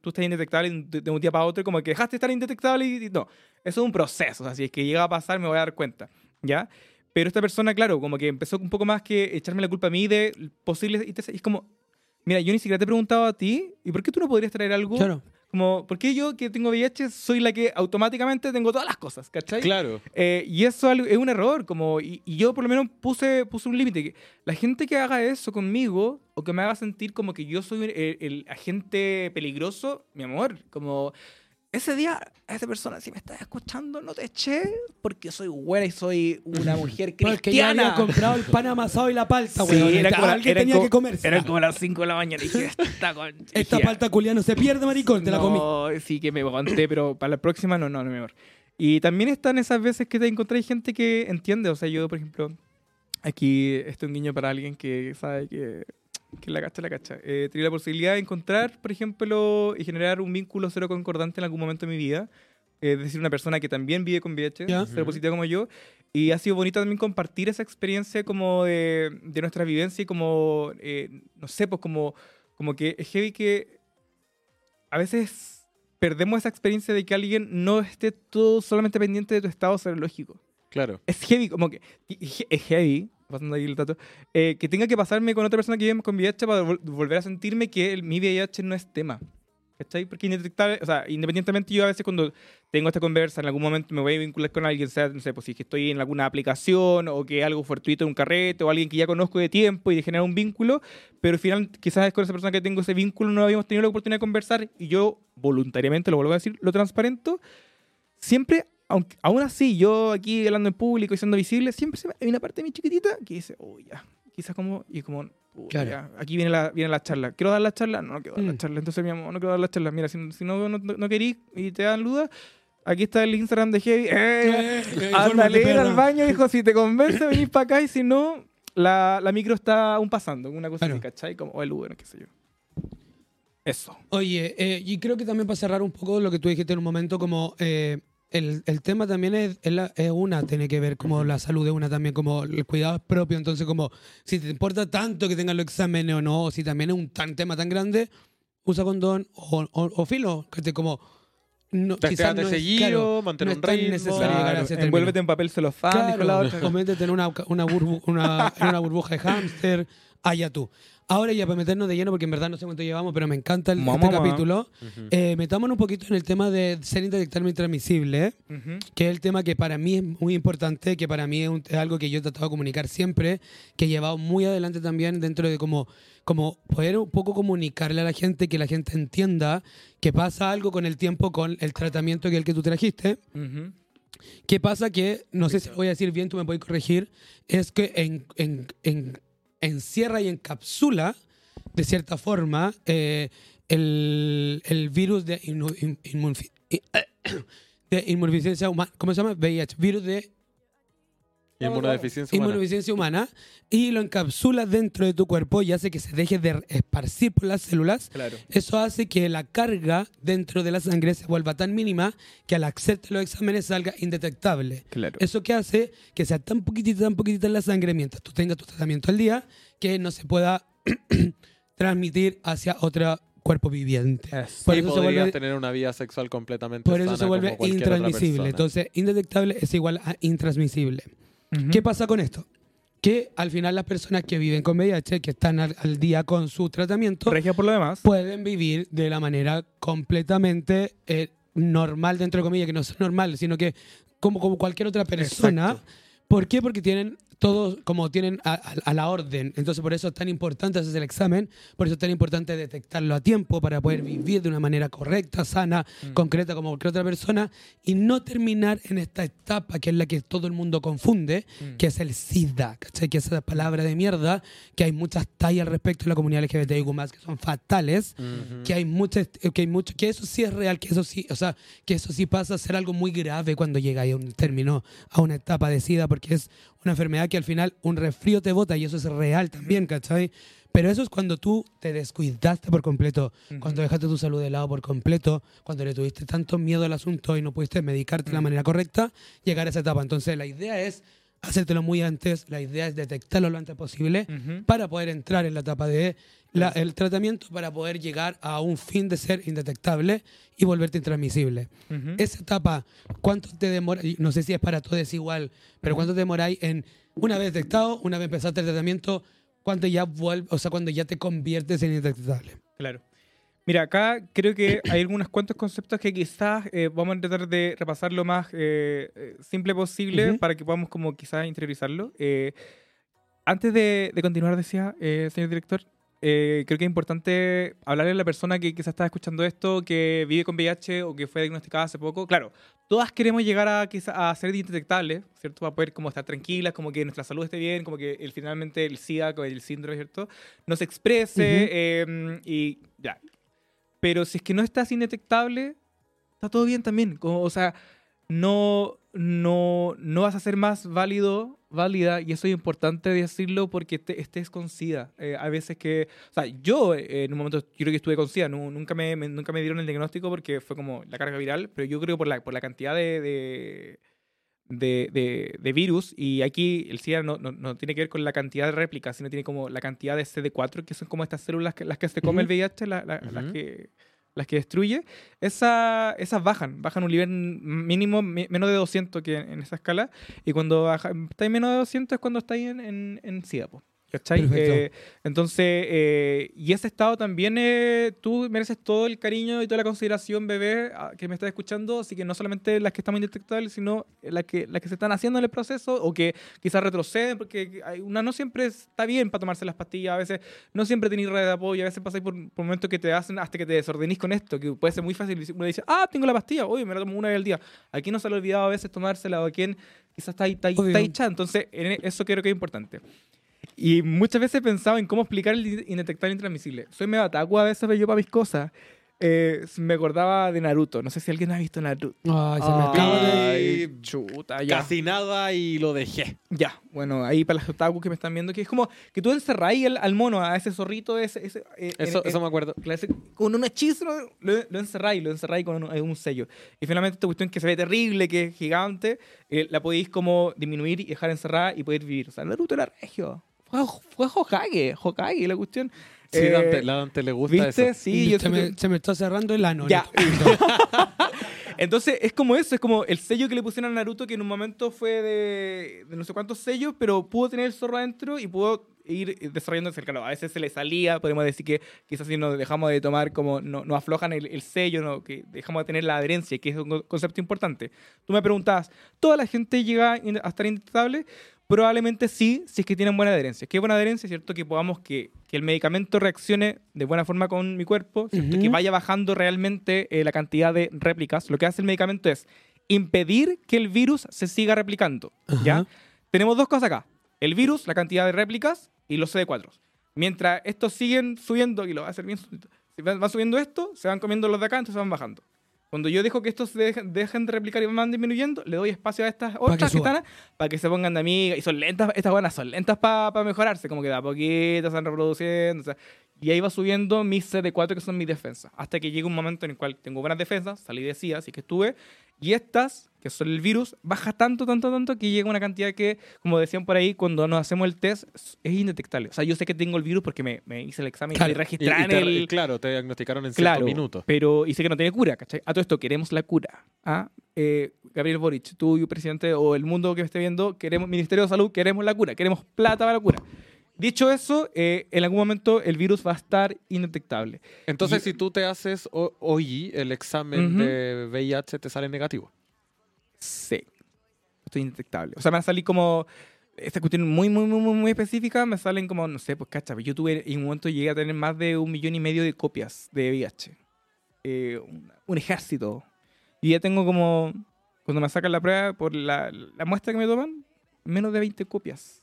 tú estás indetectable de un día para otro como que dejaste de estar indetectable y, y no, eso es un proceso, o sea, si es que llega a pasar me voy a dar cuenta, ¿ya? Pero esta persona, claro, como que empezó un poco más que echarme la culpa a mí de posibles... Y es como, mira, yo ni siquiera te he preguntado a ti, ¿y por qué tú no podrías traer algo? Claro. Como, ¿por qué yo que tengo VIH soy la que automáticamente tengo todas las cosas, ¿cachai? Claro. Eh, y eso es un error, como, y, y yo por lo menos puse, puse un límite. La gente que haga eso conmigo, o que me haga sentir como que yo soy el, el agente peligroso, mi amor, como... Ese día, esa persona, si me estás escuchando, no te eché porque soy buena y soy una mujer cristiana. Porque ya había comprado el pan amasado y la palta, Sí, weón. era como- Alguien era tenía como- que comerse. Eran como las 5 de la mañana y dije, esta con... Esta palta culiana no se pierde, maricón, te la comí. No, sí que me aguanté, pero para la próxima no, no, no, mejor. Y también están esas veces que te encontráis gente que entiende. O sea, yo, por ejemplo, aquí esto es un guiño para alguien que sabe que, que la cacha, la cacha. Eh, tenía la posibilidad de encontrar, por ejemplo, y generar un vínculo cero concordante en algún momento de mi vida. Eh, Es decir, una persona que también vive con VIH, Ya. cero positiva como yo. Y ha sido bonito también compartir esa experiencia como de, de nuestra vivencia y como, eh, no sé, pues como, como que es heavy que a veces perdemos esa experiencia de que alguien no esté todo solamente pendiente de tu estado serológico. Claro. Es heavy, como que es heavy, pasando ahí el dato, eh, que tenga que pasarme con otra persona que vive con VIH para vol- volver a sentirme que el- mi VIH no es tema. ¿Cachai? Porque indetectable, o sea, independientemente yo a veces cuando tengo esta conversa, en algún momento me voy a vincular con alguien, sea, no sé, pues si es que estoy en alguna aplicación o que algo fortuito un carrete o alguien que ya conozco de tiempo y de generar un vínculo, pero al final quizás es con esa persona que tengo ese vínculo no habíamos tenido la oportunidad de conversar y yo voluntariamente, lo vuelvo a decir, lo transparento, siempre, aunque, aún así, yo aquí hablando en público y siendo visible, siempre se me- hay una parte de mi chiquitita que dice, oh, ya, quizás como, y como, puta, Claro. ya, aquí viene la, viene la charla. ¿Quiero dar la charla? No, no quiero dar la Mm. charla. Entonces, mi amor, no quiero dar la charla. Mira, si, si no, no, no querís y te dan duda, aquí está el Instagram de Heavy. ¡Eh! Eh, Anda, infórmate, ir al baño, hijo, si te convence, venís para acá y si no, la, la micro está aún pasando, una cosa Claro. así, ¿cachai? Como, o el Uber, qué sé yo. Eso. Oye, eh, y creo que también para cerrar un poco lo que tú dijiste en un momento, como eh, el, el tema también es, es, la- es una, tiene que ver como la salud de una también, como el cuidado es propio, entonces como si te importa tanto que tengan los exámenes o no, o si también es un tan tema tan grande, usa condón o, o, o filo, que te como... No, quizás no es- seguido, claro, mantener no un es ritmo. necesario Claro, envuélvete en papel celofán, dijo la Claro, otra. o métete en una, una, burbu- una, en una burbuja de hámster, allá tú. Ahora ya para meternos de lleno, porque en verdad no sé cuánto llevamos, pero me encanta el, Mamá, este capítulo, eh, metámonos un poquito en el tema de ser indetectable e intransmisible, Ujú. que es el tema que para mí es muy importante, que para mí es, un- es algo que yo he tratado de comunicar siempre, que he llevado muy adelante también dentro de como, como poder un poco comunicarle a la gente, que la gente entienda que pasa algo con el tiempo, con el tratamiento que el que tú trajiste. Ujú. ¿Qué pasa? Que, no sé si lo voy a decir bien, tú me puedes corregir, es que en, en- en- encierra y encapsula, de cierta forma, eh, el, el virus de, inmu- inmunodeficiencia humana, ¿cómo se llama? VIH, virus de Inmunodeficiencia humana. inmunodeficiencia humana, y lo encapsula dentro de tu cuerpo y hace que se deje de esparcir por las células Claro. eso hace que la carga dentro de la sangre se vuelva tan mínima que al hacerte los exámenes salga indetectable. Claro. Eso que hace que sea tan poquitita, tan poquitita en la sangre mientras tú tengas tu tratamiento al día que no se pueda transmitir hacia otro cuerpo viviente. Eso. Por y eso se vuelve- tener una vida sexual completamente Por eso sana se vuelve otra intransmisible. Entonces, indetectable es igual a intransmisible. ¿Qué pasa con esto? Que al final las personas que viven con VIH, que están al, al día con su tratamiento, Regia por lo demás. pueden vivir de la manera completamente eh, normal, dentro de comillas, que no es normal, sino que como, como cualquier otra persona. Exacto. ¿Por qué? Porque tienen todos, como tienen a, a- a la orden. Entonces, por eso es tan importante hacer el examen, por eso es tan importante detectarlo a tiempo para poder vivir de una manera correcta, sana, Mm. concreta como cualquier otra persona y no terminar en esta etapa que es la que todo el mundo confunde, Mm. que es el SIDA, ¿cachai? Que es esa palabra de mierda, que hay muchas tallas al respecto de la comunidad LGBTIQ+, que son fatales, Ujú. que hay muchas que hay mucho que eso sí es real que eso sí o sea que eso sí pasa a ser algo muy grave cuando llega a un término a una etapa de sida porque es una enfermedad que al final un resfrío te bota y eso es real también ¿cachai? pero eso es cuando tú te descuidaste por completo cuando dejaste tu salud de lado por completo cuando le tuviste tanto miedo al asunto y no pudiste medicarte de la manera correcta llegar a esa etapa. Entonces la idea es hacértelo muy antes la idea es detectarlo lo antes posible para poder entrar en la etapa de la- el tratamiento para poder llegar a un fin de ser indetectable y volverte intransmisible. Esa etapa, ¿cuánto te demora? No sé si es para todos igual, pero ¿cuánto te demoráis en, una vez detectado, una vez empezaste el tratamiento, cuánto ya vuelve, o sea, cuando ya te conviertes en indetectable? Claro. Mira, acá creo que hay algunos cuantos conceptos que quizás eh, vamos a tratar de repasar lo más eh, eh, simple posible Ujú. para que podamos como quizás interiorizarlo. Eh, antes de, de continuar, decía, eh, señor director, eh, creo que es importante hablarle a la persona que quizás está escuchando esto, que vive con VIH o que fue diagnosticada hace poco. Claro, todas queremos llegar a, quizá, a ser indetectables, ¿cierto? Para poder como estar tranquilas, como que nuestra salud esté bien, como que el, finalmente el SIDA, el síndrome, ¿cierto? No se exprese Ujú. eh, y ya. Pero si es que no estás indetectable, está todo bien también. O sea, no, no, no vas a ser más válido, válida, y eso es importante decirlo porque te- estés con SIDA. Eh, a veces que, o sea, yo eh, en un momento, yo creo que estuve con SIDA, nu- nunca, me, me- nunca me dieron el diagnóstico porque fue como la carga viral, pero yo creo por la, por la cantidad de, de, de, de- de virus, y aquí el SIDA no, no, no tiene que ver con la cantidad de réplicas, sino tiene como la cantidad de CD4, que son como estas células que, las que se come el Ujú. VIH, la- la- las Ujú. que las que destruye, esa, esas bajan, bajan un nivel mínimo me- menos de 200 que en, esa escala, y cuando baja, está en menos de 200 es cuando está ahí en, en, en SIDA. po. ¿Cachai? Eh, entonces, eh, y ese estado también, eh, tú mereces todo el cariño y toda la consideración, bebé, que me estás escuchando, así que no solamente las que estamos indetectables, sino las que, las que se están haciendo en el proceso o que quizás retroceden, porque una no siempre está bien para tomarse las pastillas, a veces no siempre tenéis red de apoyo, a veces pasáis por, por momentos que te hacen hasta que te desordenís con esto, que puede ser muy fácil. Uno dice, ah, tengo la pastilla, oye, me la tomo una vez al día. Aquí no se le ha olvidado a veces tomársela o a quien quizás está ahí, está ahí, está ahí. Entonces, en eso creo que es importante. Y muchas veces he pensado en cómo explicar el in- indetectable intransmisible. Soy medio ataco a veces pero yo para mis cosas. Eh, me acordaba de Naruto. No sé si alguien ha visto Naruto. Ay, se me acaba de... Ay, chuta, ya. Casi nada y lo dejé. Ya, bueno, ahí para los otakus que me están viendo, que es como que tú encerráis al, al mono, a ese zorrito, ese, ese, eh, Eso, en- eso me acuerdo. Claro, ese- con un hechizo lo, lo encerráis, lo encerráis con un, un sello. Y finalmente esta cuestión que se ve terrible, que es gigante, eh, la podéis como disminuir y dejar encerrada y poder vivir. O sea, Naruto era regio. Fue, fue Hokage, Hokage la cuestión. Sí, Eh, Dante, la Dante le gusta ¿Viste? eso. Sí, yo se, me, siento- se me está cerrando el ano. Ya. Entonces es como eso, es como el sello que le pusieron a Naruto que en un momento fue de, de no sé cuántos sellos, pero pudo tener el zorro adentro y pudo ir desarrollándose el calor. A veces se le salía, podemos decir que quizás si nos dejamos de tomar como no, nos aflojan el, el sello, no, que dejamos de tener la adherencia, que es un co- concepto importante. Tú me preguntabas, ¿toda la gente llega a estar indetectable? Probablemente sí, si es que tienen buena adherencia. ¿Qué buena adherencia? ¿Cierto? Que podamos que, que el medicamento reaccione de buena forma con mi cuerpo, ¿cierto? Que vaya bajando realmente eh, la cantidad de réplicas. Lo que hace el medicamento es impedir que el virus se siga replicando. ¿ya? Tenemos dos cosas acá. El virus, la cantidad de réplicas y los CD4. Mientras estos siguen subiendo, y lo va a hacer bien, si van van subiendo esto, se van comiendo los de acá, entonces van bajando. Cuando yo dejo que estos se dejen, dejen de replicar y van disminuyendo, le doy espacio a estas otras que, están para que se pongan de amigas. Y son lentas, estas buenas son lentas para mejorarse, como que de a poquito se van reproduciendo. o sea, y ahí va subiendo mis CD4, que son mis defensas. Hasta que llega un momento en el cual tengo buenas defensas, salí de sí, así que estuve. Y estas, que son el virus, baja tanto, tanto, tanto que llega una cantidad que, como decían por ahí, cuando nos hacemos el test, es indetectable. O sea, yo sé que tengo el virus porque me, me hice el examen Claro. y en te- el. Claro, te diagnosticaron en Claro, ciertos minutos. pero y sé que no tiene cura, ¿cachai? A todo esto queremos la cura. ¿ah? Eh, Gabriel Boric, tú, y presidente, o el mundo que me esté viendo, queremos, Ministerio de Salud, queremos la cura, queremos plata para la cura. Dicho eso, eh, en algún momento el virus va a estar indetectable. Entonces, Y- si tú te haces ho- hoy el examen Ujú. de VIH, te sale negativo. Sí. Estoy indetectable. O sea, me va a salir como. Esta cuestión muy, muy, muy, muy, muy específica, me salen como, no sé, pues cacha, yo tuve, en un momento llegué a tener más de un millón y medio de copias de VIH. Eh, un, un ejército. Y ya tengo como, cuando me sacan la prueba por la, la muestra que me toman, menos de 20 copias.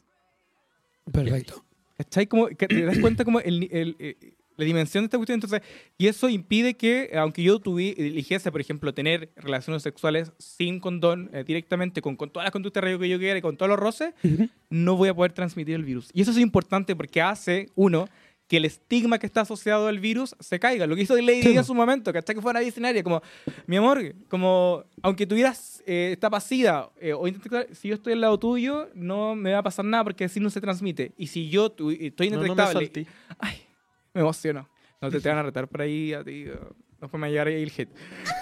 Perfecto. ¿Cachai? Como, que te das cuenta como el, el- eh, la dimensión de esta cuestión. Entonces, y eso impide que, aunque yo tuvi, eligiese, por ejemplo, tener relaciones sexuales sin condón, eh, directamente, con, con todas las conductas de riesgo que yo quiera y con todos los roces, Ujú. no voy a poder transmitir el virus. Y eso es importante porque hace, uno, que el estigma que está asociado al virus se caiga. Lo que hizo Lady Sí, Di en su momento, ¿cachai? Que fue una escenaria, como, mi amor, como, aunque tuvieras eh, esta pasida eh, o indetectable, si yo estoy al lado tuyo, no me va a pasar nada porque así no se transmite. Y si yo tu- estoy No, no me indetectable, saltí. Ay, me emociono. No te, te van a retar por ahí a ti. A llegar ahí el hit.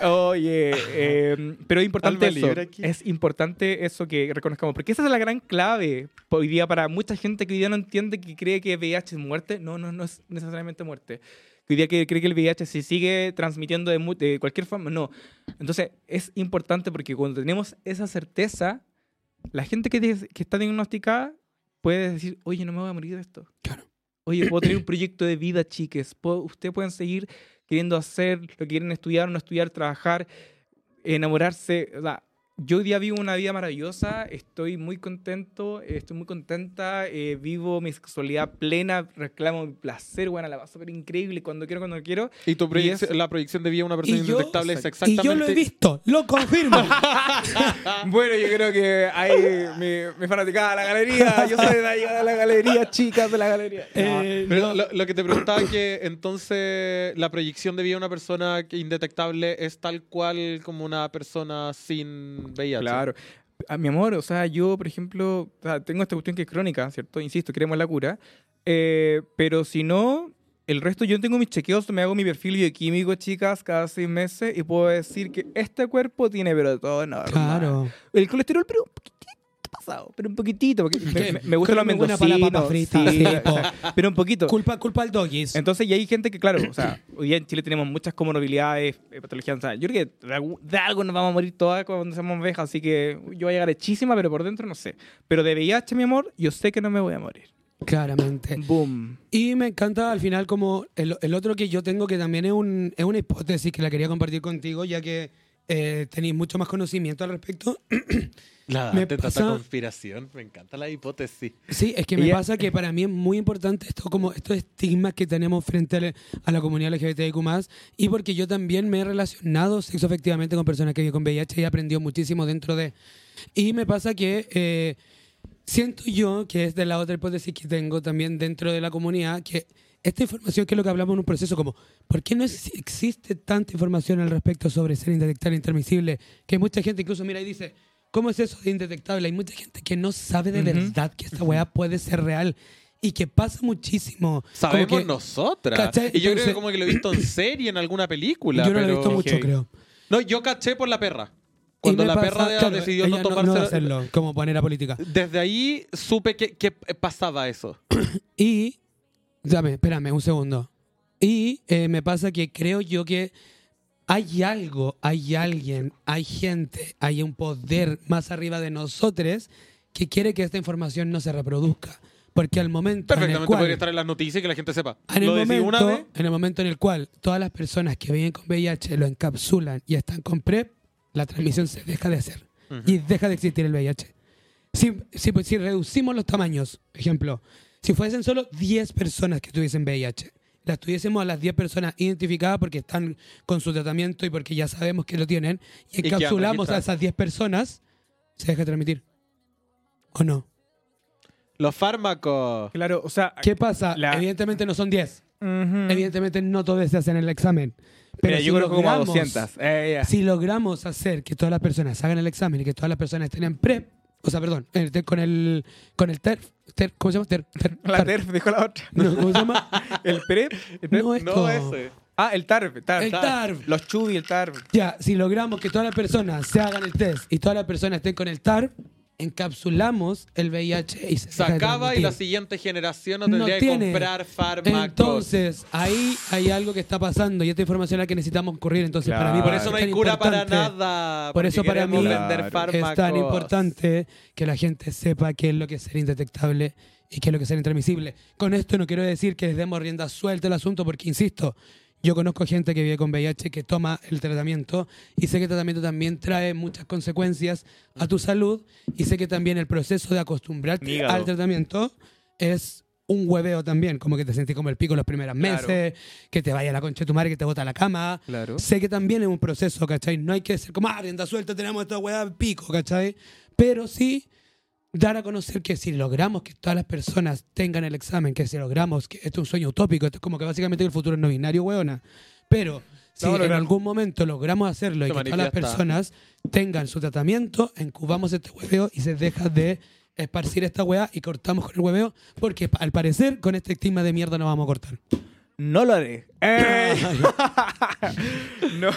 Oye, eh, pero es importante eso. Es importante eso que reconozcamos. Porque esa es la gran clave hoy día para mucha gente que hoy día no entiende que cree que VIH es muerte. No, no, no es necesariamente muerte. Que hoy día que cree que el VIH se sigue transmitiendo de, de cualquier forma. No. Entonces, es importante porque cuando tenemos esa certeza, la gente que, que está diagnosticada puede decir, oye, no me voy a morir de esto. Claro. Oye, puedo tener un proyecto de vida, chiques. Ustedes pueden seguir queriendo hacer lo que quieren estudiar, no estudiar, trabajar, enamorarse. O sea, yo hoy día vivo una vida maravillosa, estoy muy contento, estoy muy contenta, eh, vivo mi sexualidad plena, reclamo mi placer, bueno, la paso súper increíble cuando quiero, cuando quiero. Y tu proyección- es- la proyección de vida de una persona yo- indetectable es Exacto. Y exactamente... yo lo he visto, lo confirmo. Bueno, yo creo que hay mi, mi fanaticada de la galería, yo soy de la, de la galería, chicas de la galería. Eh, Pero no. lo, lo que te preguntaba es que entonces la proyección de vida de una persona indetectable es tal cual como una persona sin VIH. Claro. A mi amor, o sea, yo, por ejemplo, o sea, tengo esta cuestión que es crónica, ¿cierto? Insisto, queremos la cura. Eh, pero si no, el resto, yo tengo mis chequeos, me hago mi perfil bioquímico, chicas, cada seis meses y puedo decir que este cuerpo tiene, pero todo normal. Claro. El colesterol, pero un poquitito pasado, pero un poquitito, porque me, me- gustan los mendocinos. frita, sí, pero un poquito. Culpa, culpa al doggies. Entonces, y hay gente que, claro, o sea, hoy día en Chile tenemos muchas comorbilidades, eh, patologías. O sea, yo creo que de, de algo nos vamos a morir todas cuando seamos ovejas, así que yo voy a llegar hechísima, pero por dentro no sé. Pero de VIH, mi amor, yo sé que no me voy a morir. Claramente. Boom. Y me encanta al final como el, el otro que yo tengo que también es, un, es una hipótesis que la quería compartir contigo ya que eh, tenéis mucho más conocimiento al respecto. La Me pasa- conspiración. Me encanta la hipótesis. Sí, es que me Ella- pasa que para mí es muy importante esto como estos estigmas que tenemos frente a, la- a la comunidad LGBTIQ+, y porque yo también me he relacionado sexo efectivamente con personas que viven con VIH y he aprendido muchísimo dentro de... Y me pasa que eh, siento yo, que es de la otra hipótesis que tengo también dentro de la comunidad, que esta información, que es lo que hablamos en un proceso como, ¿por qué no es- existe tanta información al respecto sobre ser indetectable e intermisible? Que mucha gente incluso mira y dice, ¿cómo es eso de indetectable? Hay mucha gente que no sabe de Ujú. verdad que esta weá puede ser real y que pasa muchísimo. Como Sabemos que- nosotras. ¿Cachai? Y yo creo Entonces- que como que lo he visto en serie, en alguna película. Yo no lo he pero- visto mucho, creo. No, yo caché por la perra. Cuando la pasa- perra claro, decidió no no, tomarse... no hacerlo como manera política. Desde ahí supe que, que pasaba eso. Y, dame, espérame un segundo. Y eh, me pasa que creo yo que hay algo, hay alguien, hay gente, hay un poder más arriba de nosotros que quiere que esta información no se reproduzca. Porque al momento en el Perfectamente cual, podría estar en las noticias y que la gente sepa. en el, lo momento, una vez. en el momento en el cual todas las personas que viven con VIH lo encapsulan y están con PrEP, la transmisión se deja de hacer y deja de existir el VIH. Si, si, si reducimos los tamaños, ejemplo, si fuesen solo 10 personas que tuviesen VIH, las tuviésemos a las 10 personas identificadas porque están con su tratamiento y porque ya sabemos que lo tienen, y encapsulamos a esas 10 personas, se deja de transmitir. ¿O no? Los fármacos. Claro, o sea, ¿Qué pasa? La- Evidentemente no son 10. ujú. Evidentemente no todos se hacen el examen. Pero Mira, si yo conozco como a logramos- 200. Eh, ya. Si logramos hacer que todas las personas hagan el examen y que todas las personas estén en PrEP, o sea, perdón, el- con el con el TERF, TERF, ¿cómo se llama? TERF, TERF, La TARF. TERF dijo la otra. No, ¿Cómo se llama? El PREP. El PREP. No, esto. No ese. Ah, el TARF. TARF. El TARF. Los chubi, el TARF. Ya, si logramos que todas las personas se hagan el test y todas las personas estén con el TARF, encapsulamos el VIH y se Se acaba y la siguiente generación no tendría que comprar fármacos. Entonces, ahí hay algo que está pasando y esta información es la que necesitamos correr. Entonces, para mí, Claro. por eso no hay cura para nada. Por eso para mí. Es tan importante que la gente sepa qué es lo que es ser indetectable y qué es lo que es ser intransmisible. Con esto no quiero decir que les demos rienda suelta al asunto, porque insisto, yo conozco gente que vive con VIH que toma el tratamiento y sé que el tratamiento también trae muchas consecuencias a tu salud y sé que también el proceso de acostumbrarte Mi hígado. al tratamiento es un hueveo también, como que te sentís como el pico los primeros Claro. meses, que te vaya la concha de tu madre, que te bota a la cama, Claro. Sé que también es un proceso, ¿cachai? No hay que ser como, ah, rienda suelta, tenemos esta weá pico, ¿cachai? Pero sí dar a conocer que si logramos que todas las personas tengan el examen, que si logramos que esto es un sueño utópico, esto es como que básicamente el futuro es no binario, weona. Pero si a en algún momento logramos hacerlo y que todas las personas tengan su tratamiento, incubamos este hueveo y se deja de esparcir esta weá y cortamos con el hueveo, porque al parecer con este estigma de mierda no vamos a cortar. No lo haré. Eh. no.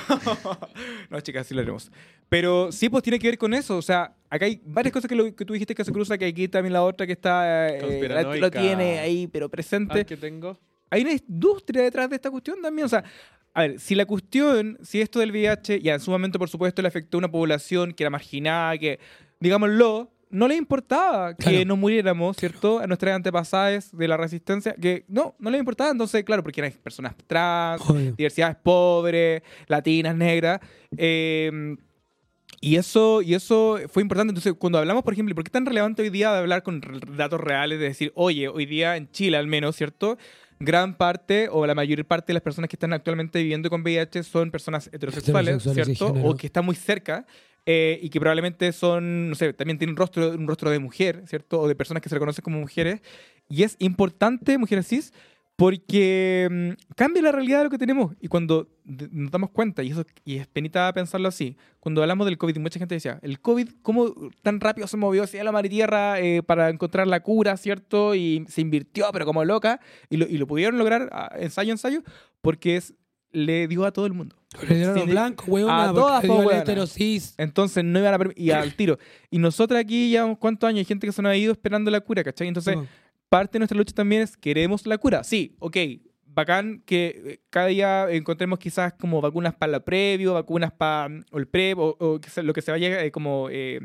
No, chicas, sí lo haremos. Pero sí, pues tiene que ver con eso. O sea, acá hay varias cosas que, lo- que tú dijiste que se cruza, que aquí también la otra que está... eh, Conspiranoica. lo tiene ahí, pero presente. Que tengo. hay una industria detrás de esta cuestión también. O sea, a ver, si la cuestión, si esto del VIH, ya en su momento, por supuesto, le afectó a una población que era marginada, que, digámoslo, no le importaba que Claro. nos muriéramos, ¿cierto? A nuestras antepasadas de la resistencia, que no, no le importaba. Entonces, claro, porque eran personas trans, Obvio. diversidades pobres, latinas, negras. eh, y eso, y eso fue importante. Entonces, cuando hablamos, por ejemplo, ¿por qué es tan relevante hoy día de hablar con datos reales? De decir, oye, hoy día en Chile al menos, ¿cierto? Gran parte o la mayor parte de las personas que están actualmente viviendo con VIH son personas heterosexuales, ¿cierto? O que están muy cerca eh, y que probablemente son, no sé, también tienen un rostro, un rostro de mujer, ¿cierto? O de personas que se reconocen como mujeres. Y es importante, mujeres cis, porque mm, cambia la realidad de lo que tenemos. Y cuando nos damos cuenta, y, eso, y es penita pensarlo así, cuando hablamos del COVID, mucha gente decía, el COVID, ¿cómo tan rápido se movió hacia la mar y tierra eh, para encontrar la cura, ¿cierto? Y se invirtió, pero como loca, y lo, y lo pudieron lograr a- ensayo ensayo, porque es le dio a todo el mundo. Le dieron los blancos, weona, a todas, heterosis. Entonces no iban a. Y al tiro. Y nosotros aquí llevamos cuántos años, hay gente que se nos ha ido esperando la cura, ¿cachai? Entonces. Parte de nuestra lucha también es queremos la cura. Sí, ok. Bacán que eh, cada día encontremos quizás como vacunas para la previo, vacunas para mm, el PrEP o, o lo que se vaya eh, como eh,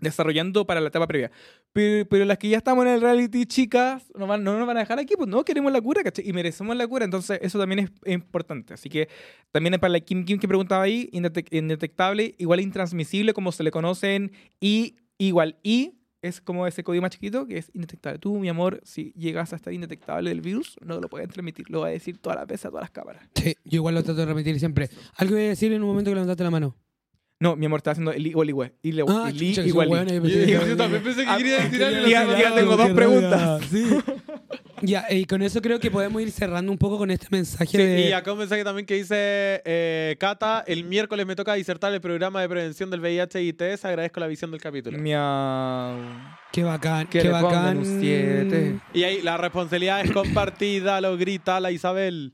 desarrollando para la etapa previa. Pero, pero las que ya estamos en el reality, chicas, no, van, no nos van a dejar aquí, pues no queremos la cura, ¿cachai? Y merecemos la cura, entonces eso también es importante. Así que también para la Kim Kim que preguntaba ahí, indetec- indetectable, igual intransmisible, como se le conocen, y igual I es como ese código más chiquito que es indetectable. Tú, mi amor, si llegas a estar indetectable del virus, no lo pueden transmitir, lo va a decir todas las veces a todas las cámaras. Sí, yo igual lo trato de repetir siempre. Algo voy a decir en un momento que levantaste la mano. No, mi amor, está haciendo el igual igual. Y le, Ah, y igual. yo también pensé que Ah, quería decir algo. ya, tengo dos preguntas. sí. ya, y con eso creo que podemos ir cerrando un poco con este mensaje Sí, de... y acá un mensaje también que dice eh, Cata, el miércoles me toca disertar el programa de prevención del VIH y ITS, agradezco la visión del capítulo. Miau. Qué bacán, Que qué bacán. un siete. Y ahí la responsabilidad es compartida, lo grita la Isabel.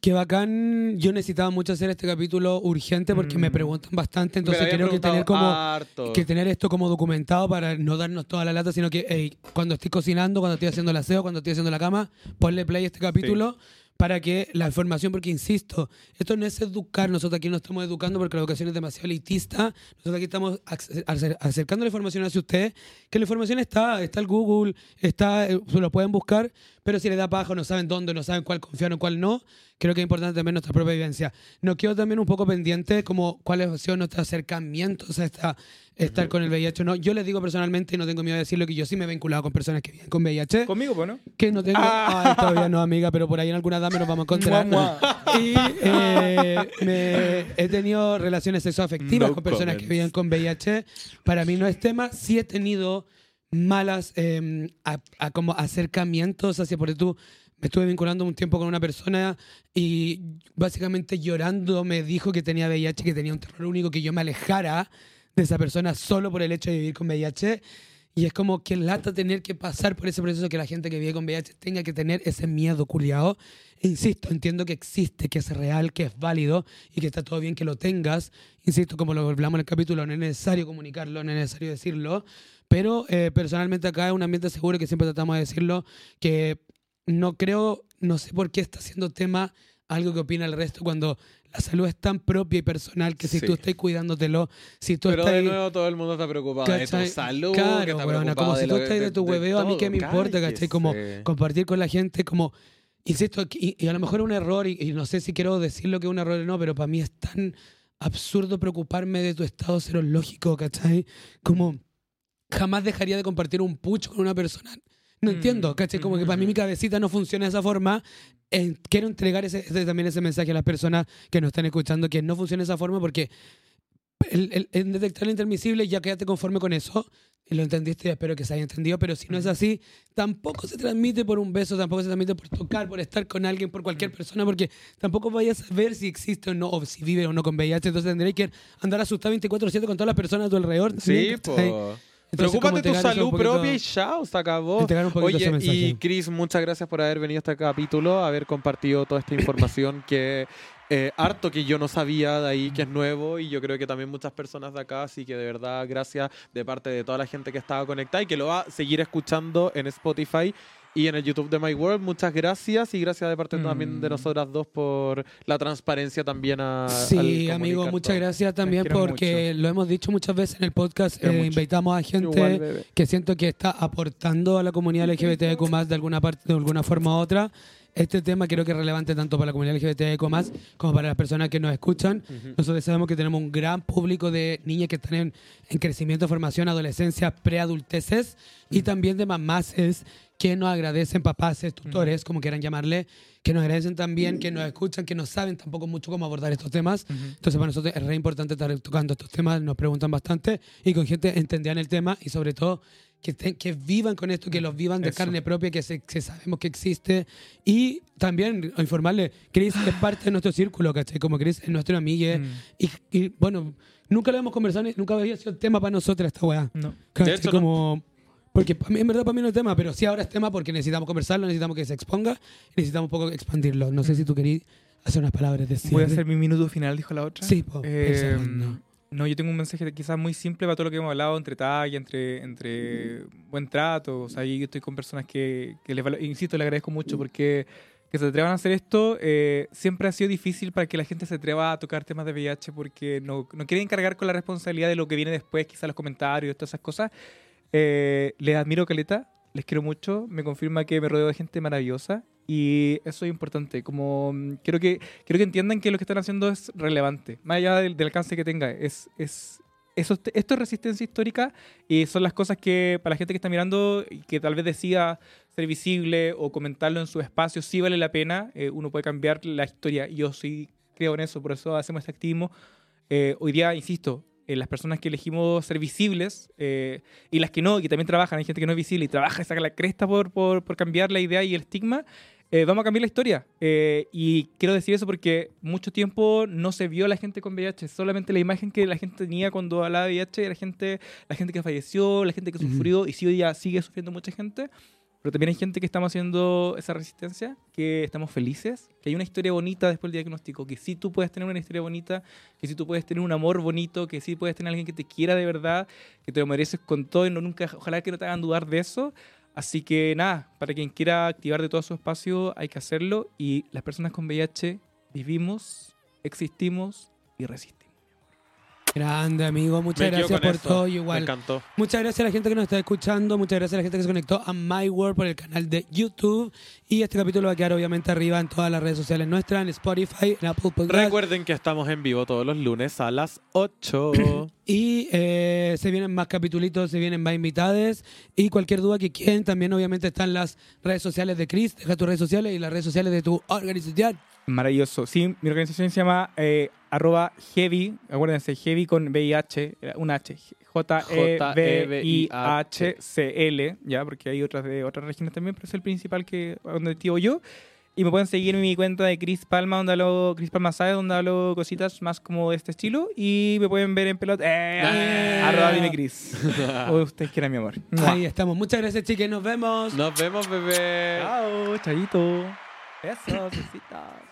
Qué bacán. Yo necesitaba mucho hacer este capítulo urgente porque me Mm. preguntan bastante, entonces creo que tener como... harto. que tener esto como documentado para no darnos toda la lata, sino que ey, cuando estoy cocinando, cuando estoy haciendo el aseo, cuando estoy haciendo la cama, ponle play a este capítulo para que la información, porque insisto, esto no es educar, nosotros aquí no estamos educando porque la educación es demasiado elitista, nosotros aquí estamos ac- acer- acercando la información hacia ustedes, que la información está, está el Google, está, eh, se lo pueden buscar, pero si les da paja, no saben dónde, no saben cuál confiar o cuál no, creo que es importante también nuestra propia vivencia. Nos quedo también un poco pendiente como cuáles han sido nuestros acercamientos a esta, estar con el VIH. No, yo les digo personalmente, y no tengo miedo de decirlo, que yo sí me he vinculado con personas que viven con VIH. Conmigo, pues, ¿no? Que no tengo. Ah. Ay, todavía no, amiga, pero por ahí en alguna edad me nos vamos a encontrar. Mua, Y eh, me- he tenido relaciones sexoafectivas No con personas que comments. viven con VIH. Para mí no es tema. Sí he tenido malas eh, como acercamientos hacia por tú. Me estuve vinculando un tiempo con una persona y básicamente llorando me dijo que tenía VIH, que tenía un terror único, que yo me alejara de esa persona solo por el hecho de vivir con VIH. Y es como que lata tener que pasar por ese proceso que la gente que vive con VIH tenga que tener ese miedo culiado. E insisto, entiendo que existe, que es real, que es válido y que está todo bien que lo tengas. Insisto, como lo hablamos en el capítulo, no es necesario comunicarlo, no es necesario decirlo. Pero eh, personalmente acá es un ambiente seguro que siempre tratamos de decirlo, que no creo, no sé por qué está haciendo tema algo que opina el resto cuando la salud es tan propia y personal que si Sí. tú estás cuidándotelo, si tú Pero estás... de nuevo todo el mundo está preocupado de ¿Cachai? tu salud, que Claro, está weona, preocupado como de si tú lo- estás de tu hueveo, a mí qué me importa, ¿cachai? Como compartir con la gente, como, insisto, y, y a lo mejor es un error, y, y no sé si quiero decirlo que es un error o no, pero para mí es tan absurdo preocuparme de tu estado serológico, ¿cachai? Como jamás dejaría de compartir un pucho con una persona. No Mm, entiendo, ¿cachai? Como que para mí mi cabecita no funciona de esa forma. Eh, quiero entregar ese, ese- también ese mensaje a las personas que nos están escuchando, que no funciona de esa forma porque el, el, el detectar lo intermisible ya quédate conforme con eso. Lo entendiste y espero que se haya entendido, pero si no es así, tampoco se transmite por un beso, tampoco se transmite por tocar, por estar con alguien, por cualquier persona, porque tampoco vayas a ver si existe o no, o si vive o no con VIH. Entonces tendréis que andar asustado 24-7 con todas las personas a tu alrededor. Sí, po. Entonces, Preocúpate tu salud propia y chao, se acabó. Oye, y Chris, muchas gracias por haber venido a este capítulo, haber compartido toda esta información que eh, harto que yo no sabía de ahí, que es nuevo, y yo creo que también muchas personas de acá, así que de verdad gracias de parte de toda la gente que estaba conectada y que lo va a seguir escuchando en Spotify y en el YouTube de My World. Muchas gracias y gracias de parte también de Mm. nosotras dos por la transparencia también a... Sí, al amigo, muchas todo. gracias también porque lo hemos dicho muchas veces en el podcast, eh, mucho. invitamos a gente Igual, que siento que está aportando a la comunidad LGBTIQ más de alguna parte, de alguna forma u otra. Este tema creo que es relevante tanto para la comunidad LGBTIQ más como para las personas que nos escuchan. Ujú. Nosotros sabemos que tenemos un gran público de niñas que están en, en crecimiento, formación, adolescencia, preadulteces y también de mamases que nos agradecen, papaces, tutores, como quieran llamarle, que nos agradecen también, que nos escuchan, que no saben tampoco mucho cómo abordar estos temas. Entonces para nosotros es re importante estar tocando estos temas, nos preguntan bastante y con gente entendían el tema y sobre todo que, te- que vivan con esto, que los vivan de Eso. carne propia, que, se, que sabemos que existe. Y también informarle, Chris es parte de nuestro círculo, ¿cachai? Como Chris es nuestro amigo. Mm. Y, y, bueno, nunca lo hemos conversado, nunca había sido tema para nosotros esta weá. No. ¿Cachai? hecho, no. como... Porque en verdad para mí no es tema, pero sí ahora es tema porque necesitamos conversarlo, necesitamos que se exponga, necesitamos un poco expandirlo. No sé si tú querías hacer unas palabras de cierre. Voy a hacer mi minuto final, dijo la otra. Sí, po, Eh. No, yo tengo un mensaje quizás muy simple para todo lo que hemos hablado entre talla, entre, entre buen trato. O sea, yo estoy con personas que, que les insisto, le agradezco mucho porque que se atrevan a hacer esto eh, siempre ha sido difícil para que la gente se atreva a tocar temas de VIH porque no, no quieren cargar con la responsabilidad de lo que viene después, quizás los comentarios, todas esas cosas. Eh, les admiro, Caleta, les quiero mucho, me confirma que me rodeo de gente maravillosa y eso es importante. Como mm, quiero que quiero que entiendan que lo que están haciendo es relevante, más allá del, del alcance que tenga. Es, es, eso, esto es resistencia histórica y son las cosas que para la gente que está mirando y que tal vez decida ser visible o comentarlo en su espacio, sí vale la pena. eh, uno puede cambiar la historia. Yo sí creo en eso, por eso hacemos este activismo. Eh, hoy día, insisto, eh, las personas que elegimos ser visibles eh, y las que no, que también trabajan, hay gente que no es visible y trabaja y saca la cresta por, por, por cambiar la idea y el estigma, eh, vamos a cambiar la historia. Eh, y quiero decir eso porque mucho tiempo no se vio a la gente con VIH, solamente la imagen que la gente tenía cuando hablaba de VIH era gente, la gente que falleció, la gente que sufrió y sí hoy día sigue sufriendo mucha gente. Pero también hay gente que estamos haciendo esa resistencia, que estamos felices, que hay una historia bonita después del diagnóstico, que sí tú puedes tener una historia bonita, que sí tú puedes tener un amor bonito, que sí puedes tener alguien que te quiera de verdad, que te lo mereces con todo y no nunca, ojalá que no te hagan dudar de eso. Así que nada, para quien quiera activar de todo su espacio hay que hacerlo y las personas con VIH vivimos, existimos y resistimos. Grande, amigo. Muchas Me gracias por eso. todo. Me Igual. encantó. Muchas gracias a la gente que nos está escuchando. Muchas gracias a la gente que se conectó a My World por el canal de YouTube. Y este capítulo va a quedar obviamente arriba en todas las redes sociales nuestras, en Spotify, en Apple Podcasts. Recuerden que estamos en vivo todos los lunes a las 8. Y eh, se vienen más capitulitos, se vienen más invitades. Y cualquier duda que quieran, también obviamente están las redes sociales de Chris. Deja tus redes sociales y las redes sociales de tu organización. Maravilloso. Sí, mi organización se llama eh, arroba heavy, acuérdense, heavy con VIH, un H, J-E-V-I-H-C-L, ya, porque hay otras de otras regiones también, pero es el principal que donde activo yo. Y me pueden seguir en mi cuenta de Chris Palma, donde hablo, Chris Palma sabe, donde hablo cositas más como de este estilo. Y me pueden ver en pelota. Eh, Eh. Arroba dime Chris. o ustedes quieran, mi amor. Ahí estamos. Muchas gracias, chicas. Nos vemos. Nos vemos, bebé. Chao, chayito. Besos, besitos.